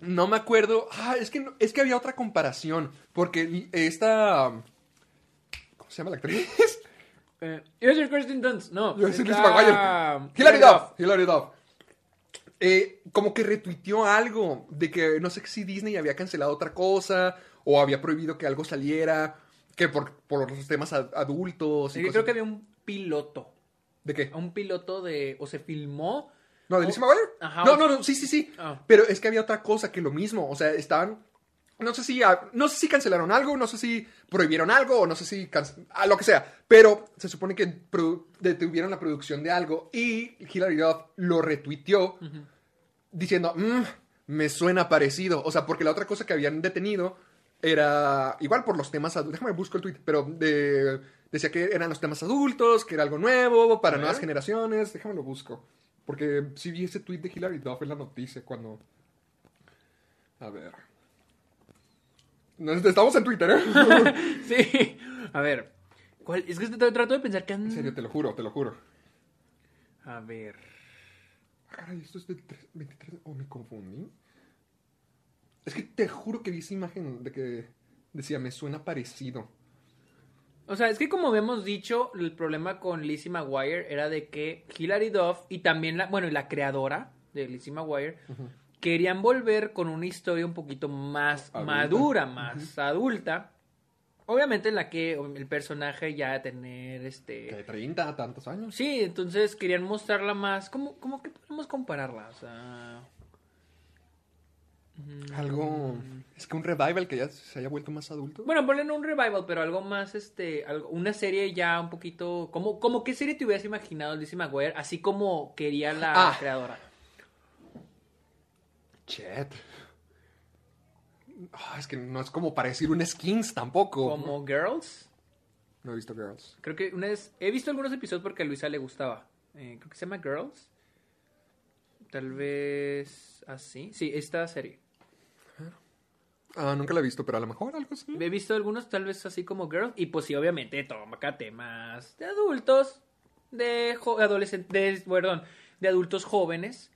No me acuerdo. Ah, es que, no- es que había otra comparación. Porque esta. ¿Cómo se llama la actriz? Eh, iba a decir Kirsten Dunst, no. Yo decir Lizzie está- McGuire. Hilary Duff. Hilary Duff. Eh, como que retuiteó algo de que no sé si Disney había cancelado otra cosa o había prohibido que algo saliera, que por, por los temas ad- adultos. y Yo creo que había un piloto. ¿De qué? Un piloto de. O se filmó. No, de Lizzie McGuire. Ajá, no, no, no, sí, sí, sí. Ah. Pero es que había otra cosa que lo mismo. O sea, estaban. No sé si, no sé si cancelaron algo, no sé si prohibieron algo, o no sé si ah, lo que sea. Pero se supone que detuvieron la producción de algo y Hilary Duff lo retuiteó diciendo, "Mm, me suena parecido. O sea, porque la otra cosa que habían detenido era igual por los temas adultos. Déjame busco el tweet, pero de- decía que eran los temas adultos, que era algo nuevo para A nuevas generaciones. Déjame lo busco. Porque sí vi ese tweet de Hilary Duff en la noticia cuando. A ver. Nos- Estamos en Twitter, ¿eh? Sí. A ver. ¿cuál? Es que t- trato de pensar que han... En serio, te lo juro, te lo juro. A ver. Caray, esto es de tres- 23. ¿O me confundí? Es que te juro que vi esa imagen de que decía, me suena parecido. O sea, es que como habíamos dicho, el problema con Lizzie McGuire era de que Hilary Duff y también la, bueno, y la creadora de Lizzie McGuire querían volver con una historia un poquito más Adulta. madura, más adulta. Obviamente en la que el personaje ya tener este Que 30, tantos años. Sí, entonces querían mostrarla más. ¿Cómo, cómo que podemos compararla? O sea. Algo. Es que un revival que ya se haya vuelto más adulto. Bueno, ponen un revival, pero algo más, este, algo, una serie ya un poquito, como, como qué serie te hubieras imaginado Lizzie McGuire, así como quería la Ah. creadora. Chet. Ah, es que no es como para decir un skins tampoco. Como Girls. No he visto Girls. Creo que una vez, he visto algunos episodios porque a Luisa le gustaba. Eh, creo que se llama Girls. Tal vez así. Sí, esta serie. Ah, nunca la he visto, pero a lo mejor algo así. He visto algunos tal vez así como Girls. Y pues sí, obviamente toca temas de adultos, de adolescentes, perdón, de adultos jóvenes.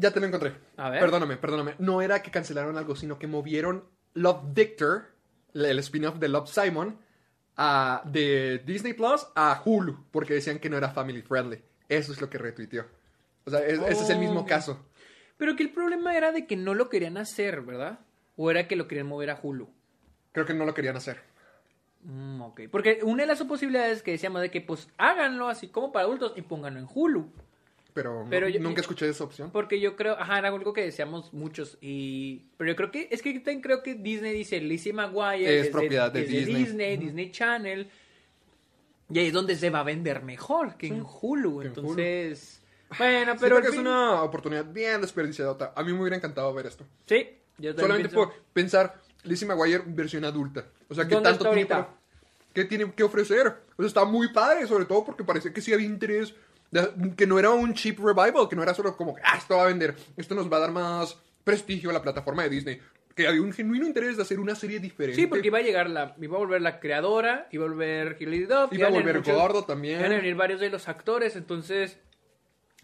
Ya te lo encontré. A ver. Perdóname, perdóname. No era que cancelaron algo, sino que movieron Love Victor, el spin-off de Love Simon, a- de Disney Plus a Hulu, porque decían que no era family friendly. Eso es lo que retuiteó. O sea, es- ese es el mismo Oh. caso. Pero que el problema era de que no lo querían hacer, ¿verdad? O era que lo querían mover a Hulu. Creo que no lo querían hacer. Mm, ok. Porque una de las posibilidades que decíamos de que pues háganlo así como para adultos y pónganlo en Hulu. Pero, no- Pero yo- nunca escuché esa opción. Porque yo creo, ajá, era algo que decíamos muchos. y Pero yo creo que, es que también creo que Disney dice Lizzie McGuire Es propiedad de Disney. Disney, Disney Channel. Y ahí es donde se va a vender mejor que en Hulu. que en Entonces, bueno, Pero pero. que es una oportunidad bien desperdiciada. A mí me hubiera encantado ver esto. Sí, yo Solamente pienso- por pensar Lizzie McGuire versión adulta. O sea, ¿qué ¿Dónde tanto tiene para- ¿Qué tiene que ofrecer? O sea, está muy padre, sobre todo porque parece que sí había interés. Que no era un cheap revival, que no era solo como, ah, esto va a vender, esto nos va a dar más prestigio a la plataforma de Disney. Que había un genuino interés de hacer una serie diferente. Sí, porque iba a llegar la, iba a volver la creadora, iba a volver Hilary Duff, Iba a volver muchos- gordo también. Iban a venir varios de los actores, entonces.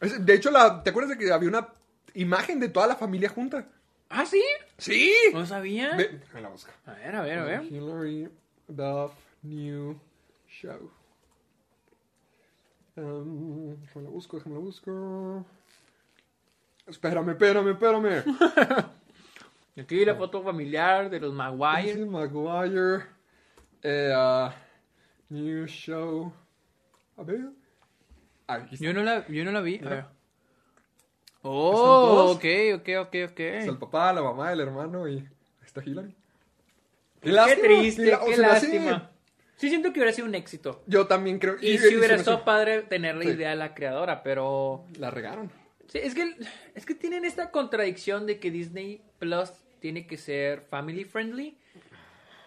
Es- De hecho, la, ¿te acuerdas de que había una imagen de toda la familia junta? ¿Ah, sí? ¡Sí! No sabía. Ve, me la busco. A ver, a ver, a ver. Hillary Duff New Show. Um, déjame la busco, déjame la busco. Espérame, espérame, espérame. Aquí la foto familiar de los Maguire. Lizzie McGuire. Eh, ah, new Show. A ver. Aquí está. Yo no la, yo no la vi. A ver. ¿Están Oh, ok, ok, ok, ok. Está el papá, la mamá, el hermano y ahí está Hillary. Qué, lástima, triste, qué así- lástima. Sí siento que hubiera sido un éxito. Yo también creo. Y, si hubiera estado padre tener la Sí. idea de la creadora, pero... La regaron. Sí, es que, es que tienen esta contradicción de que Disney Plus tiene que ser family friendly,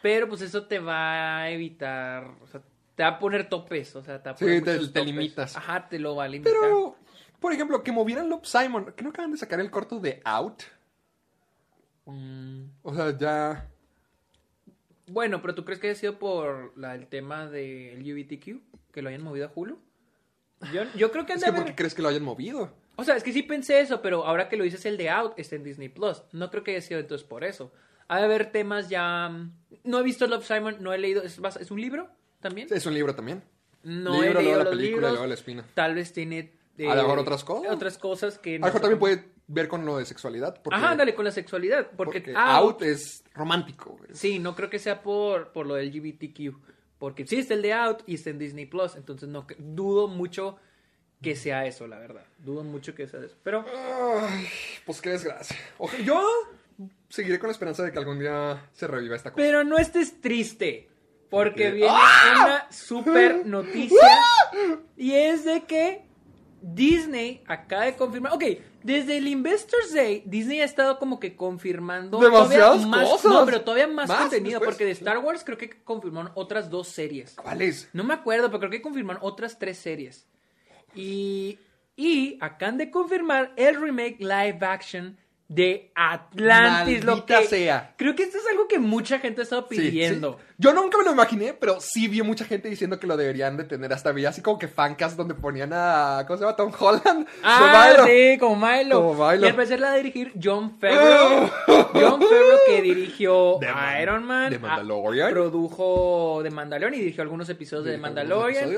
pero pues eso te va a evitar, o sea, te va a poner topes, o sea, te va a Sí, poner te- muchos te limitas. Ajá, te lo va a limitar. Pero, por ejemplo, que movieran Love Simon. Que no acaban de sacar el corto de Out. Mm, O sea, ya. Bueno, pero ¿tú crees que haya sido por la- el tema de LGBTQ? Que lo hayan movido a Hulu. Yo, yo creo que han Es de que ¿por qué crees que lo hayan movido? O sea, es que sí pensé eso, pero ahora que lo dices, el de Out está en Disney Plus. No creo que haya sido entonces por eso. Ha de haber temas ya. mm, No he visto Love Simon, no he leído. ¿Es, ¿es un libro también? Es un libro también. No Libro, he luego leído la los película libros. luego la espina. Tal vez tiene. eh, A lo mejor otras cosas. Otras cosas que. A lo mejor también puede ver con lo de sexualidad. Porque, Ajá, dale, con la sexualidad. Porque, porque Out. Out es romántico. güey. Sí, no creo que sea por, por lo del LGBTQ. Porque sí está el de Out y está en Disney Plus. Entonces no dudo mucho que sea eso, la verdad. Dudo mucho que sea eso. Pero. Ay, pues qué desgracia. Yo seguiré con la esperanza de que algún día se reviva esta cosa. Pero no estés triste. Porque qué? viene ¡Ah! una super noticia. Y es de que Disney acaba de confirmar. Ok, desde el Investors Day, Disney ha estado como que confirmando. Demasiadas más, cosas. No, pero todavía más, Más contenido. después. Porque de Star Wars creo que confirmaron otras dos series. ¿Cuáles? No me acuerdo, pero creo que confirmaron otras tres series. Y, y acaban de confirmar el remake live action de Atlantis, lo que sea. creo que esto es algo que mucha gente ha estado pidiendo. sí. Yo nunca me lo imaginé, pero sí vi mucha gente diciendo que lo deberían de tener. Hasta vi así como que fancast donde ponían a. ¿Cómo se llama? Tom Holland. Ah, Milo. sí, como Milo. Como Milo. Y al parecer la va a dirigir John Favreau. John Favreau que dirigió Man- Iron Man. de Mandalorian. ah, produjo The Mandalorian y dirigió algunos episodios de The Mandalorian.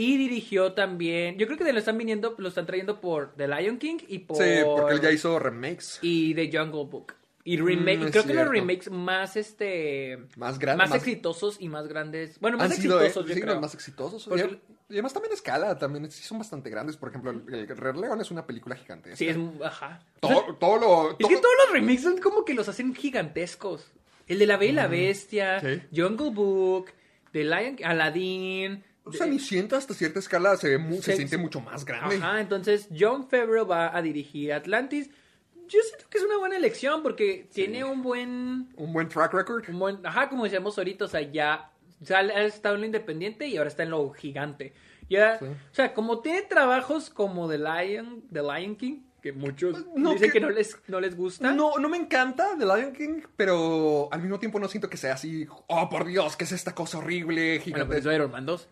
Y dirigió también. Yo creo que lo están viniendo, lo están trayendo por The Lion King y por. Sí, porque él ya hizo remakes. Y The Jungle Book. Y remake, Mm, es creo que los remakes más este Más grandes. más, exitosos y más grandes. Bueno, más han sido eh, exitosos, yo sí, creo. los más exitosos. Porque- Y, además también escala, también sí son bastante grandes. Por ejemplo, el, el Rey León es una película gigantesca. Sí, es ajá. todo, todo lo. Es que todo- todos los remakes son como que los hacen gigantescos. El de La Bella y la Bestia, sí. Jungle Book, The Lion, Aladdin. O sea, Cenicienta hasta cierta escala se, ve mu- se Se- siente mucho más grande. Ajá, entonces John Favreau va a dirigir Atlantis. Yo siento que es una buena elección porque tiene un buen, Un buen track record. un buen, ajá, como decíamos ahorita, o sea, ya, ya ha estado en lo independiente y ahora está en lo gigante. Ya, Sí. o sea, como tiene trabajos como The Lion, The Lion King, que muchos Pues, no, dicen que- que no les, no les gusta. No, no me encanta The Lion King, pero al mismo tiempo no siento que sea así. Oh, por Dios, ¿qué es esta cosa horrible, Bueno, gigante? pero eso Iron Man 2.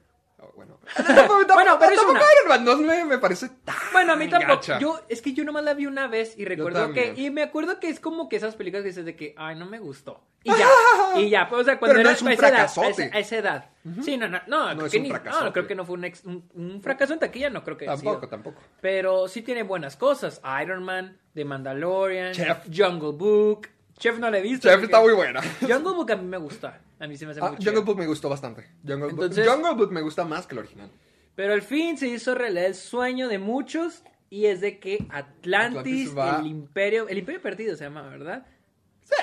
Bueno. Tampoco- Bueno, pero es tampoco una. Iron Man 2 me, me parece tan Bueno, a mí tampoco. gacha. Yo, es que yo nomás la vi una vez y recuerdo que. Y me acuerdo que es como que esas películas que dices de que, ay, no me gustó. Y ya. y ya. Pues, o sea, cuando Pero no era es un a esa edad. A esa, a esa edad. Sí, no, no. No, creo es que un ni- no, creo que no fue un, ex- un, un fracaso en taquilla, no creo que Tampoco, sido. tampoco. Pero sí tiene buenas cosas. Iron Man, The Mandalorian, Chef. Jungle Book. Chef no la he visto. Chef está muy buena. Jungle Book a mí me gusta. A mí se me hace Ah, muy Jungle. Book me gustó bastante. Jungle, Entonces- Book. Jungle Book me gusta más que el original. Pero al fin se hizo realidad el sueño de muchos y es de que Atlantis, Atlantis va- el imperio, el imperio perdido se llama, ¿verdad? Sí.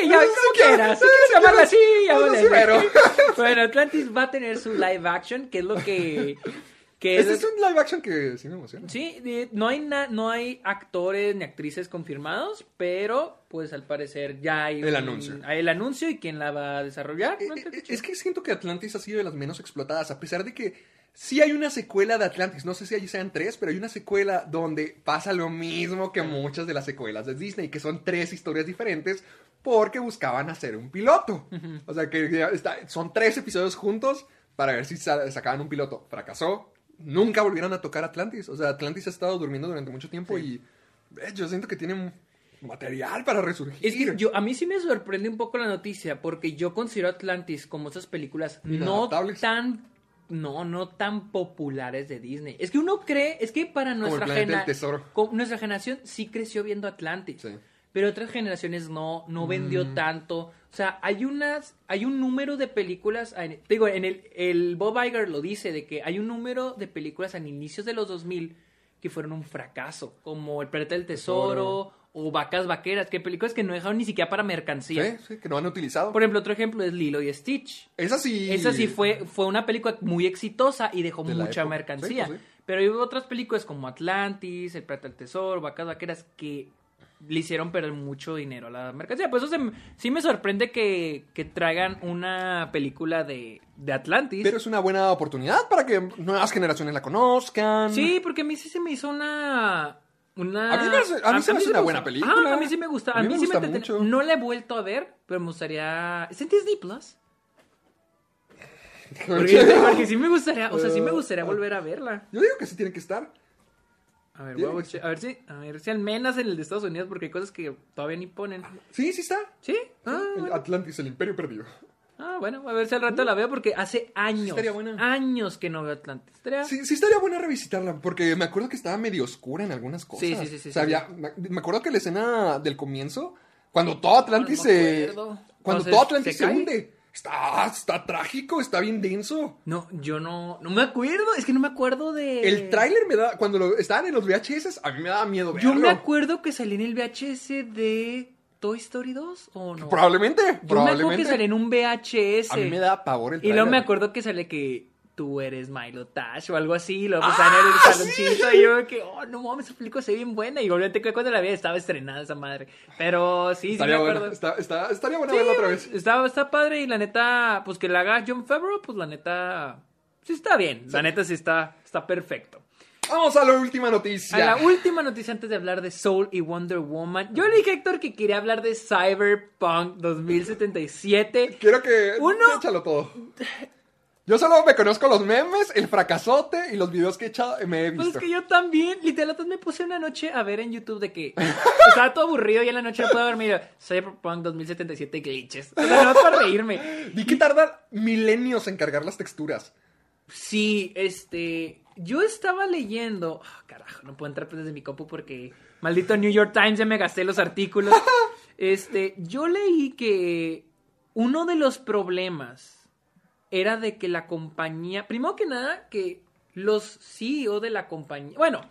Sí, ya, Sí, como sí, quieras. Si quieres sí, así, sí, así. pero- Bueno, Atlantis va a tener su live action, que es lo que... que Este es- es un live action que sí me emociona. Sí, no hay, na- no hay actores ni actrices confirmados, pero pues al parecer ya hay El un- anuncio. hay el anuncio y quién la va a desarrollar. Eh, ¿no? eh, Es que siento que Atlantis ha sido de las menos explotadas, a pesar de que sí hay una secuela de Atlantis. No sé si allí sean tres, pero hay una secuela donde pasa lo mismo que muchas de las secuelas de Disney, que son tres historias diferentes porque buscaban hacer un piloto. O sea, que está- son tres episodios juntos para ver si sa- sacaban un piloto. Fracasó. Nunca volvieron a tocar Atlantis. O sea, Atlantis ha estado durmiendo durante mucho tiempo y eh, yo siento que tiene material para resurgir. Es que yo, a mí sí me sorprende un poco la noticia, porque yo considero Atlantis como esas películas no tan, no, no tan populares de Disney. Es que uno cree, es que para nuestra, co- nuestra generación sí creció viendo Atlantis. Sí. Pero otras generaciones no, no vendió Mm. tanto. O sea, hay unas, hay un número de películas, en- te digo, en el, el Bob Iger lo dice, de que hay un número de películas a inicios de los 2000 que fueron un fracaso, como El Planeta del Tesoro, o Vacas Vaqueras, que películas que no dejaron ni siquiera para mercancía. Sí, sí, que no han utilizado. Por ejemplo, otro ejemplo es Lilo y Stitch. Esa sí. Esa sí fue, fue una película muy exitosa y dejó De mucha mercancía. Sí, pues sí. Pero hay otras películas como Atlantis, El Planeta del Tesoro, Vacas Vaqueras, que le hicieron perder mucho dinero a la mercancía. Por eso se sí me sorprende que, que traigan una película de, de Atlantis. Pero es una buena oportunidad para que nuevas generaciones la conozcan. Sí, porque a mí sí se me hizo una... Una... A mí me a mí se me sí una buena película. Ah, a mí sí me gusta. A, mí mí, me sí gusta me mucho. No la he vuelto a ver, pero me gustaría... ¿Es en Disney Plus? Porque, porque sí me gustaría, o sea, sí me gustaría volver a verla. Yo digo que sí tiene que estar. A ver, voy a, que a ver si, a ver si al menos en el de Estados Unidos, porque hay cosas que todavía ni ponen. Sí, sí está. ¿Sí? Ah, bueno. Atlantis, el imperio perdido. Ah, bueno, a ver si al rato la veo, porque hace años, estaría buena. años que no veo Atlantis. Estaría- Sí, sí estaría buena revisitarla, porque me acuerdo que estaba medio oscura en algunas cosas. Sí, sí, sí, sí, O sea, sí, había- me acuerdo que la escena del comienzo, cuando todo Atlantis No, no me se... Cuando Entonces, todo Atlantis ¿se hunde. Está, está trágico, está bien denso. No, yo no, no me acuerdo, es que no me acuerdo de... El tráiler me da... Cuando lo, estaban en los VHS, a mí me daba miedo verlo. Yo me acuerdo que salí en el VHS de Toy Story 2, ¿o no? Probablemente, Yo me acuerdo que salí en un VHS. A mí me da pavor el Y luego me acuerdo que sale que tú eres Milo Tash o algo así. Luego pues, estaba en el ¡Ah, saloncito sí! y yo que, oh, no mames, película se bien buena. Y obviamente que cuando la vi estaba estrenada esa madre. Pero sí, sí Estaría me buena, acuerdo. está- está- estaría buena Sí, verla otra vez. Está, está padre y la neta, pues que la haga John Favreau, pues la neta, sí está bien. La neta sí está, está perfecto. Vamos a la última noticia. A la última noticia antes de hablar de Soul y Wonder Woman. Yo le dije a Héctor que quería hablar de Cyberpunk 2077. Quiero que. Uno- Échalo todo. Yo solo me conozco los memes, el fracasote y los videos que he echado, me he Pues visto. es que yo también, literal, me puse una noche a ver en YouTube de que estaba todo aburrido y en la noche no puedo dormir. Cyberpunk 2077 glitches. O sea, no para reírme. Vi que tarda milenios en cargar las texturas. Sí, este. Yo estaba leyendo. ah, carajo, no puedo entrar pues desde mi compu porque. Maldito New York Times, ya me gasté los artículos. Este. Yo leí que. Uno de los problemas era de que la compañía. Primero que nada, que los CEO de la compañía. Bueno,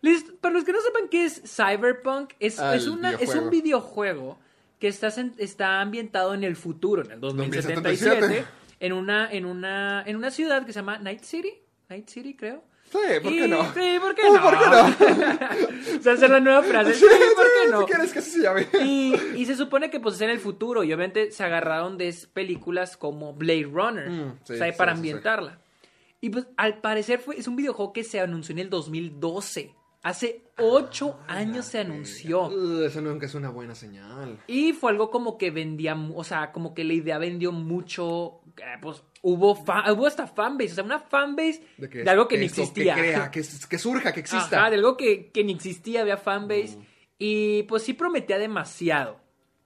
les- para los que no sepan qué es Cyberpunk, es, Ah, es, una, es un videojuego que está, está ambientado en el futuro, en el 2077, 2077. en una, en una, en una ciudad que se llama Night City. Night City, creo. Sí, ¿por Y- qué no? Sí, ¿por qué no? ¿por qué o sea, esa es la nueva frase. Sí, ¿por qué no? ¿Tú quieres que se llame? Y, y se supone que pues es en el futuro y obviamente se agarraron de películas como Blade Runner, Mm, sí, o sea, para ambientarla. Y pues al parecer fue, es un videojuego que se anunció en el 2012. Hace ocho años se anunció. Uh, eso nunca es una buena señal. Y fue algo como que vendía, o sea, como que la idea vendió mucho, eh, pues hubo, fa- hubo hasta fanbase, o sea, una fanbase de, que, algo que, ni esto, existía. Que crea, que, que surja, que exista. Ajá, de algo que, que ni existía, había fanbase. Mm. Y pues sí prometía demasiado.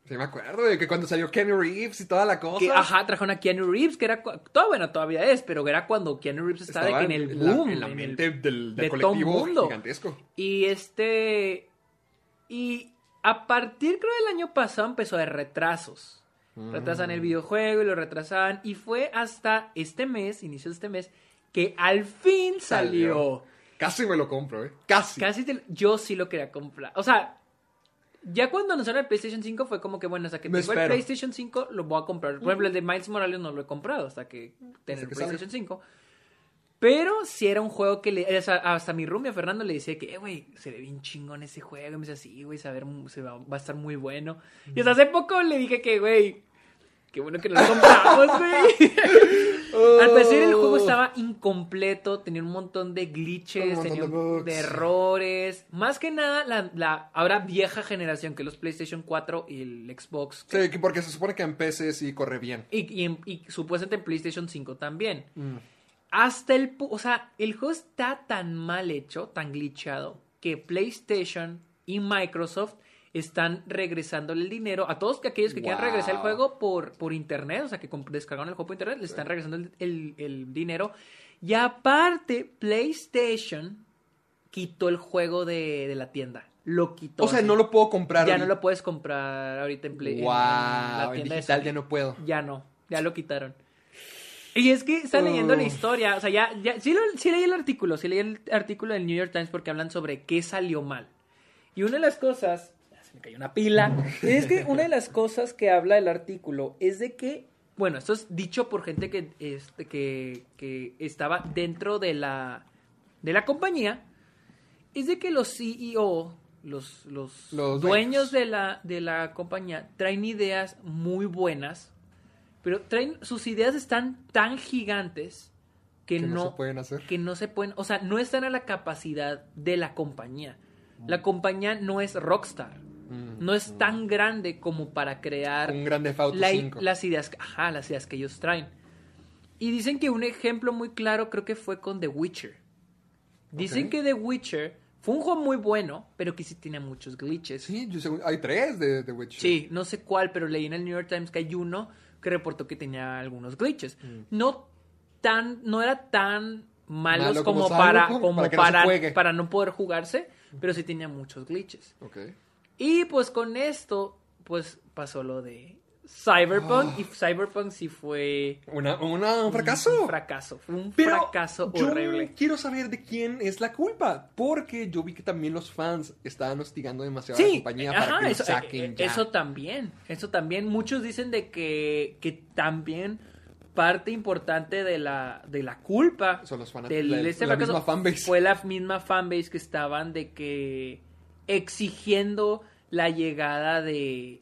Sí, me acuerdo de que cuando salió Kenny Reeves y toda la cosa. Que, ajá, trajeron a Keanu Reeves, que era. Todo, bueno, todavía es, pero era cuando Keanu Reeves estaba, de que en el la- boom. en la en el- del, del de todo colectivo mundo. gigantesco. Y este. Y a partir, creo, del año pasado empezó a haber retrasos. Retrasan el videojuego y lo retrasaban. Y fue hasta este mes, inicio de este mes, que al fin salió. Casi me lo compro, ¿eh? Casi. Casi te- yo sí lo quería comprar. O sea, ya cuando anunciaron el PlayStation 5 fue como que, bueno, hasta que Me tengo el. PlayStation 5 lo voy a comprar. Por ejemplo, el de Miles Morales no lo he comprado hasta que tenga el PlayStation 5. Pero si era un juego que le, o sea, hasta mi roomie a Fernando le decía que, eh, güey, se ve bien chingón ese juego. Y me decía, sí, güey, se, va a ver mu- se va, va a estar muy bueno. Y hasta hace poco le dije que, güey, qué bueno que lo compramos, güey. Al parecer el juego estaba incompleto, tenía un montón de glitches, montón tenía de errores. Más que nada, la, la ahora vieja generación, que los PlayStation 4 y el Xbox. Sí, que porque se supone que en PC sí corre bien. Y, y, en- y supuestamente en PlayStation 5 también. Mm. Hasta el... O sea, el juego está tan mal hecho, tan glitchado, que PlayStation y Microsoft están regresándole el dinero a todos aquellos que quieran Wow. regresar el juego por, por internet, o sea, que descargaron el juego por internet, les están regresando el, el- el dinero. Y aparte, PlayStation quitó el juego de, de la tienda. Lo quitó. O sea, así. no lo puedo comprar. Ya ahorita. no lo puedes comprar ahorita en Play. en- en Wow, la en tienda digital ya no puedo. Ya no, ya lo quitaron. Y es que están leyendo la historia, o sea, ya, ya sí, lo- sí leí el artículo, sí leí el artículo del New York Times porque hablan sobre qué salió mal. Y una de las cosas, se me cayó una pila, es que una de las cosas que habla el artículo es de que, bueno, esto es dicho por gente que, este, que, que estaba dentro de la, de la compañía, es de que los CEO, los, los, Los dueños dueños. de la, de la compañía traen ideas muy buenas, pero traen, sus ideas están tan gigantes que, Que no no, se pueden hacer. que no se pueden, o sea, no están a la capacidad de la compañía. La compañía no es Rockstar, Mm. no es tan grande como para crear Un Grand Theft Auto la- 5. las ideas, ajá, las ideas que ellos traen. Y dicen que un ejemplo muy claro creo que fue con The Witcher. Dicen que The Witcher fue un juego muy bueno, pero que sí tiene muchos glitches. Sí, yo según- hay tres de, de Witcher. Sí, no sé cuál, pero leí en el New York Times que hay uno que reportó que tenía algunos glitches. No tan, no era tan malos Malo como, como para, como para no para, no poder jugarse, pero sí tenía muchos glitches. Y pues con esto, pues pasó lo de Cyberpunk, y Cyberpunk sí fue Una, una- un fracaso. un fracaso, fue un Pero fracaso yo horrible. quiero saber de quién es la culpa. Porque yo vi que también los fans estaban hostigando demasiado a la compañía ajá, para que lo eso, saquen eh, ya. eso también, eso también. Muchos dicen de que, que también parte importante de la, de la culpa Son los del la- este la misma fanbase. fue la misma fanbase que estaban de que exigiendo la llegada de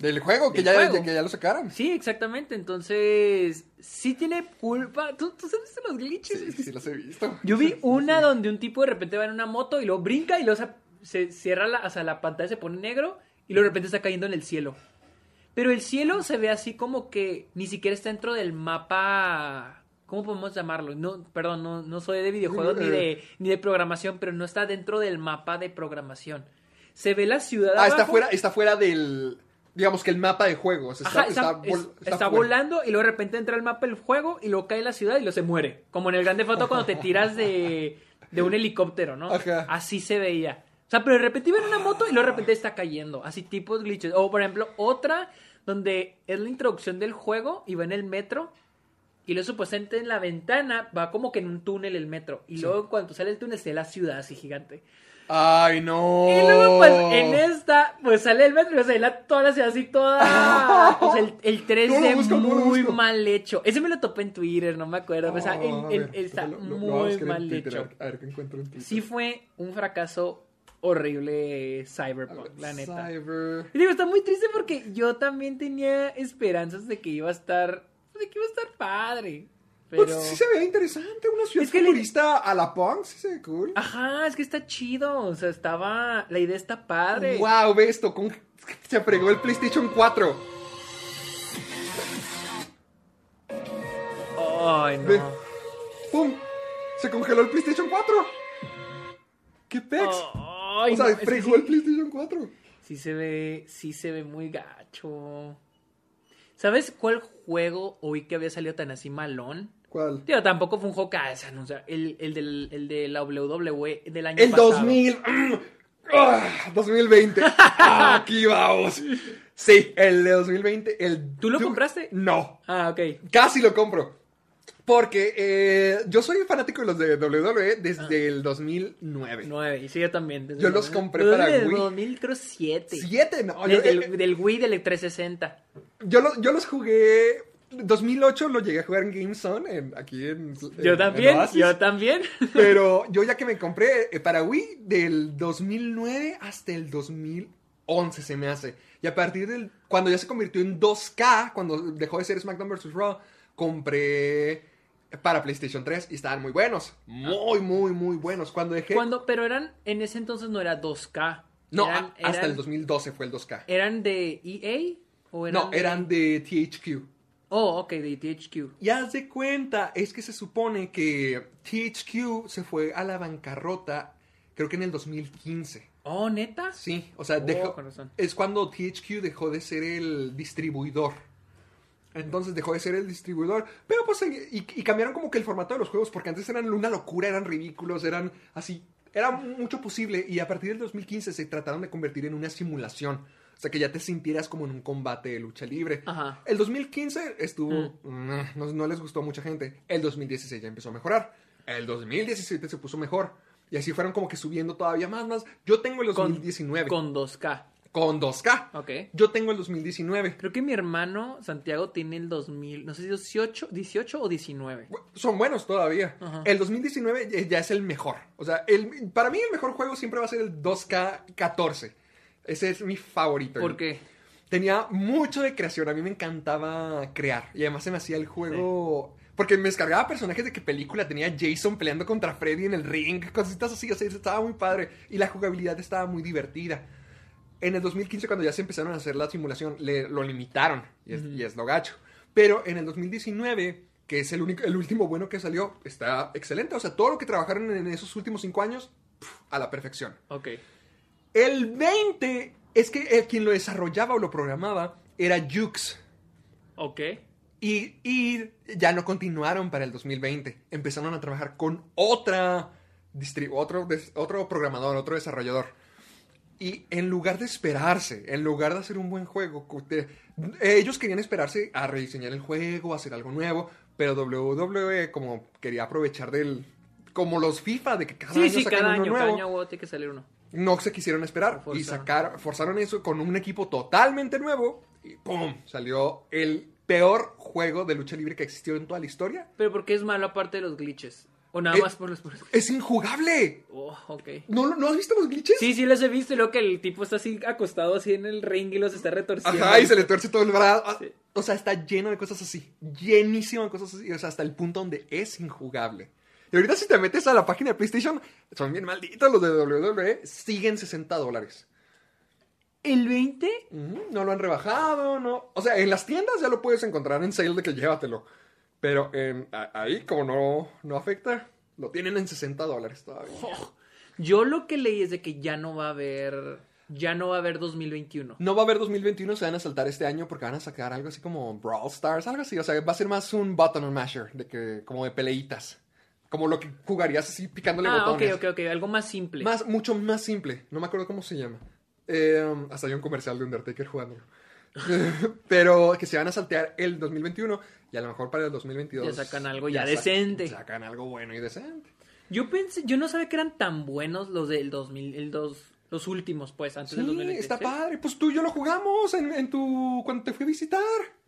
Del juego, que, Del ya, juego. que ya lo sacaron. Sí, exactamente. Entonces, sí tiene culpa. ¿Tú, tú sabes los glitches? Sí, sí, los he visto. Yo vi una donde un tipo de repente va en una moto y luego brinca y luego se, cierra la, o sea, la pantalla, se pone negro y luego de repente está cayendo en el cielo. Pero el cielo se ve así como que ni siquiera está dentro del mapa. ¿Cómo podemos llamarlo? No, perdón, no, no soy de videojuegos ni de, ni de programación, pero no está dentro del mapa de programación. Se ve la ciudad. Ah, está fuera, está fuera del. Digamos que el mapa de juegos. Está, Ajá, está, vol- está volando y luego de repente entra el mapa del juego y luego cae la ciudad y luego se muere. Como en el Grande Foto cuando te tiras de, de un helicóptero, ¿no? Ajá. Así se veía. O sea, pero de repente iba en una moto y luego de repente está cayendo. Así tipos glitches. O por ejemplo, otra donde es la introducción del juego y va en el metro. Y luego supuestamente en la ventana va como que en un túnel el metro. Y luego cuando sale el túnel se ve la ciudad así gigante. Ay, no. Y luego, pues, en esta, pues sale el metro y se la, toda la ciudad así, toda. Sea, el, el 3D ¿Cómo lo busco? ¿Cómo lo muy mal hecho. Ese me lo topé en Twitter, no me acuerdo. o sea, el- Oh, a el- ver, está lo- lo- muy mal Twitter, hecho. A ver, qué encuentro en Twitter. Sí fue un fracaso horrible Cyberpunk, ver, la neta. Cyber. Y digo, está muy triste porque yo también tenía esperanzas de que iba a estar, de que iba a estar padre. Pero... Pues sí se ve interesante. Una ciudad Es que le- futurista a la punk. Sí se ve cool. Ajá, es que está chido. O sea, estaba. La idea está padre. Wow, ve esto. con- Se fregó el PlayStation 4. Ay, no. Ve. ¡Pum! Se congeló el PlayStation 4. ¿Qué pex? O sea, no, fregó sí- el PlayStation 4. Sí se ve, sí se ve muy gacho. ¿Sabes cuál juego oí que había salido tan así malón? ¿Cuál? Tío, tampoco fue un juego que anuncia. El, el, del, el de la WWE del año El pasado. 2000. Ah, 2020. Ah, Aquí vamos. Sí, el de 2020. El ¿Tú lo du- compraste? No. Ah, ok. Casi lo compro. Porque eh, yo soy fanático de los de WWE desde Ah. el 2009. Nueve. Y sí, yo también. desde Yo el- los compré para desde el Wii. 2000, creo, 7. Siete, no. Yo, eh, el, del Wii del 360. yo, lo- yo los jugué. 2008 lo llegué a jugar en GameZone, en, aquí en. Yo en- también, en yo también. Pero yo ya que me compré eh, para Wii del 2009 hasta el 2011 se me hace. Y a partir del... Cuando ya se convirtió en 2K, cuando dejó de ser SmackDown vs. Raw, compré para PlayStation 3 y estaban muy buenos. Muy, muy, muy buenos. Cuando dejé... Cuando, pero eran, en ese entonces no era 2K. No, Eran- a- hasta eran- el 2012 fue el 2K. ¿Eran de EA? ¿O eran No, eran de THQ. Oh, ok, de THQ. Y haz de cuenta, es que se supone que THQ se fue a la bancarrota, creo que en el 2015. Oh, ¿neta? Sí, o sea, Oh, dejó- es cuando THQ dejó de ser el distribuidor. Entonces dejó de ser el distribuidor. Pero pues, y, y cambiaron como que el formato de los juegos, porque antes eran una locura, eran ridículos, eran así, era mucho posible. Y a partir del 2015 se trataron de convertir en una simulación. O sea, que ya te sintieras como en un combate de lucha libre. Ajá. El 2015 estuvo, mm, no, no les gustó a mucha gente. El 2016 ya empezó a mejorar. El 2017 se puso mejor. Y así fueron como que subiendo todavía más, más. Yo tengo el 2019 Con 2K. con 2K. Ok. Yo tengo el 2019. Creo que mi hermano Santiago tiene el 2000, no sé si 18, 18 o 19. Bu- Son buenos todavía. Ajá. El 2019 ya- ya es el mejor. O sea, el, para mí el mejor juego siempre va a ser el 2K14. Ese es mi favorito. ¿Por qué? Tenía mucho de creación. A mí me encantaba crear. Y además se me hacía el juego... Porque me descargaba personajes de qué película. Tenía Jason peleando contra Freddy en el ring. Cositas así. O sea, estaba muy padre. Y la jugabilidad estaba muy divertida. En el 2015, cuando ya se empezaron a hacer la simulación, le, lo limitaron. Y es, y es lo gacho. Pero en el 2019, que es el, único, el último bueno que salió, está excelente. O sea, todo lo que trabajaron en esos últimos cinco años, pf, a la perfección. Ok. El 20 es que eh, quien lo desarrollaba o lo programaba era Jux. Ok. Y, y ya no continuaron para el 2020. Empezaron a trabajar con otra otro, otro programador, otro desarrollador. Y en lugar de esperarse, en lugar de hacer un buen juego, ellos querían esperarse a rediseñar el juego, a hacer algo nuevo, pero WWE como quería aprovechar del... Como los FIFA, de que cada Sí, año sí, sacan cada uno año, nuevo cada año tiene que salir uno. No se quisieron esperar y forzaron. sacar, forzaron eso con un equipo totalmente nuevo y ¡pum! Salió el peor juego de lucha libre que existió en toda la historia. Pero ¿por qué es malo aparte de los glitches? O nada Eh, más por los... Es injugable. Oh, ok. ¿No, ¿No has visto los glitches? Sí, sí los he visto y luego que el tipo está así acostado así en el ring y los está retorciendo. Ajá, y se le tuerce todo el brazo. Ah, Sí. O sea, está lleno de cosas así. Llenísimo de cosas así. O sea, hasta el punto donde es injugable. Y ahorita si te metes a la página de PlayStation, son bien malditos los de WWE, siguen 60 dólares. ¿El 20? Ujú, No lo han rebajado, no. O sea, en las tiendas ya lo puedes encontrar en sale de que llévatelo. Pero en, a- ahí, como no, no afecta, lo tienen en 60 dólares todavía. Oh, yo lo que leí es de que ya no va a haber... Ya no va a haber 2021. No va a haber 2021, se van a saltar este año porque van a sacar algo así como Brawl Stars, algo así. O sea, va a ser más un button masher, de que, como de peleitas. Como lo que jugarías así picándole Ah, ok, botones. ok, ok. Algo más simple. Más, mucho más simple. No me acuerdo cómo se llama. Eh, hasta hay un comercial de Undertaker jugándolo. Pero que se van a saltear el 2021 y a lo mejor para el 2022. Ya sacan algo ya sa- decente. Sacan algo bueno y decente. Yo pensé... Yo no sabía que eran tan buenos los del 2000... El dos, los últimos, pues, antes del Sí, 2020. está padre. Pues tú y yo lo jugamos en, en tu. cuando te fui a visitar.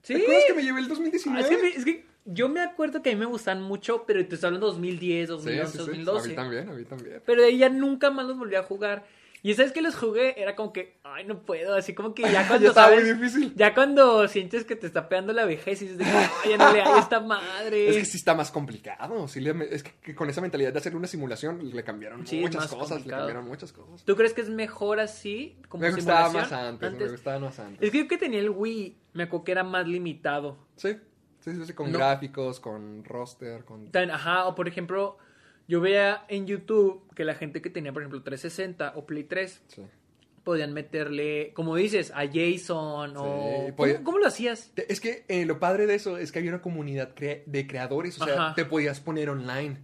Sí. ¿Te acuerdas que me llevé el Ah, 2019? es, que, me- es que yo me acuerdo que a mí me gustan mucho, pero te estoy hablando 2010, Sí, 2011, sí, sí. A 2012. mí también, a mí también. Pero de ahí ya nunca más los volví a jugar. Y sabes que los jugué, era como que, ay, no puedo, así como que ya cuando Ya estaba sabes, muy difícil. ya cuando sientes que te está pegando la vejez y dices de ay, no le hay esta madre. Es que sí está más complicado. Sí le- es que, con esa mentalidad de hacer una simulación le cambiaron Sí, muchas cosas. Le cambiaron muchas cosas. ¿Tú crees que es mejor así? Como Me gustaba simulación? más antes, me gustaba más antes. Es que yo que tenía el Wii, me acuerdo que era más limitado. Sí, sí, con No. gráficos, con roster, con... Tan- ajá, o por ejemplo, yo veía en YouTube que la gente que tenía, por ejemplo, 360 o Play 3 Sí. podían meterle, como dices, a Jason o... ¿Cómo, lo hacías? Es que eh, lo padre de eso es que había una comunidad de creadores, o sea, Ajá. te podías poner online.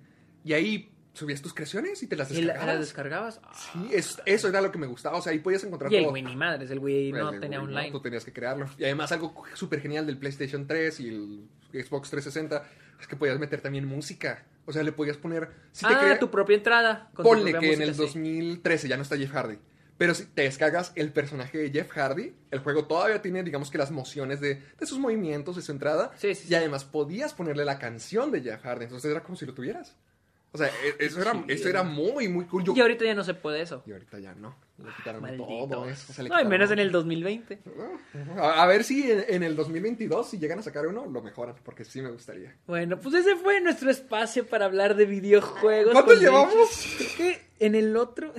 Y ahí subías tus creaciones y te las ¿Y la, descargabas. descargabas? Sí, es- eso era lo que me gustaba. O sea, ahí podías encontrar Y el todo. Wii ni madres, el Wii no El tenía Wii, online. Tú tenías que crearlo. Y además algo súper genial del PlayStation 3 y el Xbox 360 es que podías meter también música. O sea, le podías poner... Si te ah, crea- tu propia entrada. con Ponle que en música, el sí. 2013 ya no está Jeff Hardy. Pero si te descargas el personaje de Jeff Hardy, el juego todavía tiene, digamos que las mociones de, de sus movimientos, de su entrada. Sí, sí, y además podías ponerle la canción de Jeff Hardy. Entonces era como si lo tuvieras. O sea, e- eso era, eso era muy, muy cool. Yo- Y ahorita ya no se puede eso. y ahorita ya no. Le quitaron todo eso. se le No, y menos en el 2020. A, a ver si en, en el 2022, si llegan a sacar uno, lo mejoran. Porque sí me gustaría. Bueno, pues ese fue nuestro espacio para hablar de videojuegos. ¿Cuánto llevamos? Creo que en el otro...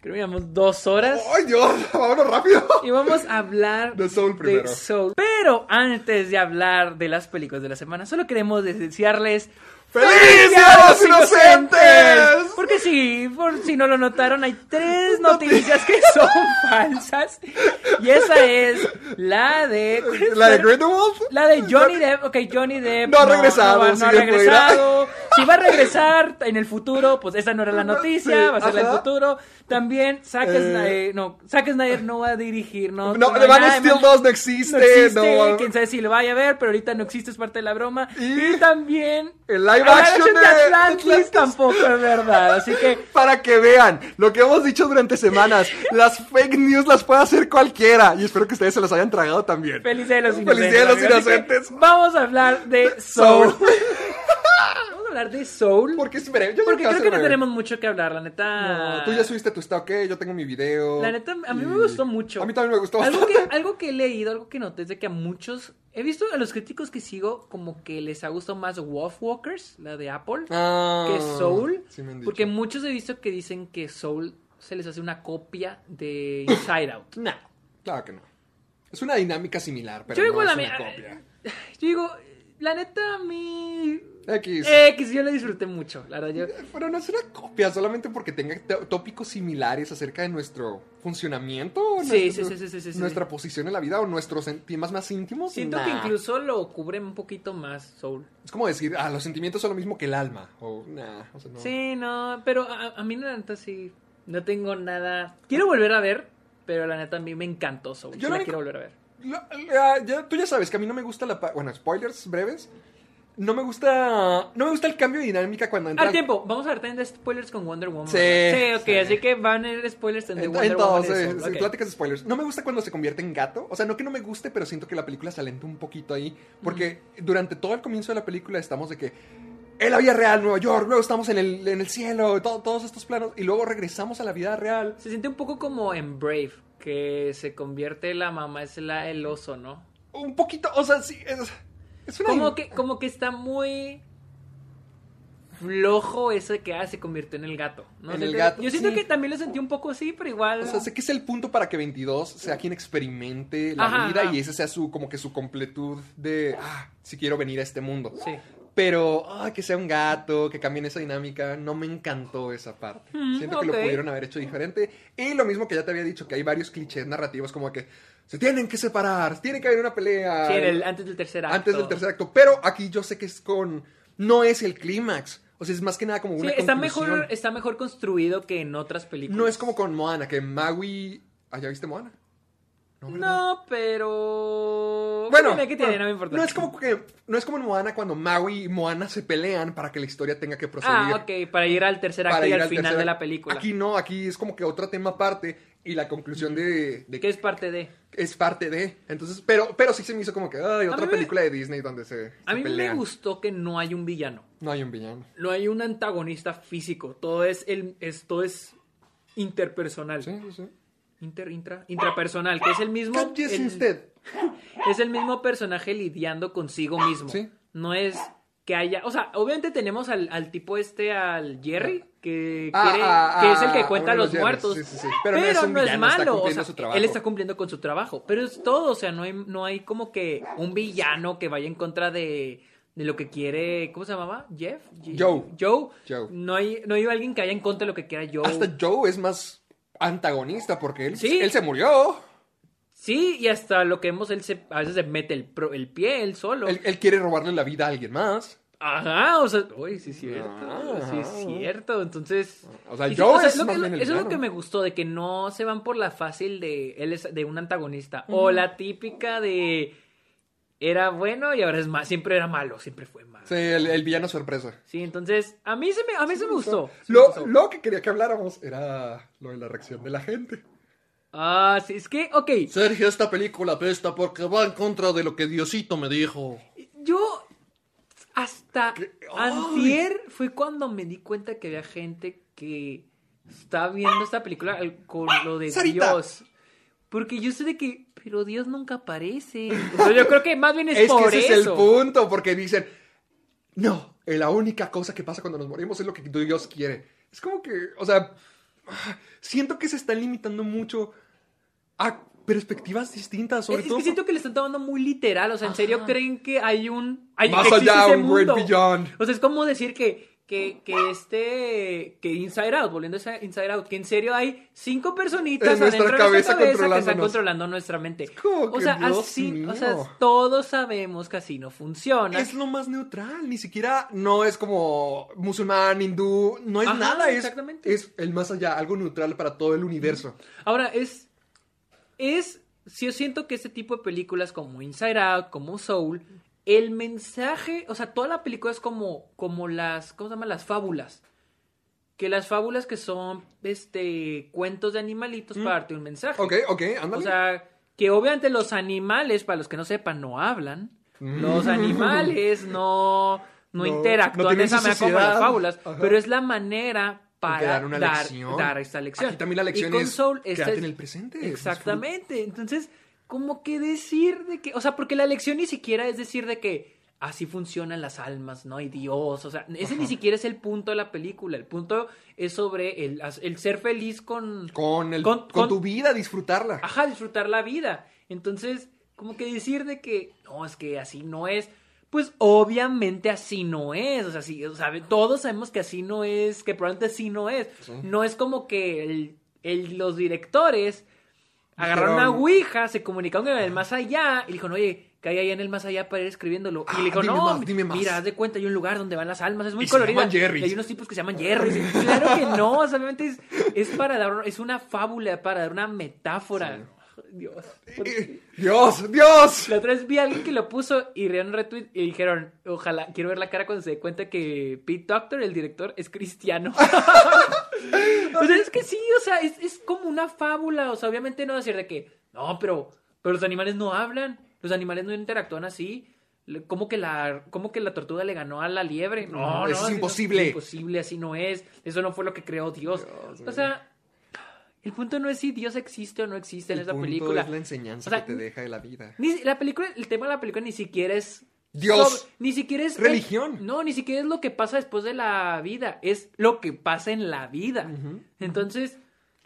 Creo que llevamos dos horas. ¡Ay, Dios! ¡Vámonos rápido! Y vamos a hablar De Soul primero. Soul. Pero antes de hablar de las películas de la semana, solo queremos desearles ¡Feliz Día de los Inocentes! Porque sí, por si no lo notaron, hay tres noticias que son falsas. Y esa es la de. ¿La de Grindelwald? La de Johnny Depp, ok, Johnny Depp No ha regresado, no, va- no ha regresado. Si va a regresar en el futuro, pues esa no era la noticia, Sí, va a ser la del ajá. futuro. También Zack Eh. Snyder, no, Zack Snyder no va a dirigir, no. No, The Man of Steel man- 2 no existe. no existe, no- quién sabe si lo vaya a ver, pero ahorita no existe, es parte de la broma. Y- Y, también El live action de Atlantis, Atlantis. tampoco es verdad, así que Para que vean lo que hemos dicho durante semanas, las fake news las puede hacer cualquiera. Y espero que ustedes se las hayan tragado también. feliz de los Feliz inocentes. Día de los Inocentes. Vamos a hablar de Soul. Soul. Vamos a hablar de Soul. Porque es breve. Yo Porque creo creo que no breve. tenemos mucho que hablar, la neta. No, tú ya subiste tu está ok, yo tengo mi video. La neta, a mí y- me gustó mucho. A mí también me gustó algo bastante. que, algo que he leído, algo que noté es de que a muchos. He visto a los críticos que sigo como que les ha gustado más Wolf Walkers, la de Apple, Ah, que Soul. sí porque muchos he visto que dicen que Soul se les hace una copia de Inside Out. No, claro que no. Es una dinámica similar, pero Yo no es una copia. Yo digo, la neta, a mí. X. X, yo lo disfruté mucho, la verdad. Yo, Pero no es una copia, solamente porque tenga tópicos similares acerca de nuestro funcionamiento, Sí, nuestro- sí, sí, sí, sí, sí. nuestra posición en la vida o nuestros temas más íntimos. siento Nah. que incluso lo cubren un poquito más Soul. Es como decir, ah, los sentimientos son lo mismo que el alma. O, nah, o sea, no. Sí, no, pero a, a mí la neta sí, no tengo nada. Quiero volver a ver, pero la neta a mí me encantó Soul. Yo la único- quiero volver a ver. La- ya- tú ya sabes que a mí no me gusta la... Bueno, spoilers breves. No me gusta... No me gusta el cambio de dinámica cuando entra... Al tiempo, vamos a ver también de spoilers con Wonder Woman. Sí, sí, ok, sí. así que van a ir spoilers en En, Wonder en Woman. eh, pláticas de spoilers. No me gusta cuando se convierte en gato. O sea, no que no me guste, pero siento que la película se alenta un poquito ahí. Porque durante todo el comienzo de la película estamos de que en la vida real, Nueva York, luego estamos en el, en el cielo, to- todos estos planos, y luego regresamos a la vida real. Se siente un poco como en Brave, que se convierte la mamá, es la, el oso, ¿no? Un poquito, o sea, sí, es, es una... Como que, como que está muy flojo eso de que ah, se convirtió en el gato. ¿no? En el gato, Yo siento sí. que también lo sentí un poco así, pero igual. O sea, sé que es el punto para que 22 sea quien experimente la Ajá, vida ajá. y ese sea su, como que su completud de, ah, si quiero venir a este mundo. Sí. Pero, ah, que sea un gato, que cambien esa dinámica, no me encantó esa parte. Mm, Siento que lo pudieron haber hecho diferente. Y lo mismo que ya te había dicho, que hay varios clichés narrativos como que se tienen que separar, tiene que haber una pelea. Sí, el- antes del tercer acto. antes del tercer acto. Pero aquí yo sé que es con, no es el clímax. O sea, es más que nada como Sí, una está conclusión. mejor, está mejor construido que en otras películas. No es como con Moana, que Maui... ¿Ah, ya viste Moana? No, pero. Bueno, Tiene no me importa. no es como que no es como en Moana cuando Maui y Moana se pelean para que la historia tenga que proseguir. Ah, ok, para ir al tercer acto y al al final tercer de la película. Aquí no, aquí es como que otro tema aparte y la conclusión de, de Que es parte de. es parte de. Entonces, pero pero sí se me hizo como que ay, otra me- película de Disney donde se, A se mí me gustó que no hay un villano. No hay un villano. No hay un antagonista físico. Todo es el, es, todo es interpersonal. Sí, sí, sí. Inter, intra, intrapersonal, que es el mismo. El- usted. Es el mismo personaje lidiando consigo mismo. Sí. No es que haya. O sea, obviamente tenemos al, al tipo este, al Jerry, que, Ah, quiere- ah, que es el ah, que cuenta a los muertos. sí, sí, sí. Pero no es no villano, malo. o sea, su trabajo. Él está cumpliendo con su trabajo. Pero es todo. O sea, no hay, no hay como que un villano que vaya en contra de. De lo que quiere, ¿cómo se llamaba? Jeff, Joe. Joe. Joe. No hay, no hay alguien que vaya en contra de lo que quiera Joe. Hasta Joe es más antagonista porque él, Sí. él se murió. Sí, y hasta lo que vemos, él se, a veces se mete el, pro- el pie, él solo. Él, él quiere robarle la vida a alguien más. Ajá, o sea, uy, sí es cierto, sí es cierto, entonces... O sea, y sí, Joe o sea, es lo que- Eso es lo que me gustó, de que no se van por la fácil de él es de un antagonista, o la típica de era bueno y ahora es más, siempre era malo, siempre fue malo. Sí, el, el villano sorpresa. Sí, entonces, a mí se me, a mí se me gustó. sí me Lo, gustó. lo que quería que habláramos era lo de la reacción de la gente. Ah, sí, es que, ok, Sergio, esta película pesta porque va en contra de lo que Diosito me dijo. yo hasta antier fue cuando me di cuenta que había gente que está viendo esta película con lo de Sarita. Dios. Porque yo sé de que, pero Dios nunca aparece. O sea, yo creo que más bien es, Es, por que ese eso. es el punto, porque dicen, no, eh, la única cosa que pasa cuando nos morimos es lo que Dios quiere. Es como que, o sea, siento que se están limitando mucho a perspectivas distintas, sobre Es, es todo. que siento que le están tomando muy literal. O sea, ¿en serio creen que hay un. Hay, Más allá, un great mundo? beyond. O sea, es como decir que. Que, que este. Que Inside Out, volviendo a Inside Out, que en serio hay cinco personitas En nuestra de nuestra cabeza que están controlando nuestra mente. O sea, Dios así. mío. O sea, todos sabemos que así no funciona. Es lo más neutral, ni siquiera no es como musulmán, hindú, no es Ajá, nada, es, exactamente. es el más allá, algo neutral para todo el universo. Ahora, es. Es. Si yo siento que este tipo de películas como Inside Out, como Soul, el mensaje. O sea, toda la película es como. Como las. ¿Cómo se llaman? Las fábulas. Que las fábulas que son. Este. Cuentos de animalitos para darte un mensaje. Mm. Ok, ok, ándale. O sea, que obviamente los animales, para los que no sepan, no hablan. Los animales no, no, Mm. No, interactúan no esa manera como las fábulas. Ajá. Pero es la manera para dar una dar, lección. dar esta lección. Aquí también la lección y con es Soul, es- en el presente, Exactamente. Entonces, como que decir de que, o sea, porque la lección ni siquiera es decir de que así funcionan las almas, ¿no? Y Dios, o sea, ese ni siquiera es el punto de la película. El punto es sobre el, el ser feliz con, con, el, con- con, con- tu vida, disfrutarla. ajá, disfrutar la vida. Entonces, como que decir de que, no, es que así no es, pues obviamente así no es. O sea, sí, o sea, todos sabemos que así no es, que probablemente así no es. No es como que el- el- los directores agarraron una ouija, se comunicaron con el más allá y dijeron, oye, ¿qué hay allá en el más allá para ir escribiéndolo? Y Ah, le dijo, dime no, más, dime más. mira, haz de cuenta, hay un lugar donde van las almas, es muy Y. Y hay unos tipos que se llaman Jerry. Claro que no, o sea, obviamente es, es para dar, es una fábula, para dar una metáfora. Dios. Dios, Dios. La otra vez vi a alguien que lo puso y rieron un retweet y dijeron, ojalá, quiero ver la cara cuando se dé cuenta que Pete Doctor, el director, es cristiano. o sea, es que sí, o sea, es, es como una fábula, o sea, obviamente no decir de que, no, pero, pero los animales no hablan, los animales no interactúan así. ¿Cómo que, la, ¿Cómo que la tortuga le ganó a la liebre? No, No, es imposible. Es imposible, así no es. Eso no fue lo que creó Dios. o sea, el punto no es si Dios existe o no existe en El esa punto película. es la enseñanza O sea, que te deja de la vida. Ni- la película, el tema de la película ni siquiera es Dios. sobre- ni siquiera es Religión. no, ni siquiera es lo que pasa después de la vida, es lo que pasa en la vida. Entonces,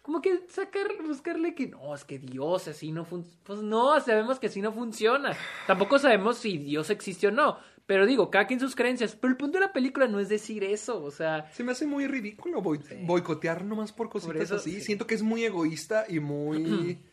como que sacar, buscarle que no, es que Dios así no funciona. Pues no, sabemos que así no funciona. Tampoco sabemos si Dios existe o no. Pero digo, cada quien sus creencias. Pero el punto de la película no es decir eso. O sea, Se me hace muy ridículo boi- boicotear nomás por cositas eso, así. sí. Siento que es muy egoísta y muy...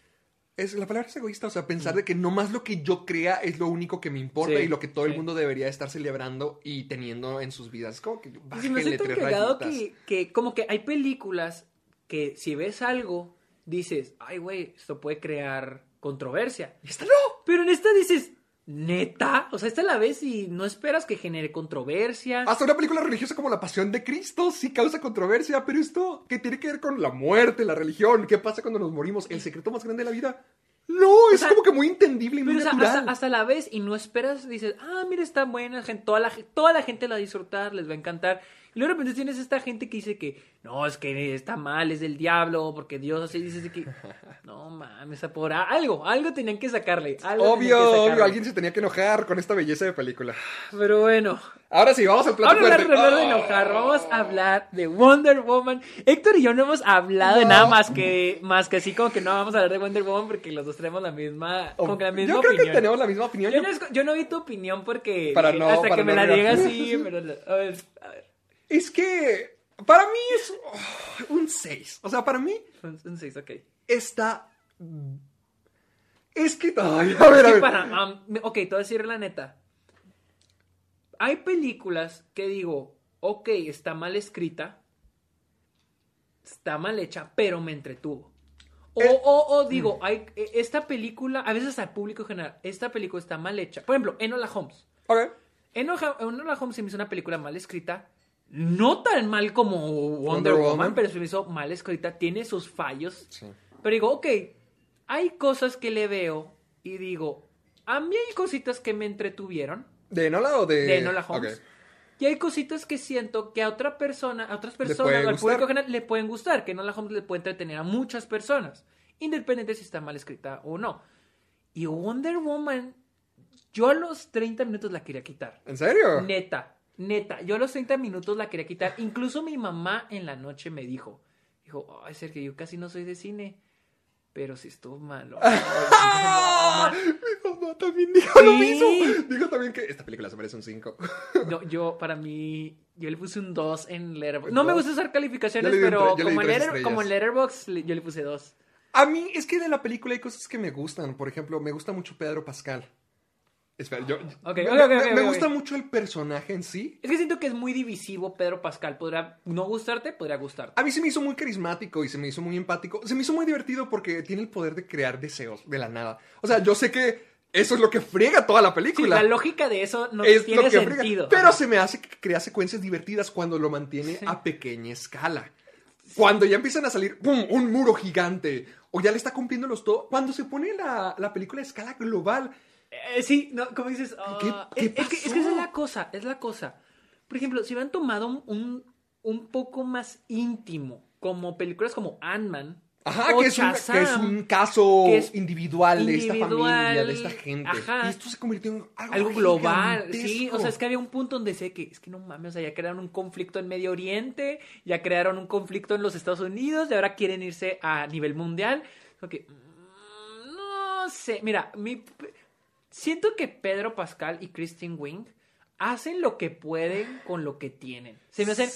Es, la palabra es egoísta, o sea, pensar de que nomás lo que yo crea es lo único que me importa Sí, y lo que todo el sí. mundo debería estar celebrando y teniendo en sus vidas. Como que se me hace tan cagado que, que como que hay películas que si ves algo, dices, ay, güey, esto puede crear controversia. Y esta no. Pero en esta dices, neta, o sea, esta la ves y no esperas que genere controversia. Hasta una película religiosa como La Pasión de Cristo sí causa controversia, pero esto, ¿qué tiene que ver con la muerte, la religión? ¿Qué pasa cuando nos morimos? ¿El secreto más grande de la vida? No, es sea, como que muy entendible y muy o sea, natural. hasta, hasta la ves y no esperas, dices, ah, mira, está buena, gente, toda, la, toda la gente la va a disfrutar, les va a encantar. Y luego de repente tienes esta gente que dice que, no, es que está mal, es del diablo, porque Dios así dice que, no mames, por algo, algo tenían que sacarle. Algo tenían que Obvio, sacarle. obvio, alguien se tenía que enojar con esta belleza de película. Pero bueno, Ahora sí, vamos al plato Ahora hablar, fuerte. hablar de Oh. enojar, vamos a hablar de Wonder Woman. Héctor y yo no hemos hablado de nada más que, más que así como que no vamos a hablar de Wonder Woman porque los dos tenemos la misma, como que la misma Yo creo opinión. que tenemos la misma opinión. Yo no, esco- yo no vi tu opinión porque Para no- hasta para que me la digas así, pero a ver, a ver, Es que para mí es oh, un 6. O sea, para mí un, un seis, ok. está... Es que... Ay, a ver, a ver. para, um, ok, te voy a decir la neta. Hay películas que digo, ok, está mal escrita, está mal hecha, pero me entretuvo. O, Eh, o, o digo, hay, eh, esta película, a veces al público en general, esta película está mal hecha. Por ejemplo, Enola Holmes. Ok. Enola, Enola Holmes se me hizo una película mal escrita. No tan mal como Wonder, Wonder Woman, Woman. pero se me hizo mal escrita. Tiene sus fallos. Sí. Pero digo, ok, hay cosas que le veo y digo, a mí hay cositas que me entretuvieron ¿De Enola o de...? de Enola Holmes. Y hay cositas que siento que a otra persona, a otras personas, al público general, le pueden gustar, que Enola Holmes le puede entretener a muchas personas, independiente si está mal escrita o no. Y Wonder Woman, yo a los 30 minutos la quería quitar. ¿En serio? Neta, neta, yo a los 30 minutos la quería quitar. Incluso mi mamá en la noche me dijo, dijo, ay, Sergio, yo casi no soy de cine, pero si estuvo malo. Mi mamá también dijo lo mismo. Dijo también que esta película se merece un 5. No, yo, para mí, yo le puse un 2 en Letterboxd. No me gusta usar calificaciones, un pero como, en Letter- estrellas. como en Letterboxd, le- yo le puse 2. A mí es que de la película hay cosas que me gustan. Por ejemplo, me gusta mucho Pedro Pascal. Espera, yo... Me, gusta mucho el personaje en sí. Es que siento que es muy divisivo Pedro Pascal. Podrá no gustarte, podría gustarte. A mí se me hizo muy carismático y se me hizo muy empático. Se me hizo muy divertido porque tiene el poder de crear deseos de la nada. O sea, yo sé que eso es lo que friega toda la Sí, película. la lógica de eso no es tiene friega. sentido. Pero Ajá. se me hace que crea secuencias divertidas cuando lo mantiene a pequeña escala. Cuando ya empiezan a salir, ¡pum! Un muro gigante. O ya le está cumpliendo los todo. Cuando se pone la, la película a escala global. Eh, sí, no, como dices, ah, ¿Qué- es, qué es que, es que esa es la cosa, es la cosa. Por ejemplo, si hubieran tomado un, un, poco más íntimo, como películas como Ant-Man, Ajá, o que es, un, que es un caso es individual, de esta individual, familia, de esta gente. ajá. Y esto se convirtió en algo, algo global, sí, o sea, es que había un punto donde sé que, es que no mames, o sea, ya crearon un conflicto en Medio Oriente, ya crearon un conflicto en los Estados Unidos, y ahora quieren irse a nivel mundial. Que, mm, no sé, mira, mi, siento que Pedro Pascal y Christine Wing hacen lo que pueden con lo que tienen. Se me hacen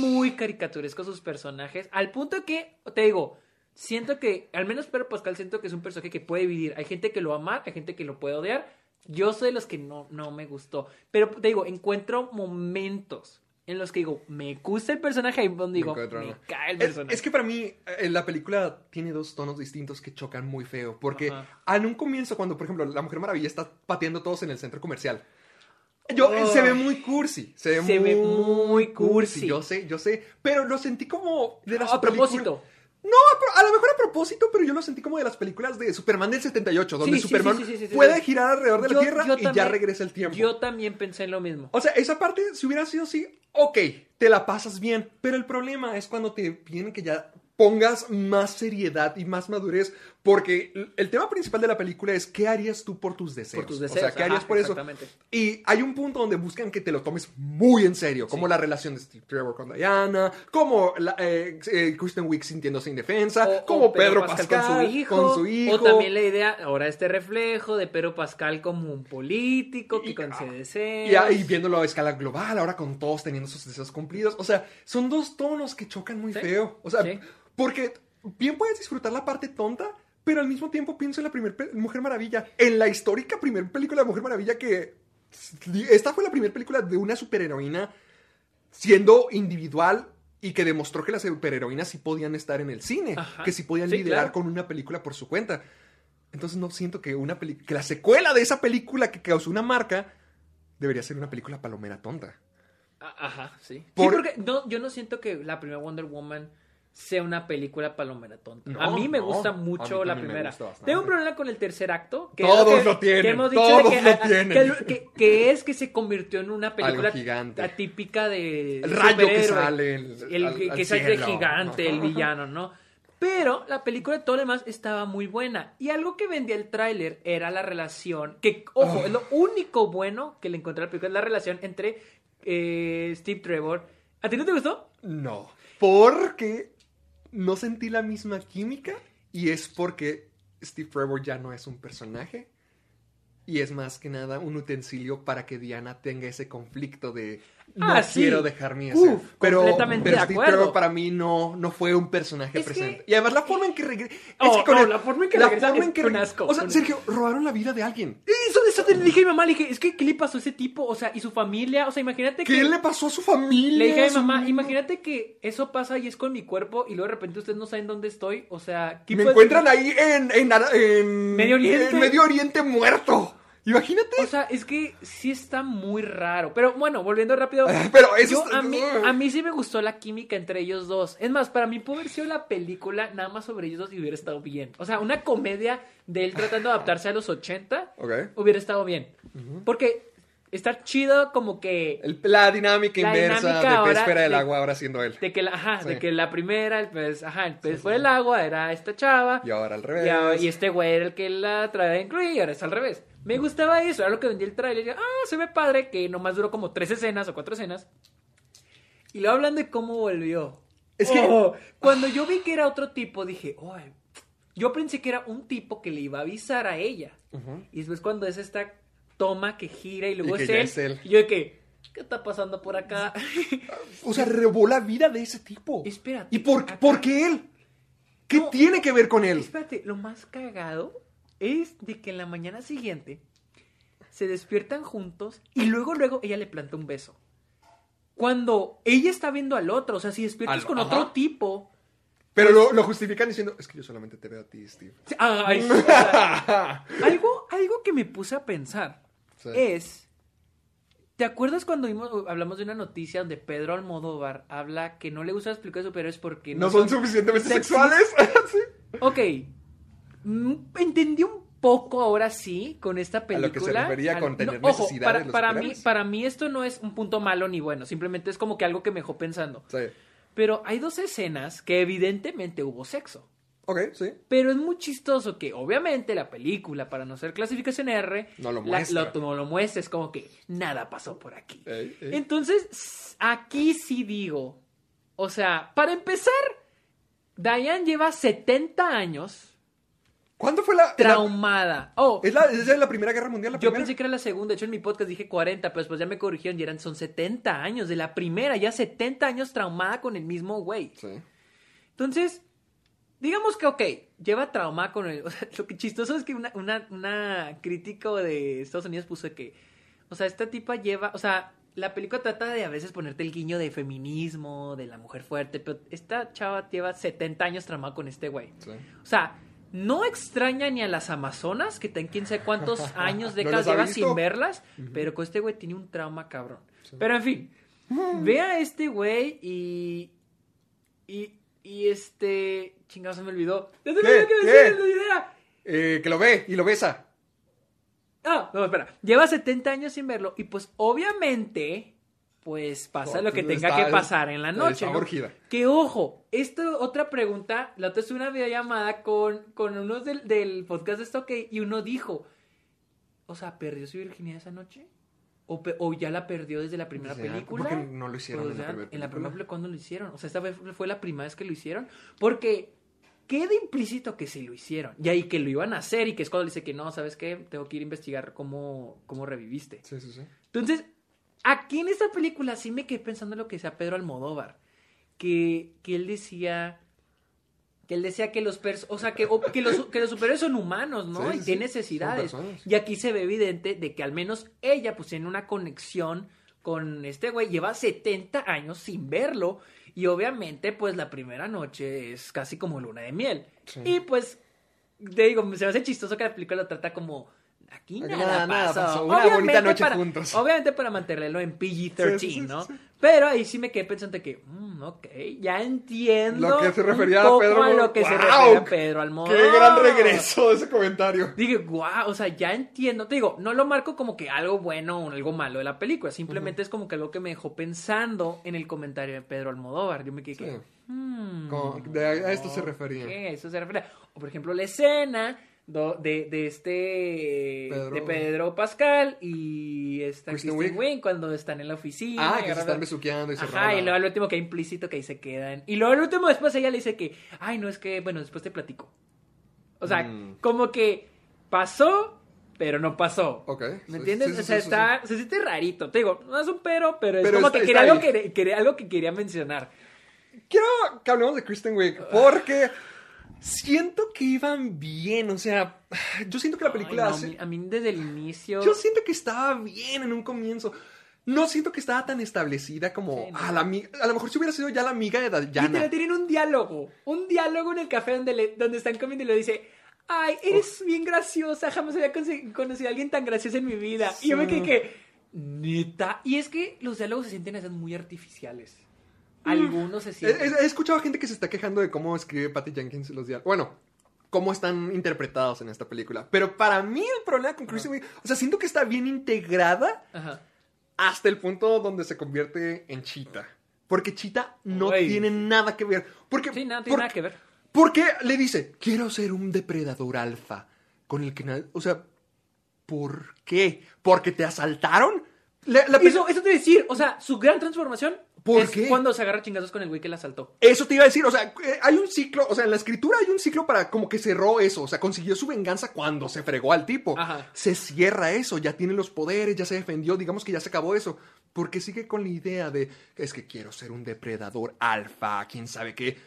muy caricaturescos sus personajes, al punto que, te digo, siento que, al menos Pedro Pascal, siento que es un personaje que puede vivir. Hay gente que lo ama, hay gente que lo puede odiar. Yo soy de los que no, no me gustó. Pero te digo, encuentro momentos en los que digo, me gusta el personaje y donde digo, me cae el Es, personaje. es que para mí eh, la película tiene dos tonos distintos que chocan muy feo. Porque Ajá. en un comienzo, cuando por ejemplo la Mujer Maravilla está pateando todos en el centro comercial. Yo, Oh. se ve muy cursi. Se ve, Se muy, ve muy cursi. Yo sé, yo sé. Pero lo sentí como de la a propósito. No, a, a lo mejor a propósito, pero yo lo sentí como de las películas de Superman del 78, donde Sí, Superman sí, sí, puede girar alrededor de la Yo- Tierra yo y ya regresa el tiempo. Yo también pensé en lo mismo. O sea, esa parte, si hubiera sido así, ok, te la pasas bien. Pero el problema es cuando te piden que ya pongas más seriedad y más madurez. Porque el- tema principal de la película es qué harías tú por tus deseos. Por tus O sea, deseos, ¿qué harías ajá, por eso? Y hay un punto donde buscan que te lo tomes muy en serio. Como la relación de Steve Trevor con Diana. Como la, eh, eh, Kristen Wiig sintiéndose indefensa. O- como o Pedro, Pascal, con su hijo. con su hijo. O también la idea, ahora este reflejo de Pedro Pascal como un político que Y- concede Y deseos. ahí viéndolo a escala global, ahora con todos teniendo sus deseos cumplidos. O sea, son dos tonos que chocan muy Sí. feo. O sea, Sí. porque bien puedes disfrutar la parte tonta, pero al mismo tiempo pienso en la primera Mujer Maravilla. En la histórica primera película de Mujer Maravilla que... Esta fue la primera película de una superheroína siendo individual y que demostró que las superheroínas sí podían estar en el cine, Ajá. que sí podían Sí, liderar claro. con una película por su cuenta. Entonces no siento que una peli- que la secuela de esa película que causó una marca debería ser una película palomera tonta. Ajá, sí. Por- Sí, porque no, yo no siento que la primera Wonder Woman sea una película palomera tonta. No, a mí me no. gusta mucho la primera. Tengo un problema con el tercer acto. Que Todos es que- lo tienen, que hemos dicho todos que, lo tienen. que- es que se convirtió en una película gigante. atípica de El rayo que sale, el- El, al- que, al sale gigante, el villano, ¿no? Pero la película de todo lo demás estaba muy buena. Y algo que vendía el tráiler era la relación. Que, ojo, Ah. es lo único bueno que le encontré a la película. Es la relación entre eh, Steve Trevor. ¿A ti no te gustó? No, porque no sentí la misma química y es porque Steve Trevor ya no es un personaje y es más que nada un utensilio para que Diana tenga ese conflicto de no Ah, sí. quiero dejar mi Uf, pero, completamente pero de Steve acuerdo. Trevor para mí no, no fue un personaje Es que- presente. Y además la forma en que regresa... Oh, no, la forma en que regresa es un asco, O sea, Sergio, robaron la vida de alguien. Eso, te le dije a mi mamá, le dije, es que, ¿qué le pasó a ese tipo? O sea, y su familia, o sea, imagínate ¿Qué que... le pasó a su familia? Le dije a mi mamá, imagínate que eso pasa y es con mi cuerpo y luego de repente ustedes no saben dónde estoy. O sea, ¿qué Me puede- encuentran ahí en, en, en- Medio Oriente. en Medio Oriente muerto. Imagínate. O sea, es que sí está muy raro. Pero bueno, volviendo rápido. Pero eso yo, a, mí, a mí sí me gustó la química entre ellos dos. Es más, para mí pudo haber sido la película nada más sobre ellos dos y hubiera estado bien. O sea, una comedia de él tratando de adaptarse a los 80 Ok. hubiera estado bien. Porque está chido como que... El- la dinámica La inversa dinámica de ahora pez fuera del de- agua ahora siendo él. De que, la, ajá, Sí. de que la primera, el pez, ajá, el pez fue el agua, era esta chava. Y ahora al revés. Y, ahora- y este güey era el que la traía incluir y ahora es al revés. Me gustaba eso, era lo que vendía el trailer. Ah, se ve padre, que nomás duró como tres escenas o cuatro escenas. Y luego hablan de cómo volvió. Es que- Oh, cuando yo vi que era otro tipo, dije, oh, yo pensé que era un tipo que le iba a avisar a ella. Y después cuando es esta toma que gira y luego Y es, él, es él. y yo de que, ¿qué está pasando por acá? O sea, robó la vida de ese tipo. Espérate, ¿Y por, acá- por qué él? ¿Qué No. tiene que ver con él? Espérate, lo más cagado es de que en la mañana siguiente se despiertan juntos y luego, luego ella le planta un beso. Cuando ella está viendo al otro, o sea, si despiertas Al- con ajá. otro tipo. Pero lo, lo justifican diciendo, es que yo solamente te veo a ti, Steve. Ay, o sea, algo, algo que me puse a pensar Sí. es. ¿Te acuerdas cuando vimos- hablamos de una noticia donde Pedro Almodóvar habla que no le gustan las películas de superhéroes porque ¿No son suficientemente sexuales? Sí. Ok. Mm, Entendí un poco ahora sí con esta A película. lo que se refería con tener ojo, necesidad para, de los para mí, superhéroes. para mí esto no es un punto malo ni bueno. Simplemente es como que algo que me dejó pensando. Sí. Pero hay dos escenas que evidentemente hubo sexo. Ok, sí. Pero es muy chistoso que, obviamente, la película, para no ser clasificación R, No lo la- muestra. lo, no lo muestra. Es como que nada pasó por aquí. Ey, ey. Entonces, aquí sí digo. O sea, para empezar, Diane lleva 70 años ¿Cuándo fue la... la- traumada. Oh, ¿Es, la, ¿Es la Primera Guerra Mundial la yo primera? pensé que era la segunda. De hecho, en mi podcast dije 40, pero después ya me corrigieron y eran son 70 años de la primera. Ya 70 años traumada con el mismo güey. Sí. Entonces, digamos que, ok, lleva trauma con el... O sea, lo que chistoso es que una, una, una crítico de Estados Unidos puso que, o sea, esta tipa lleva, o sea, la película trata de a veces ponerte el guiño de feminismo, de la mujer fuerte, pero esta chava lleva 70 años traumada con este güey. Sí. O sea, no extraña ni a las Amazonas, que tienen quién sabe cuántos años, ¿No décadas ha lleva visto? sin verlas, pero con este güey tiene un trauma cabrón. Pero en fin, ve a este güey y, y, y este, Chingado, se me olvidó. Ya se me ¿Qué? olvidó que me. Eh, que lo ve y lo besa. Ah, no, espera. Lleva 70 años sin verlo y pues obviamente, pues pasa No, lo que pues, tenga está- que pasar en la noche. está ¿no? Que ojo, esta otra pregunta, la otra es una videollamada con, con unos del, del podcast de Stock y uno dijo, o sea, ¿perdió su virginidad esa noche? ¿O, ya la perdió desde la primera O sea, película? ¿por qué no lo hicieron en la primera En la película? primera película, ¿cuándo lo hicieron? O sea, esta vez fue la primera vez que lo hicieron. Porque queda implícito que sí lo hicieron. Y ahí que lo iban a hacer y que es cuando dice que no, ¿sabes qué? Tengo que ir a investigar cómo, cómo reviviste. Sí, sí, sí. Entonces, aquí en esta película sí me quedé pensando en lo que decía Pedro Almodóvar. Que, que él decía. Que él decía que los pers o sea, que, o- que los, que los superhéroes son humanos, ¿no? Sí, y sí, tienen necesidades. Y aquí se ve evidente de que al menos ella, pues, tiene una conexión con este güey. Lleva 70 años sin verlo. Y obviamente, pues, la primera noche es casi como luna de miel. Sí. Y pues, te digo, se me hace chistoso que la película lo trata como. Aquí nada, nada, nada pasó. pasó. Una Obviamente bonita noche para- juntos. Obviamente para mantenerlo en PG-13, Sí, sí, sí, ¿no? Pero ahí sí me quedé pensando que, mm, ok, ya entiendo. Lo que se un refería a Pedro a lo que se ¡Guau! refería a Pedro Almodóvar. Qué gran regreso de ese comentario. Dije, guau, o sea, ya entiendo. Te digo, no lo marco como que algo bueno o algo malo de la película. Simplemente es como que algo que me dejó pensando en el comentario de Pedro Almodóvar. Yo me quedé, que, Sí. hmm, Como- de- a esto se refería. a eso se refería. O por ejemplo, la escena do- de, de este Pedro- de Pedro Pascal y esta Kristen Kristen, Wiig. Cuando están en la oficina. Ah, que se están besuqueando y se Ajá, y luego al último que hay implícito que ahí se quedan. Y luego al último después ella le dice que, ay, no, es que, bueno, después te platico. O sea, Mm. como que pasó, pero no pasó. Ok. ¿Me entiendes? sí, sí, o sea, sí, está, se siente rarito. Te digo, no es un pero, pero es Pero como está- que quería algo, que quería algo que quería mencionar. Quiero que hablemos de Kristen Wiig porque siento que iban bien, o sea, yo siento que la película Ay, no, hace- a, mí, desde el inicio... Yo siento que estaba bien en un comienzo. No siento que estaba tan establecida como Sí, no. a la A lo mejor si hubiera sido ya la amiga de Literal, Dayana. tienen un diálogo. Un diálogo en el café donde, le- donde están comiendo y le dice... Ay, eres bien graciosa, jamás había conocido a alguien tan gracioso en mi vida. Y yo me quedé que, neta. Y es que los diálogos se sienten a veces muy artificiales. Algunos se sienten. he- he escuchado gente que se está quejando de cómo escribe Patty Jenkins los diálogos. Bueno, cómo están interpretados en esta película. Pero para mí el problema con Kristen Wiig, o sea, siento que está bien integrada Ajá. hasta el punto donde se convierte en Cheetah. Porque Cheetah no tiene nada que ver. Porque, Sí, nada, tiene nada que ver. Porque le dice, quiero ser un depredador alfa con el que nadie... O sea, ¿por qué? ¿Porque te asaltaron? La- la Eso, eso te a decir, o sea, su gran transformación ¿Por es qué? cuando se agarra chingazos con el güey que la asaltó. Eso te iba a decir, o sea, eh, hay un ciclo, o sea, en la escritura hay un ciclo para como que cerró eso, o sea, consiguió su venganza cuando se fregó al tipo. Ajá. Se cierra eso, ya tiene los poderes, ya se defendió, digamos que ya se acabó eso. Porque sigue con la idea de, es que quiero ser un depredador alfa, quién sabe qué.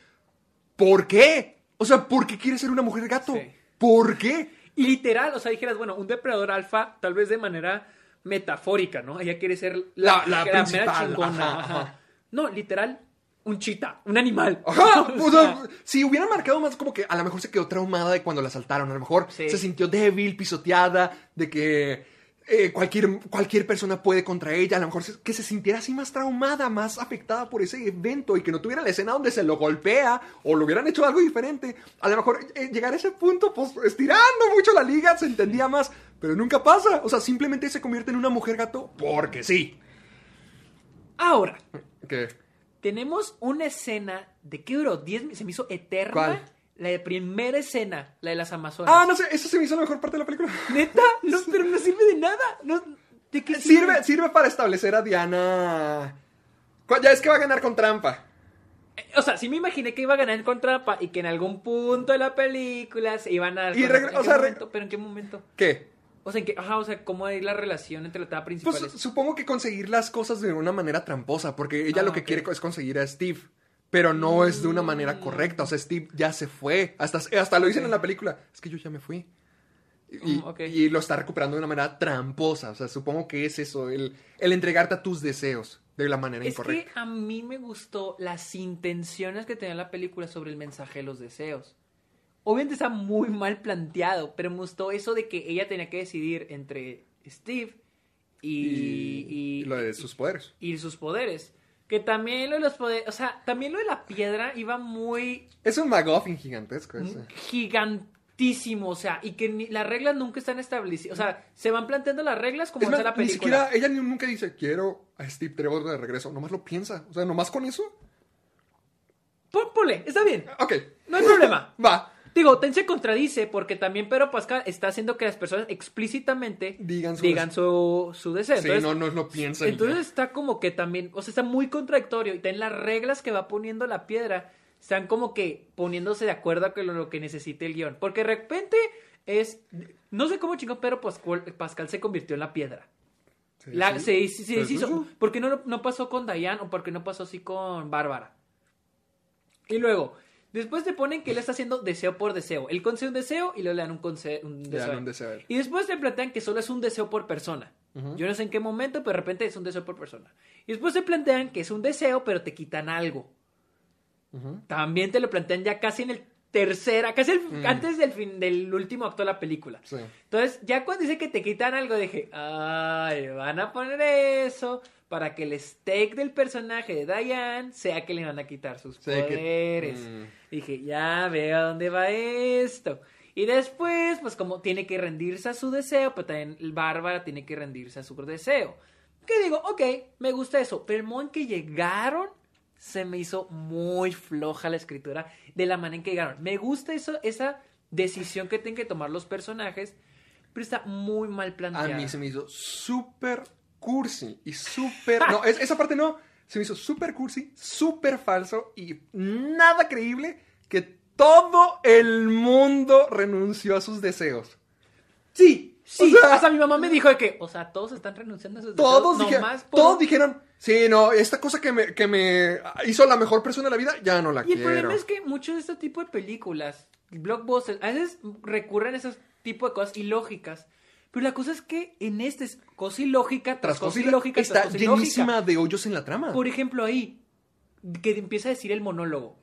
¿Por qué? O sea, ¿por qué quiere ser una mujer gato? Sí. ¿Por qué? Y literal, o sea, dijeras, bueno, un depredador alfa, tal vez de manera metafórica, ¿no? Ella quiere ser La- la mera principal, chingona, ajá, ajá. ajá. No, literal, un chita, un animal. Ajá, O sea, sea, si hubieran marcado más como que a lo mejor se quedó traumada de cuando la asaltaron, a lo mejor Sí. se sintió débil, pisoteada, de que eh, cualquier, cualquier persona puede contra ella, a lo mejor se- que se sintiera así más traumada, más afectada por ese evento y que no tuviera la escena donde se lo golpea o lo hubieran hecho algo diferente. A lo mejor eh, llegar a ese punto, pues estirando mucho la liga, se entendía más, pero nunca pasa. O sea, simplemente se convierte en una mujer gato porque sí. Ahora, ¿Qué? tenemos una escena de qué duró 10 mi- se me hizo eterna. ¿Cuál? La de primera escena, la de las Amazonas. Ah, no sé, eso se me hizo la mejor parte de la película. Neta, no, pero no sirve de nada. No, ¿De qué Sirve, sirve para establecer a Diana. Ya es que va a ganar con trampa. O sea, sí me imaginé que iba a ganar con trampa y que en algún punto de la película se iban a... Y ¿en regre- qué o sea, momento? ¿Pero en qué momento? ¿Qué? O sea, ¿en qué? Ajá, o sea, ¿cómo es la relación entre la etapa principal? Pues supongo que conseguir las cosas de una manera tramposa, porque ella Ah, lo que quiere es conseguir a Steve. Pero no es de una manera correcta. O sea, Steve ya se fue. Hasta, hasta lo dicen en la película. Es que yo ya me fui. Y, Mm, y lo está recuperando de una manera tramposa. O sea, supongo que es eso, el, el entregarte a tus deseos de la manera Es incorrecta. que a mí me gustó las intenciones que tenía la película sobre el mensaje de los deseos. Obviamente está muy mal planteado, pero me gustó eso de que ella tenía que decidir entre Steve y, Y, y lo de sus poderes. y sus poderes. Que también lo de los poderes, o sea, también lo de la piedra iba muy Es un McGuffin gigantesco ese. gigantísimo, o sea, y que ni- las reglas nunca están establecidas, o sea, se van planteando las reglas como Es más, la ni película. siquiera, ella ni- nunca dice, quiero a Steve Trevor de regreso. Nomás lo piensa. O sea, nomás con eso. Pon- Ponle, está bien, Ok. no hay problema. Va. Digo, Ten se contradice porque también Pedro Pascal está haciendo que las personas explícitamente Digan su digan su, su deseo. Sí, Entonces, no, no piensan. y Entonces está como que también, o sea, está muy contradictorio. Y también las reglas que va poniendo la piedra están como que poniéndose de acuerdo con lo que necesite el guion. Porque de repente es. No sé cómo chingón Pedro Pascual- Pascal se convirtió en la piedra. Sí, La, sí. se, se- se. ¿Por qué no, no pasó con Diane o por qué no pasó así con Bárbara? Y luego, después te ponen que él está haciendo deseo por deseo. Él concede un deseo y luego le dan un, conce- un Le deseo. dan un deseo a él. Y después te plantean que solo es un deseo por persona. Yo no sé en qué momento, pero de repente es un deseo por persona. Y después te plantean que es un deseo, pero te quitan algo. También te lo plantean ya casi en el tercera, casi el- antes del fin del último acto de la película. Sí. Entonces, ya cuando dice que te quitan algo, dije, ay, van a poner eso para que el stake del personaje de Diane sea que le van a quitar sus Sí, que- poderes. Mm. Dije, ya veo a dónde va esto. Y después, pues como tiene que rendirse a su deseo, pero también Bárbara tiene que rendirse a su deseo. Que digo, ok, me gusta eso. Pero el modo en que llegaron, se me hizo muy floja la escritura de la manera en que llegaron. Me gusta eso, esa decisión que tienen que tomar los personajes, pero está muy mal A planteada. mí se me hizo súper cursi y súper... No, es- esa parte no. Se me hizo súper cursi, súper falso y nada creíble que todo el mundo renunció a sus deseos. Sí, sí. O sea- hasta mi mamá me dijo de que, o sea, todos están renunciando a sus Todos, deseos dije- nomás por- todos dijeron, sí, no, esta cosa que me, que me hizo la mejor persona de la vida, ya no la Y el quiero. problema es que muchos de este tipo de películas, blockbusters, a veces recurren a esos tipo de cosas ilógicas. Pero la cosa es que en este es cosa ilógica tras cosa ilógica está tras cosa ilógica. llenísima de hoyos en la trama. Por ejemplo, ahí, que empieza a decir el monólogo.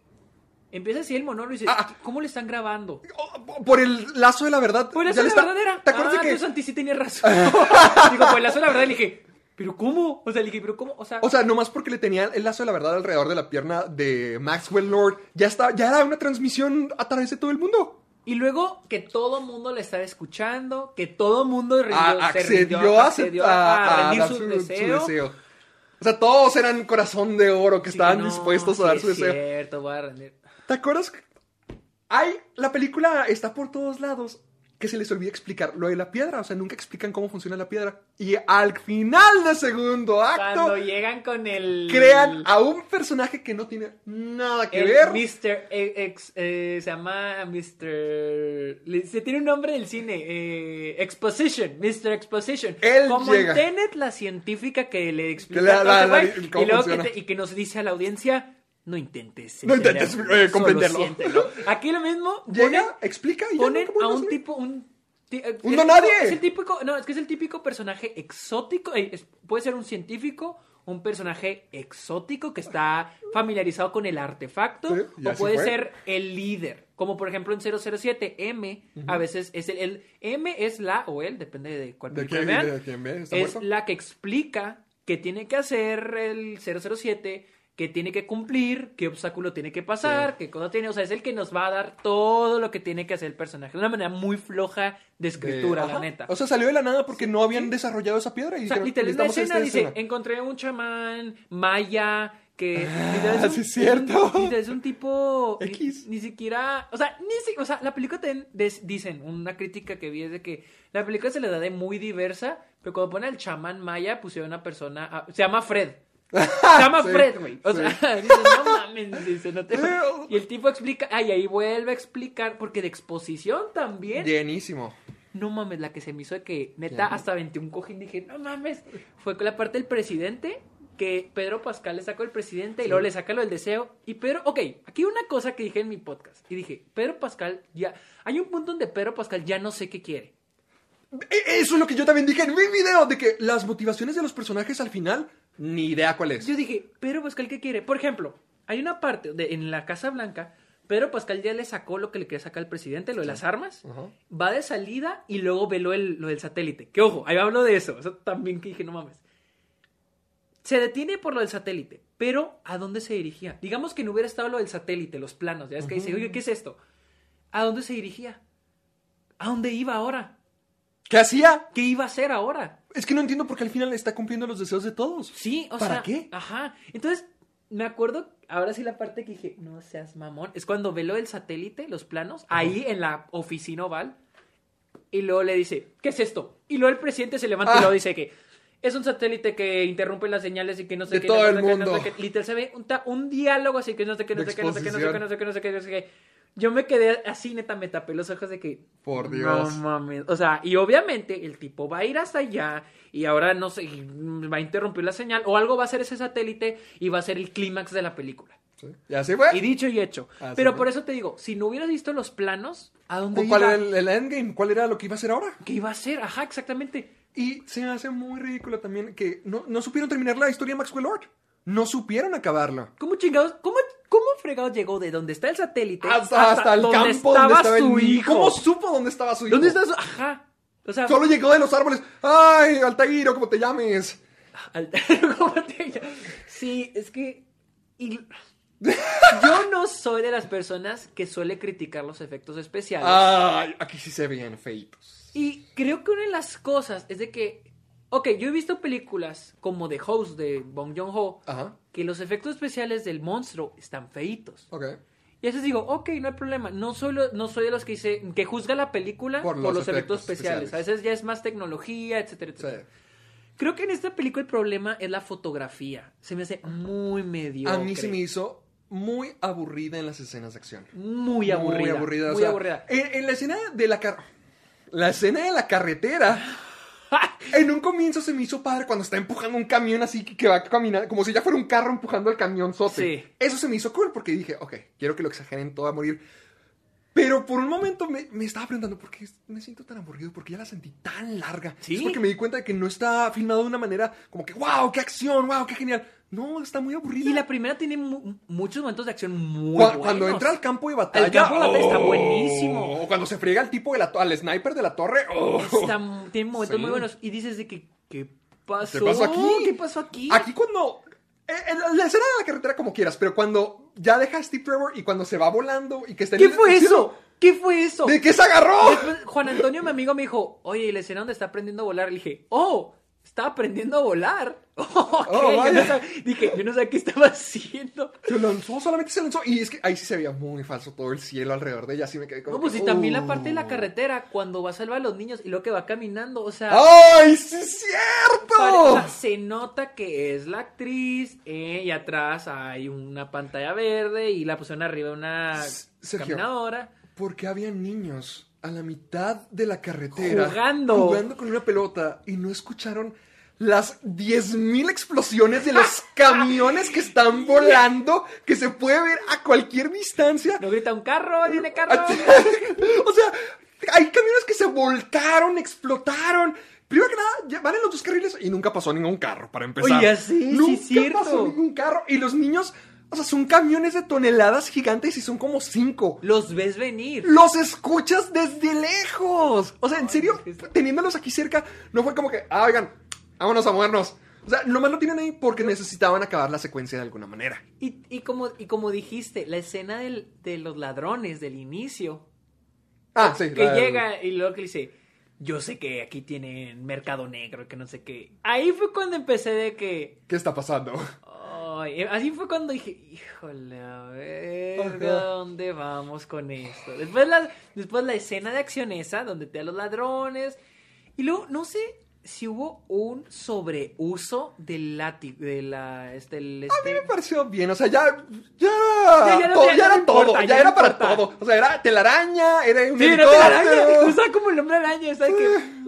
Empieza a decir el monólogo y dice, Ah. ¿cómo le están grabando? Oh, Por el lazo de la verdad. Pues ya la le sola está- verdadera. ¿Te acuerdas ah, de que.? Santi sí tenía razón. Digo, pues la sola verdad le dije, ¿pero cómo? O sea, le dije, ¿pero cómo? O sea, O sea, nomás porque le tenía el lazo de la verdad alrededor de la pierna de Maxwell Lord, ya está, ya era una transmisión a través de todo el mundo. Y luego que todo mundo le estaba escuchando, que todo mundo rindió- A- se accedió, rindió- a, accedió a, rendir su, su- deseo. su deseo. O sea, todos eran corazón de oro que Sí, estaban no, dispuestos a dar es su deseo. cierto, voy a rendir. ¿Te acuerdas? Hay, la película está por todos lados que se les olvida explicar lo de la piedra. O sea, nunca explican cómo funciona la piedra. Y al final del segundo acto, Cuando llegan con el... crean a un personaje que no tiene nada que el ver. Mr. Ex, eh, se llama Mr. Se tiene un nombre del cine. eh, Exposition. Mr. Exposition. Él Como llega. en Tenet, la científica que le explica la- la- la- y, luego que funciona. te- y que nos dice a la audiencia. No intentes. No intentes, eh, comprenderlo". siéntelo". Aquí lo mismo. Llega, ponen- explica y ponen no, ¿cómo a un tipo, un, eh, ¡Un es- el típico, no, es que es el típico personaje exótico, eh, puede ser un científico, un personaje exótico que está familiarizado con el artefacto, Sí, o puede fue. ser el líder, como por ejemplo en 007, M, a veces es el, el- M es la o él, depende de cuál ¿De quién, vean, de quién ve? ¿Está es muerto? la que explica qué tiene que hacer el 007, qué tiene que cumplir, qué obstáculo tiene que pasar, qué cosa tiene. O sea, es el que nos va a dar todo lo que tiene que hacer el personaje. De una manera muy floja de escritura, De- la ajá. neta. O sea, salió de la nada porque no habían desarrollado esa piedra y O sea, literal, la "Necesitamos escena dice, escena". encontré un chamán maya que... Ah, sí es cierto. un- es un tipo... X. Ni, siquiera... O sea, ni si- o sea, la película des- dicen, una crítica que vi es de que la película se le da de muy diversa, pero cuando pone al chamán maya pusieron una persona... ah, se llama Fred. Se llama Sí, Fred, güey. O sí. sea, dice, no mames, dice, no te... Y el tipo explica, ay, ahí vuelve a explicar, porque de exposición también. Llenísimo. No mames, la que se me hizo de que, neta, hasta 21 cojín dije, no mames. Fue con la parte del presidente, que Pedro Pascal le sacó el presidente y luego le saca lo del deseo. Y Pedro, ok, aquí hay una cosa que dije en mi podcast. Y dije, Pedro Pascal ya. Hay un punto donde Pedro Pascal ya no sé qué quiere. E- Eso es lo que yo también dije en mi video, de que las motivaciones de los personajes al final, ni idea cuál es. Yo dije, Pedro Pascal, ¿qué quiere? Por ejemplo, hay una parte de, en la Casa Blanca. Pedro Pascal ya le sacó lo que le quería sacar al presidente, lo de las armas. Va de salida y luego ve lo del, lo del satélite. Que ojo, ahí hablo de eso. Eso también que dije, no mames. Se detiene por lo del satélite. Pero, ¿a dónde se dirigía? Digamos que no hubiera estado lo del satélite, los planos. Ya es que dice, oye, ¿qué es esto? ¿A dónde se dirigía? ¿A dónde iba ahora? ¿Qué hacía? ¿Qué iba a hacer ahora? Es que no entiendo por qué al final está cumpliendo los deseos de todos. Sí, o ¿Para sea. qué? Ajá. Entonces, me acuerdo, ahora sí la parte que dije, no seas mamón, es cuando ve lo del satélite, los planos, ahí en la oficina oval, y luego le dice, ¿qué es esto? Y luego el presidente se levanta y Ah. luego dice que es un satélite que interrumpe las señales y que no sé De qué. todo no el qué, no mundo. sé qué. Literal se ve un, diálogo así que no sé qué, no sé qué, no sé qué, no sé qué, exposición. no sé qué, no sé qué, no sé qué. Yo me quedé así, neta, me tapé los ojos de que. Por No Dios. mames. O sea, y obviamente el tipo va a ir hasta allá y ahora no sé, va a interrumpir la señal o algo va a ser ese satélite y va a ser el clímax de la película. Sí. Y así fue. Y dicho y hecho. Así Pero fue. por eso te digo, si no hubieras visto los planos, ¿a dónde ¿Cuál iba? era el, el endgame? ¿Cuál era lo que iba a hacer ahora? ¿Qué iba a ser? Ajá, exactamente. Y se hace muy ridículo también que no, no supieron terminar la historia de Maxwell Lord. No supieron acabarla. ¿Cómo chingados? ¿Cómo, cómo fregados llegó de donde está el satélite Hasta, hasta el donde campo donde estaba su el hijo? ¿Cómo supo dónde estaba su hijo? ¿Dónde está su...? Ajá. O sea, Solo llegó de los árboles. ¡Ay, Altairo, como te llames! Al- ¿Cómo te llamas? Sí, es que. y- Yo no soy de las personas que suele criticar los efectos especiales. ¡Ay! Aquí sí se veían feitos. Y creo que una de las cosas es de que. Ok, yo he visto películas como The Host de Bong Joon-ho que los efectos especiales del monstruo están feitos. Ok. Y a veces digo, ok, no hay problema. No soy, lo- no soy de los que dice que juzga la película por, Por los, efectos, efectos especiales. especiales. A veces ya es más tecnología, etcétera, Sí. etcétera. Creo que en esta película el problema es la fotografía. Se me hace muy medio. A mí se me hizo muy aburrida en las escenas de acción. Muy aburrida. Muy aburrida. o Muy sea, aburrida. En, en la escena de la car... La escena de la carretera. En un comienzo se me hizo padre cuando está empujando un camión así que, va caminando, como si ya fuera un carro empujando el camión sote. Sí. Eso se me hizo cool porque dije, ok, quiero que lo exageren todo a morir. Pero por un momento me, me estaba preguntando por qué me siento tan aburrido, porque ya la sentí tan larga. Sí. Es porque me di cuenta de que no está filmado de una manera como que, wow, qué acción, wow, qué genial. No, está muy aburrida. Y la primera tiene mu- muchos momentos de acción muy Cua- buenos. Cuando entra al campo de batalla. El campo de batalla está oh, buenísimo. O cuando se friega al tipo de la al sniper de la torre. oh. Está- tiene momentos Sí. muy buenos. Y dices de que, ¿qué pasó? ¿Qué pasó aquí? ¿Qué pasó aquí? Aquí cuando. eh, la escena de la carretera como quieras, pero cuando ya deja a Steve Trevor y cuando se va volando y que está en ¿Qué el- fue eso? ¿Qué fue eso? ¿De qué se agarró? Después, Juan Antonio, mi amigo, me dijo, oye, ¿y la escena donde está aprendiendo a volar? Le dije, oh, está aprendiendo a volar. Oh, yo vaya. no sab- dije, yo no sabía qué estaba haciendo. Se lanzó, solamente se lanzó. Y es que ahí sí se veía muy falso todo el cielo alrededor de ella. Así me quedé como. No, pues que, y también la parte de la carretera, cuando va a salvar a los niños y luego que va caminando, o sea... ¡Ay, sí es cierto! pare- o sea, se nota que es la actriz eh, y atrás hay una pantalla verde y la pusieron arriba una Sergio. caminadora. Porque había niños a la mitad de la carretera Jugando. jugando con una pelota y no escucharon las 10.000 explosiones de los camiones que están volando que se puede ver a cualquier distancia. No grita un carro, viene carro. o sea, hay camiones que se volcaron, explotaron. Primero que nada, van en los dos carriles y nunca pasó ningún carro, para empezar. Oye, sí, nunca pasó ningún carro. Y los niños, o sea, son camiones de toneladas gigantes y son como cinco. Los ves venir. Los escuchas desde lejos. O sea, en serio, teniéndolos aquí cerca, no fue como que, ah, oigan, vámonos a movernos. O sea, nomás lo tienen ahí porque necesitaban acabar la secuencia de alguna manera. Y, y como, y como dijiste, la escena del- de los ladrones del inicio, Ah, sí. que la- llega y luego que dice, yo sé que aquí tienen mercado negro, que no sé qué. Ahí fue cuando empecé de que... ¿Qué está pasando? Ay, así fue cuando dije, híjole, a ver, Ajá. ¿a dónde vamos con esto? Después la, después la escena de acción esa, donde te da los ladrones. Y luego, no sé si hubo un sobreuso del látigo, de la... Este, el, A este- mí me pareció bien, o sea, ya. Ya, Ya, ya no- todo, ya ya no era todo, importa, ya, no era para todo. O sea, era telaraña, era un Sí, no te helicóptero, la araña. Usaba como el hombre araña,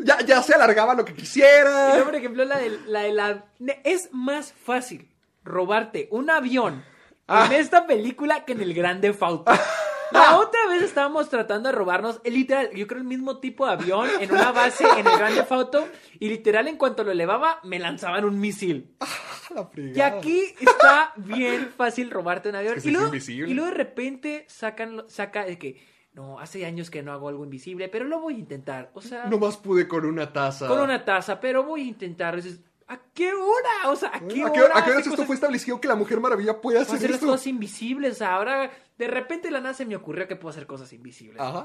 ya, ya se alargaba lo que Y quisiera. luego, por ejemplo, la de la, de la- Es más fácil robarte un avión Ah. en esta película que en el Grande Fauto. La otra vez estábamos tratando de robarnos, el literal, yo creo el mismo tipo de avión en una base en el Grande Fauto y literal en cuanto lo elevaba me lanzaban un misil. La Y aquí está bien fácil robarte un avión. Es que se y, luego, invisible. y luego de repente sacan, saca de que, no, hace años que no hago algo invisible, pero lo voy a intentar. O sea, Nomás pude con una taza. con una taza, pero voy a intentar. Dices, ¿A qué hora? O sea, ¿a qué ¿A hora? qué, a qué horas esto cosas- fue establecido que la Mujer Maravilla puede hacer hacer las esto? cosas invisibles. O sea, ahora de repente la nada se me ocurrió que puedo hacer cosas invisibles. Ajá.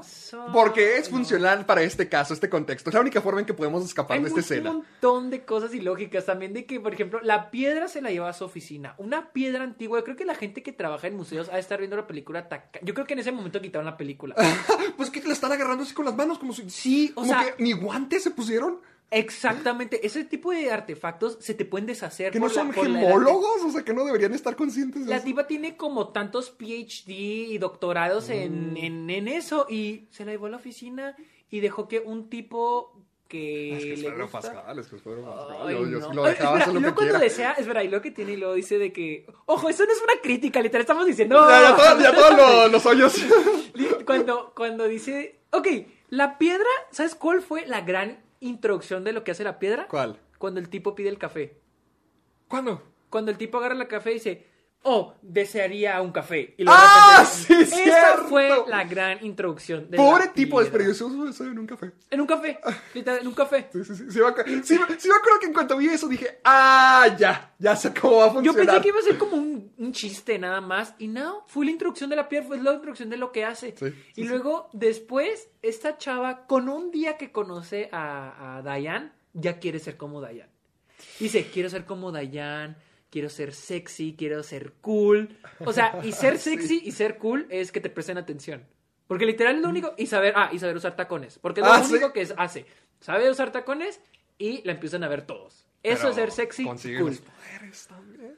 Porque es no. funcional para este caso, este contexto. Es la única forma en que podemos escapar Hay de esta un escena. montón de cosas ilógicas también de que, por ejemplo, la piedra se la lleva a su oficina. Una piedra antigua. Yo creo que la gente que trabaja en museos ha de estar viendo la película. taca- Yo creo que en ese momento quitaron la película. Pues que la están agarrando así con las manos, como si. Sí, o como sea- que ni guantes se pusieron. Exactamente. Ese tipo de artefactos se te pueden deshacer. Que no por son la gemólogos, o sea, que no deberían estar conscientes de La eso. tipa tiene como tantos PhD y doctorados Mm. en, en, en eso y se la llevó a la oficina y dejó que un tipo que, Es que es le gusta... Pascal, es que es Pedro Pascal. Ay, yo, yo no. sí lo Ay, espera, hacer lo luego que cuando quiera. desea, espera, y lo que tiene y luego dice de que, ojo, eso no es una crítica, literal, estamos diciendo... Ya, ya, todo- ya todos los, los hoyos. Cuando, cuando dice, ok, la piedra, ¿sabes cuál fue la gran introducción de lo que hace la piedra? ¿Cuál? Cuando el tipo pide el café. ¿Cuándo? Cuando el tipo agarra el café y dice, oh, desearía un café. Y luego ¡Ah, repente- sí, Esa cierto! fue la gran introducción. De Pobre tipo, desperdició eso en un café. En un café, literal, en un café. Sí, sí, sí. Sí, me acu- sí, me- sí me acuerdo que en cuanto vi eso dije, ah, ya, ya sé cómo va a Yo funcionar. pensé que iba a ser como un, un chiste nada más. Y no, fue la introducción de la piedra, fue la introducción de lo que hace. Sí, y luego, después, esta chava, con un día que conoce a, a Diane, ya quiere ser como Diane. Dice, quiero ser como Diane, quiero ser sexy, quiero ser cool. O sea, y ser sexy y ser cool es que te presten atención. Porque literal lo único. Y saber, ah, y saber usar tacones. Porque es lo Ah, ¿sí? único que es- hace. Sabe usar tacones y la empiezan a ver todos. Eso Pero es ser sexy, consigue cool. los poderes también.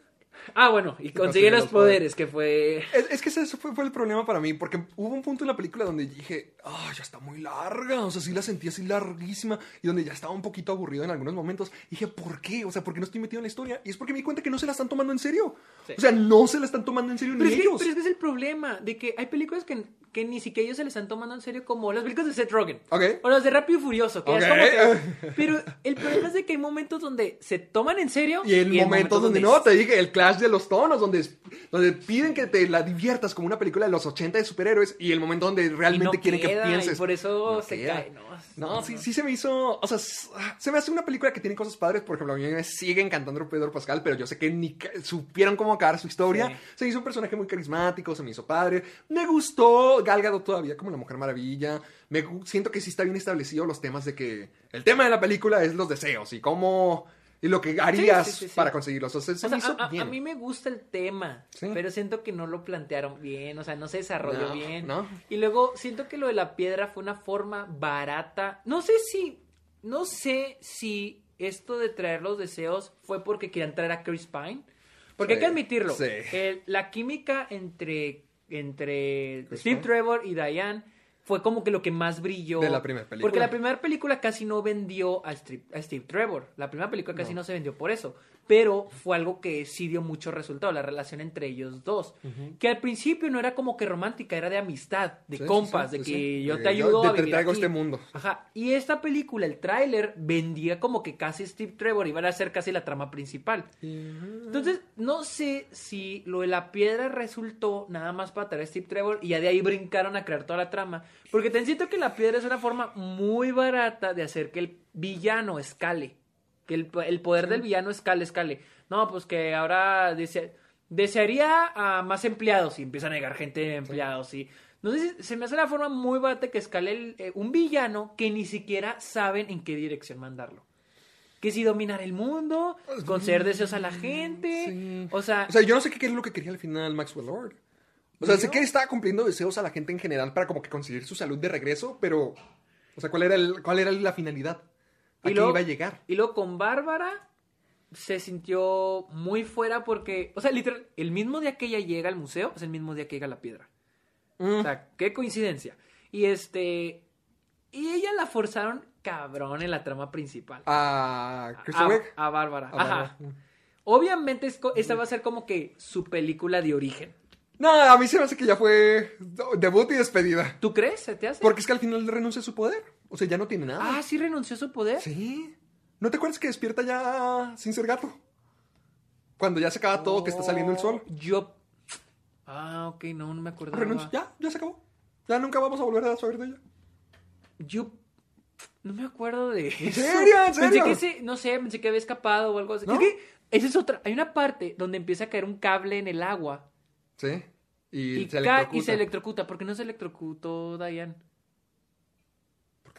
Ah, bueno, y consigue consigue los los poderes. poderes, que fue... Es, es que ese fue, fue el problema para mí, porque hubo un punto en la película donde dije, ah, ya está muy larga, o sea, sí la sentí así larguísima, y donde ya estaba un poquito aburrido en algunos momentos. Y dije, ¿por qué? O sea, ¿por qué no estoy metido en la historia? Y es porque me di cuenta que no se la están tomando en serio. Sí. O sea, no se la están tomando en serio Pero ni es, que, pero es que es el problema, de que hay películas que, que ni siquiera ellos se le están tomando en serio, como las películas de Seth Rogen. Ok. O las de Rápido y Furioso, que es Ok. como que... Pero el problema es de que hay momentos donde se toman en serio... Y en hay momentos donde no, te dije, el clash de los tonos, donde, donde piden que te la diviertas como una película de los 80 de superhéroes, y el momento donde realmente no quieren queda, que pienses. Y por eso No se queda. cae, ¿no? No, sí, sí se me hizo. O sea, ah, se me hace una película que tiene cosas padres. Por ejemplo, a mí me sigue encantando Pedro Pascal, pero yo sé que ni supieron cómo acabar su historia. Sí. Se hizo un personaje muy carismático, se me hizo padre. Me gustó Gal Gadot todavía como la Mujer Maravilla. Me siento que sí está bien establecido los temas de que el tema de la película es los deseos y cómo y lo que harías Sí, sí, sí, sí. para conseguirlos. O sea, se O sea, me hizo a, a- bien. a mí me gusta el tema, pero siento que no lo plantearon bien, o sea, no se desarrolló No, bien. no. Y luego siento que lo de la piedra fue una forma barata. No sé si, no sé si esto de traer los deseos fue porque querían traer a Chris Pine. Porque hay que admitirlo, el- la química entre, entre Chris Steve Pine. Trevor y Diane fue como que lo que más brilló. De la primera película. Porque la primera película casi no vendió a Steve, a Steve Trevor. La primera película casi no. se vendió por eso. Pero fue algo que sí dio mucho resultado, la relación entre ellos dos. Que al principio no era como que romántica, era de amistad, de Sí, compas, sí, de sí, que yo te yo ayudo te- a te vivir traigo aquí. este mundo. Ajá. Y esta película, el tráiler, vendía como que casi Steve Trevor iba a ser casi la trama principal. Entonces, no sé si lo de la piedra resultó nada más para traer a Steve Trevor y ya de ahí brincaron a crear toda la trama. Porque te siento que la piedra es una forma muy barata de hacer que el villano escale. Que el, el poder del villano escale, escale. No, pues que ahora dese- desearía a más empleados y empieza a negar gente de empleados. Y, no sé, si- se me hace una forma muy barata que escale el- eh, un villano que ni siquiera saben en qué dirección mandarlo. Que si dominar el mundo, conceder deseos a la gente. Sí. O sea, O sea, yo no sé qué es lo que quería al final Maxwell Lord. O sea, sé que estaba cumpliendo deseos a la gente en general para como que conseguir su salud de regreso, pero... O sea, ¿cuál era, el, cuál era la finalidad? ¿A Y luego- iba a llegar? Y luego con Bárbara se sintió muy fuera porque, o sea, literal, el mismo día que ella llega al museo es el mismo día que llega la piedra. Mm. O sea, qué coincidencia. Y este, y ella la forzaron cabrón en la trama principal. A Wiig. a Bárbara. A Bárbara. Ajá. Obviamente es co- esta va a ser como que su película de origen. No, a mí se me hace que ya fue debut y despedida. ¿Tú crees? ¿Se te hace? Porque es que al final renuncia a su poder. O sea, ya no tiene nada. Ah, sí renunció a su poder. Sí. ¿No te acuerdas que despierta ya sin ser gato? Cuando ya se acaba todo, que está saliendo el sol. Yo. Ah, ok, no, no me acuerdo. Ya, ya se acabó. Ya nunca vamos a volver a saber de ella. Yo No me acuerdo de eso. serio? ¿En Pensé serio? que ese, no sé, pensé que había escapado o algo así. ¿No? Es que esa es otra. Hay una parte donde empieza a caer un cable en el agua Sí. Y, y, se electrocuta. y se electrocuta. ¿Por qué no se electrocutó Diane?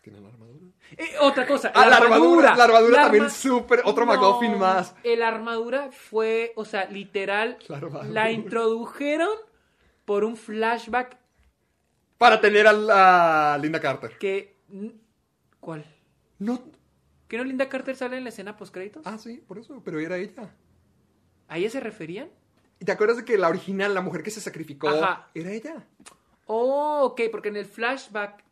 Porque tiene la armadura. Eh, otra cosa, Ah, la armadura. La armadura La también arma- súper. Otro No, más. El armadura fue, o sea, literal, La la introdujeron por un flashback Para tener a la Linda Carter. que... ¿Cuál? No. ¿Que no Linda Carter sale en la escena post créditos? Ah, sí, por eso. Pero era ella. ¿A ella se referían? ¿Y te acuerdas de que la original, la mujer que se sacrificó, Ajá. era ella? Oh, ok, porque en el flashback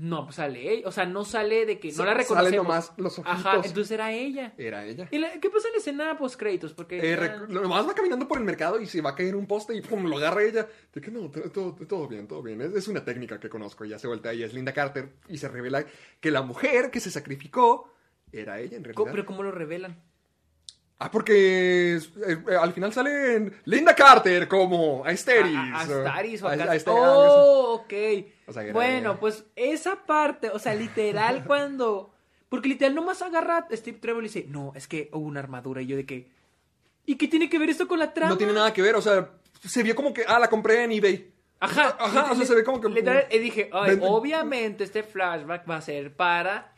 no pues sale ella, o sea, no sale de que no la salen reconocemos. nomás los ojitos. Ajá, entonces era ella. Era ella. ¿Y la- qué pasa en la escena post créditos? Porque Eh, ah, nomás va caminando por el mercado y se va a caer un poste y pum, lo agarra ella. De que no, to- todo, todo bien, todo bien. Es, es una técnica que conozco. Y ya se voltea y es Linda Carter y se revela que la mujer que se sacrificó era ella en realidad. ¿cómo- pero cómo lo revelan? Ah, porque eh, eh, al final sale en Linda Carter como Asteris. A, a- a Astaris o a A- Cas- Asteris, Oh, ok. O sea, que era bueno, pues esa parte, o sea, literal cuando porque literal nomás agarra a Steve Trevor y dice, "No, es que hubo una armadura." Y yo de que ¿Y qué tiene que ver esto con la trama? No tiene nada que ver, o sea, se vio como que, ah, la compré en eBay. Ajá, Ajá, o sea, se ve como que- Literal, y dije, ay, obviamente este flashback va a ser para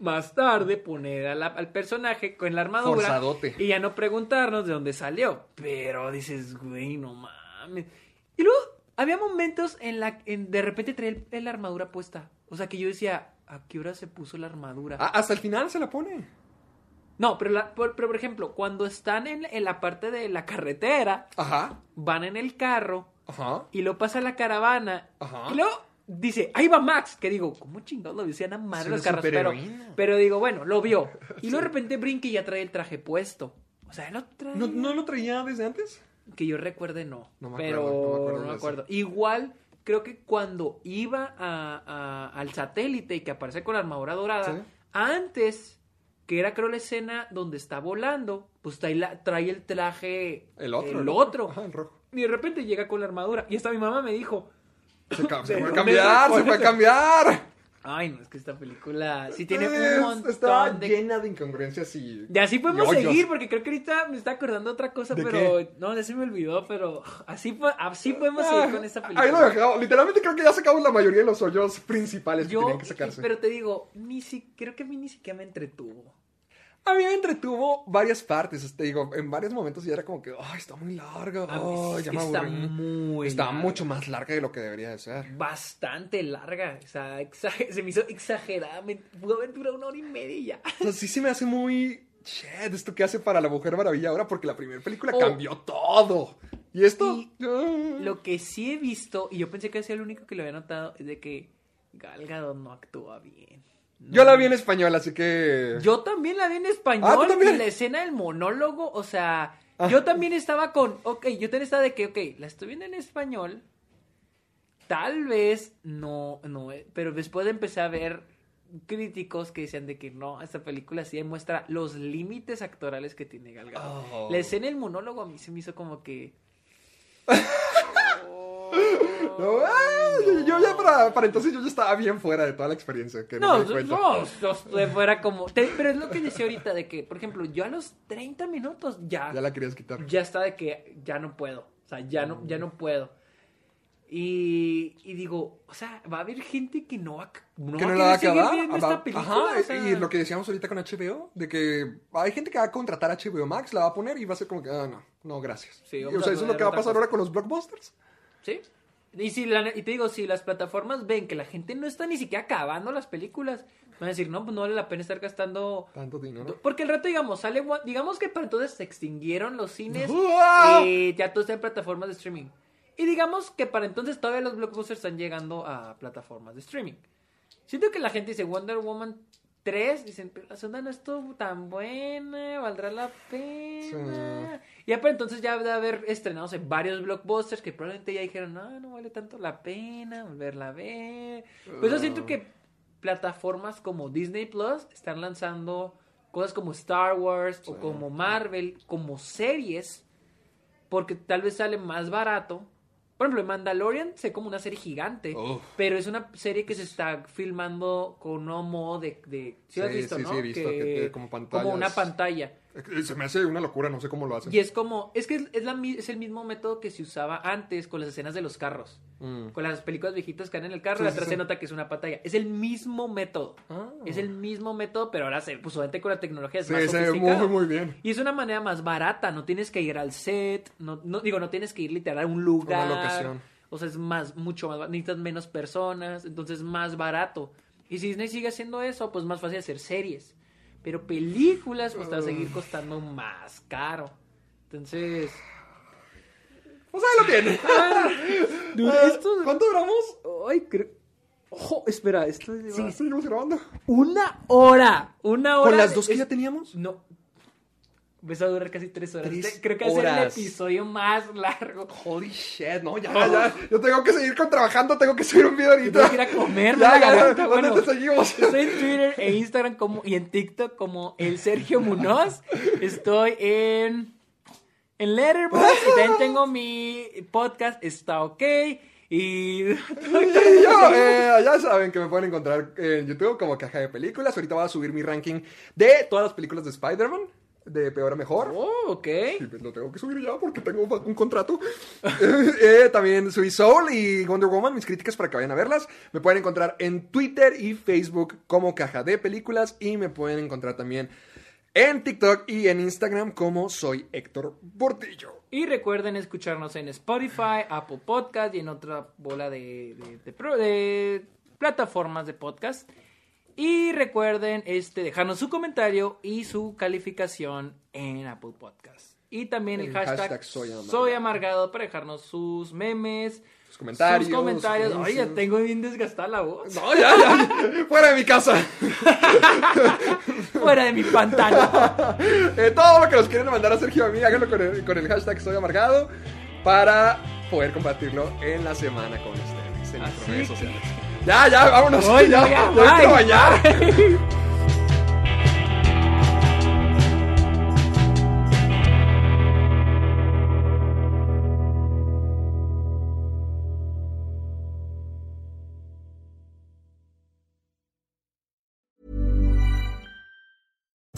más tarde poner a la- al personaje con la armadura Forzadote. y ya no preguntarnos de dónde salió. Pero dices, güey, no mames. Y luego había momentos en la en de repente traía la armadura puesta. O sea, que yo decía, ¿a qué hora se puso la armadura? Ah, hasta el final se la pone. No, pero, la- por, pero por ejemplo, cuando están en, en la parte de la carretera, Ajá, van en el carro ajá. y luego pasa la caravana. Ajá. Y luego dice, ahí va Max. Que digo, ¿cómo chingados lo decían a madre los carros? Pero, digo, bueno, lo vio. Y luego de repente brinca y ya trae el traje puesto. O sea, lo trae. ¿No, ¿No lo traía desde antes? Que yo recuerde, no. No me pero acuerdo, no me acuerdo no me de eso. acuerdo. Igual, creo que cuando iba a- a- al satélite y que aparece con la armadura dorada, Sí. antes, que era creo la escena donde está volando, pues trae, la- trae el traje. El otro. El otro. Ajá, el rojo. Y de repente llega con la armadura. Y hasta mi mamá me dijo, Se, se ¿De puede dónde cambiar, se puede eso? cambiar. Ay, no, es que esta película sí tiene un montón Está de... llena de incongruencias y... Y así podemos y seguir, porque creo que ahorita me está acordando otra cosa, ¿De pero... qué? No, ya se me olvidó, pero... Así, así podemos Ah, seguir con esta Ahí película. lo dejamos. Literalmente creo que ya sacamos la mayoría de los hoyos principales que tenían que sacarse. pero te digo, ni si, creo que a mí ni siquiera me entretuvo. A mí me entretuvo varias partes. Te digo, en varios momentos ya era como que, ay, está muy larga. Sí ya me está aburrí". muy Está larga. mucho más larga de lo que debería de ser. Bastante larga, o sea, se me hizo exageradamente... Pudo haber durado una hora y media y ya. O sea, sí se me hace muy... Shit, esto que hace para la Mujer Maravilla ahora porque la primera película Oh. cambió todo. Y esto... Y Lo que sí he visto, y yo pensé que hacía el único que lo había notado, es de que Gal Gadot no actúa bien. Yo la vi en español, así que... Yo también la vi en Ah, español ¿tú también? y la escena del monólogo, o sea, Ah. yo también estaba con, ok, yo también estaba de que, ok, la estoy viendo en español, tal vez no, no, pero después empecé a ver críticos que decían de que no, esta película sí demuestra los límites actorales que tiene Gal Gadot. Oh. La escena del monólogo a mí se me hizo como que... No, ah, yo- yo ya para, para entonces yo ya estaba bien fuera de toda la experiencia. Que no, No, me no, no, de fuera como... te- pero es lo que decía ahorita de que, por ejemplo, yo a los 30 minutos ya, Ya la querías quitar. ya está de que ya no puedo. O sea, ya no, ya no puedo. Y, y digo, o sea, va a haber gente que no va, a- no que va no a va a querer acabar. Va- esta película. Ajá, o sea. y lo que decíamos ahorita con HBO, de que hay gente que va a contratar a HBO Max, la va a poner y va a ser como que, ah, no, no, gracias. Sí, Y, o sea, a eso es lo que va a pasar cosa. ahora con los blockbusters. Sí. Y, si la- y te digo, si las plataformas ven que la gente no está ni siquiera acabando las películas, van a decir, no, pues no vale la pena estar gastando... Tanto dinero. Porque el rato, digamos, sale... Digamos que para entonces se extinguieron los cines ¡Uah! y ya todo está en plataformas de streaming. Y digamos que para entonces todavía los blockbusters están llegando a plataformas de streaming. Siento que la gente dice Wonder Woman 3, dicen, pero la segunda no estuvo tan buena, valdrá la pena. Y ya para entonces ya debe haber estrenados en varios blockbusters que probablemente ya dijeron, no, no vale tanto la pena volverla a ver. Pues yo siento que plataformas como Disney Plus están lanzando cosas como Star Wars o como Marvel, como series, porque tal vez sale más barato. Por ejemplo, Mandalorian sé como una serie gigante, Uf. pero es una serie que se está filmando con un modo de... de ¿sí lo has Sí, visto, sí, no? sí, he visto que tiene como pantallas. Como una pantalla. Eh, Se me hace una locura, no sé cómo lo hacen. Y es como, es que es, es la es el mismo método que se usaba antes con las escenas de los carros. Mm. Con las películas viejitas que dan en el carro, Sí, y atrás sí. se nota que es una pantalla. Es el mismo método. Ah. Es el mismo método, pero ahora se, pues obviamente con la tecnología es más se muy, muy bien. Y es una manera más barata, no tienes que ir al set, no, no- digo, no tienes que ir literal a un lugar. Una locación. O sea, es más, mucho más, ba- necesitas menos personas, entonces más barato. Y si Disney sigue haciendo eso, pues más fácil hacer series. Pero películas, pues te va a seguir costando más caro. Entonces... Pues ahí lo tiene. Dude, Ah, esto... ¿Cuánto duramos? Ay, creo... Ojo, espera, esto es... Sí, seguimos grabando. Una hora, una hora. ¿Con las dos que es- ya teníamos? No. Ves a durar casi tres horas. Tres Creo que es el horas. episodio más largo. Holy shit, no, ya, ya. Yo tengo que seguir con trabajando, tengo que subir un video ahorita. Tengo que ir a comer, Ya, ya, garganta. ¿dónde Bueno, te seguimos? Estoy en Twitter e Instagram como, y en TikTok como el Sergio Munoz. Estoy en, en Letterboxd y también tengo mi podcast, está ok. Y Y yo, eh, ya saben que me pueden encontrar en YouTube como Caja de Películas. Ahorita voy a subir mi ranking de todas las películas de Spider-Man, de peor a mejor. Oh, ok. Y pues lo tengo que subir ya porque tengo un, contrato. Eh, también subí Soul y Wonder Woman, mis críticas para que vayan a verlas. Me pueden encontrar en Twitter y Facebook como Caja de Películas. Y me pueden encontrar también en TikTok y en Instagram como soy Héctor Portillo. Y recuerden escucharnos en Spotify, Apple Podcast y en otra bola de, de- de pro- de plataformas de podcast. Y recuerden este, dejarnos su comentario y su calificación en Apple Podcast. Y también el El hashtag, hashtag soy soy, amargado. para dejarnos sus memes, Sus comentarios. sus comentarios. Oye, anuncios. tengo bien desgastada la voz. No, ya, ya. Fuera de mi casa. Fuera de mi pantano. Eh, todo lo que nos quieren mandar a Sergio a mí, háganlo con el, con el hashtag Soy Amargado para poder compartirlo en la semana con ustedes en nuestras Así redes que- sociales. Ya, ya, vámonos. Ay, ya,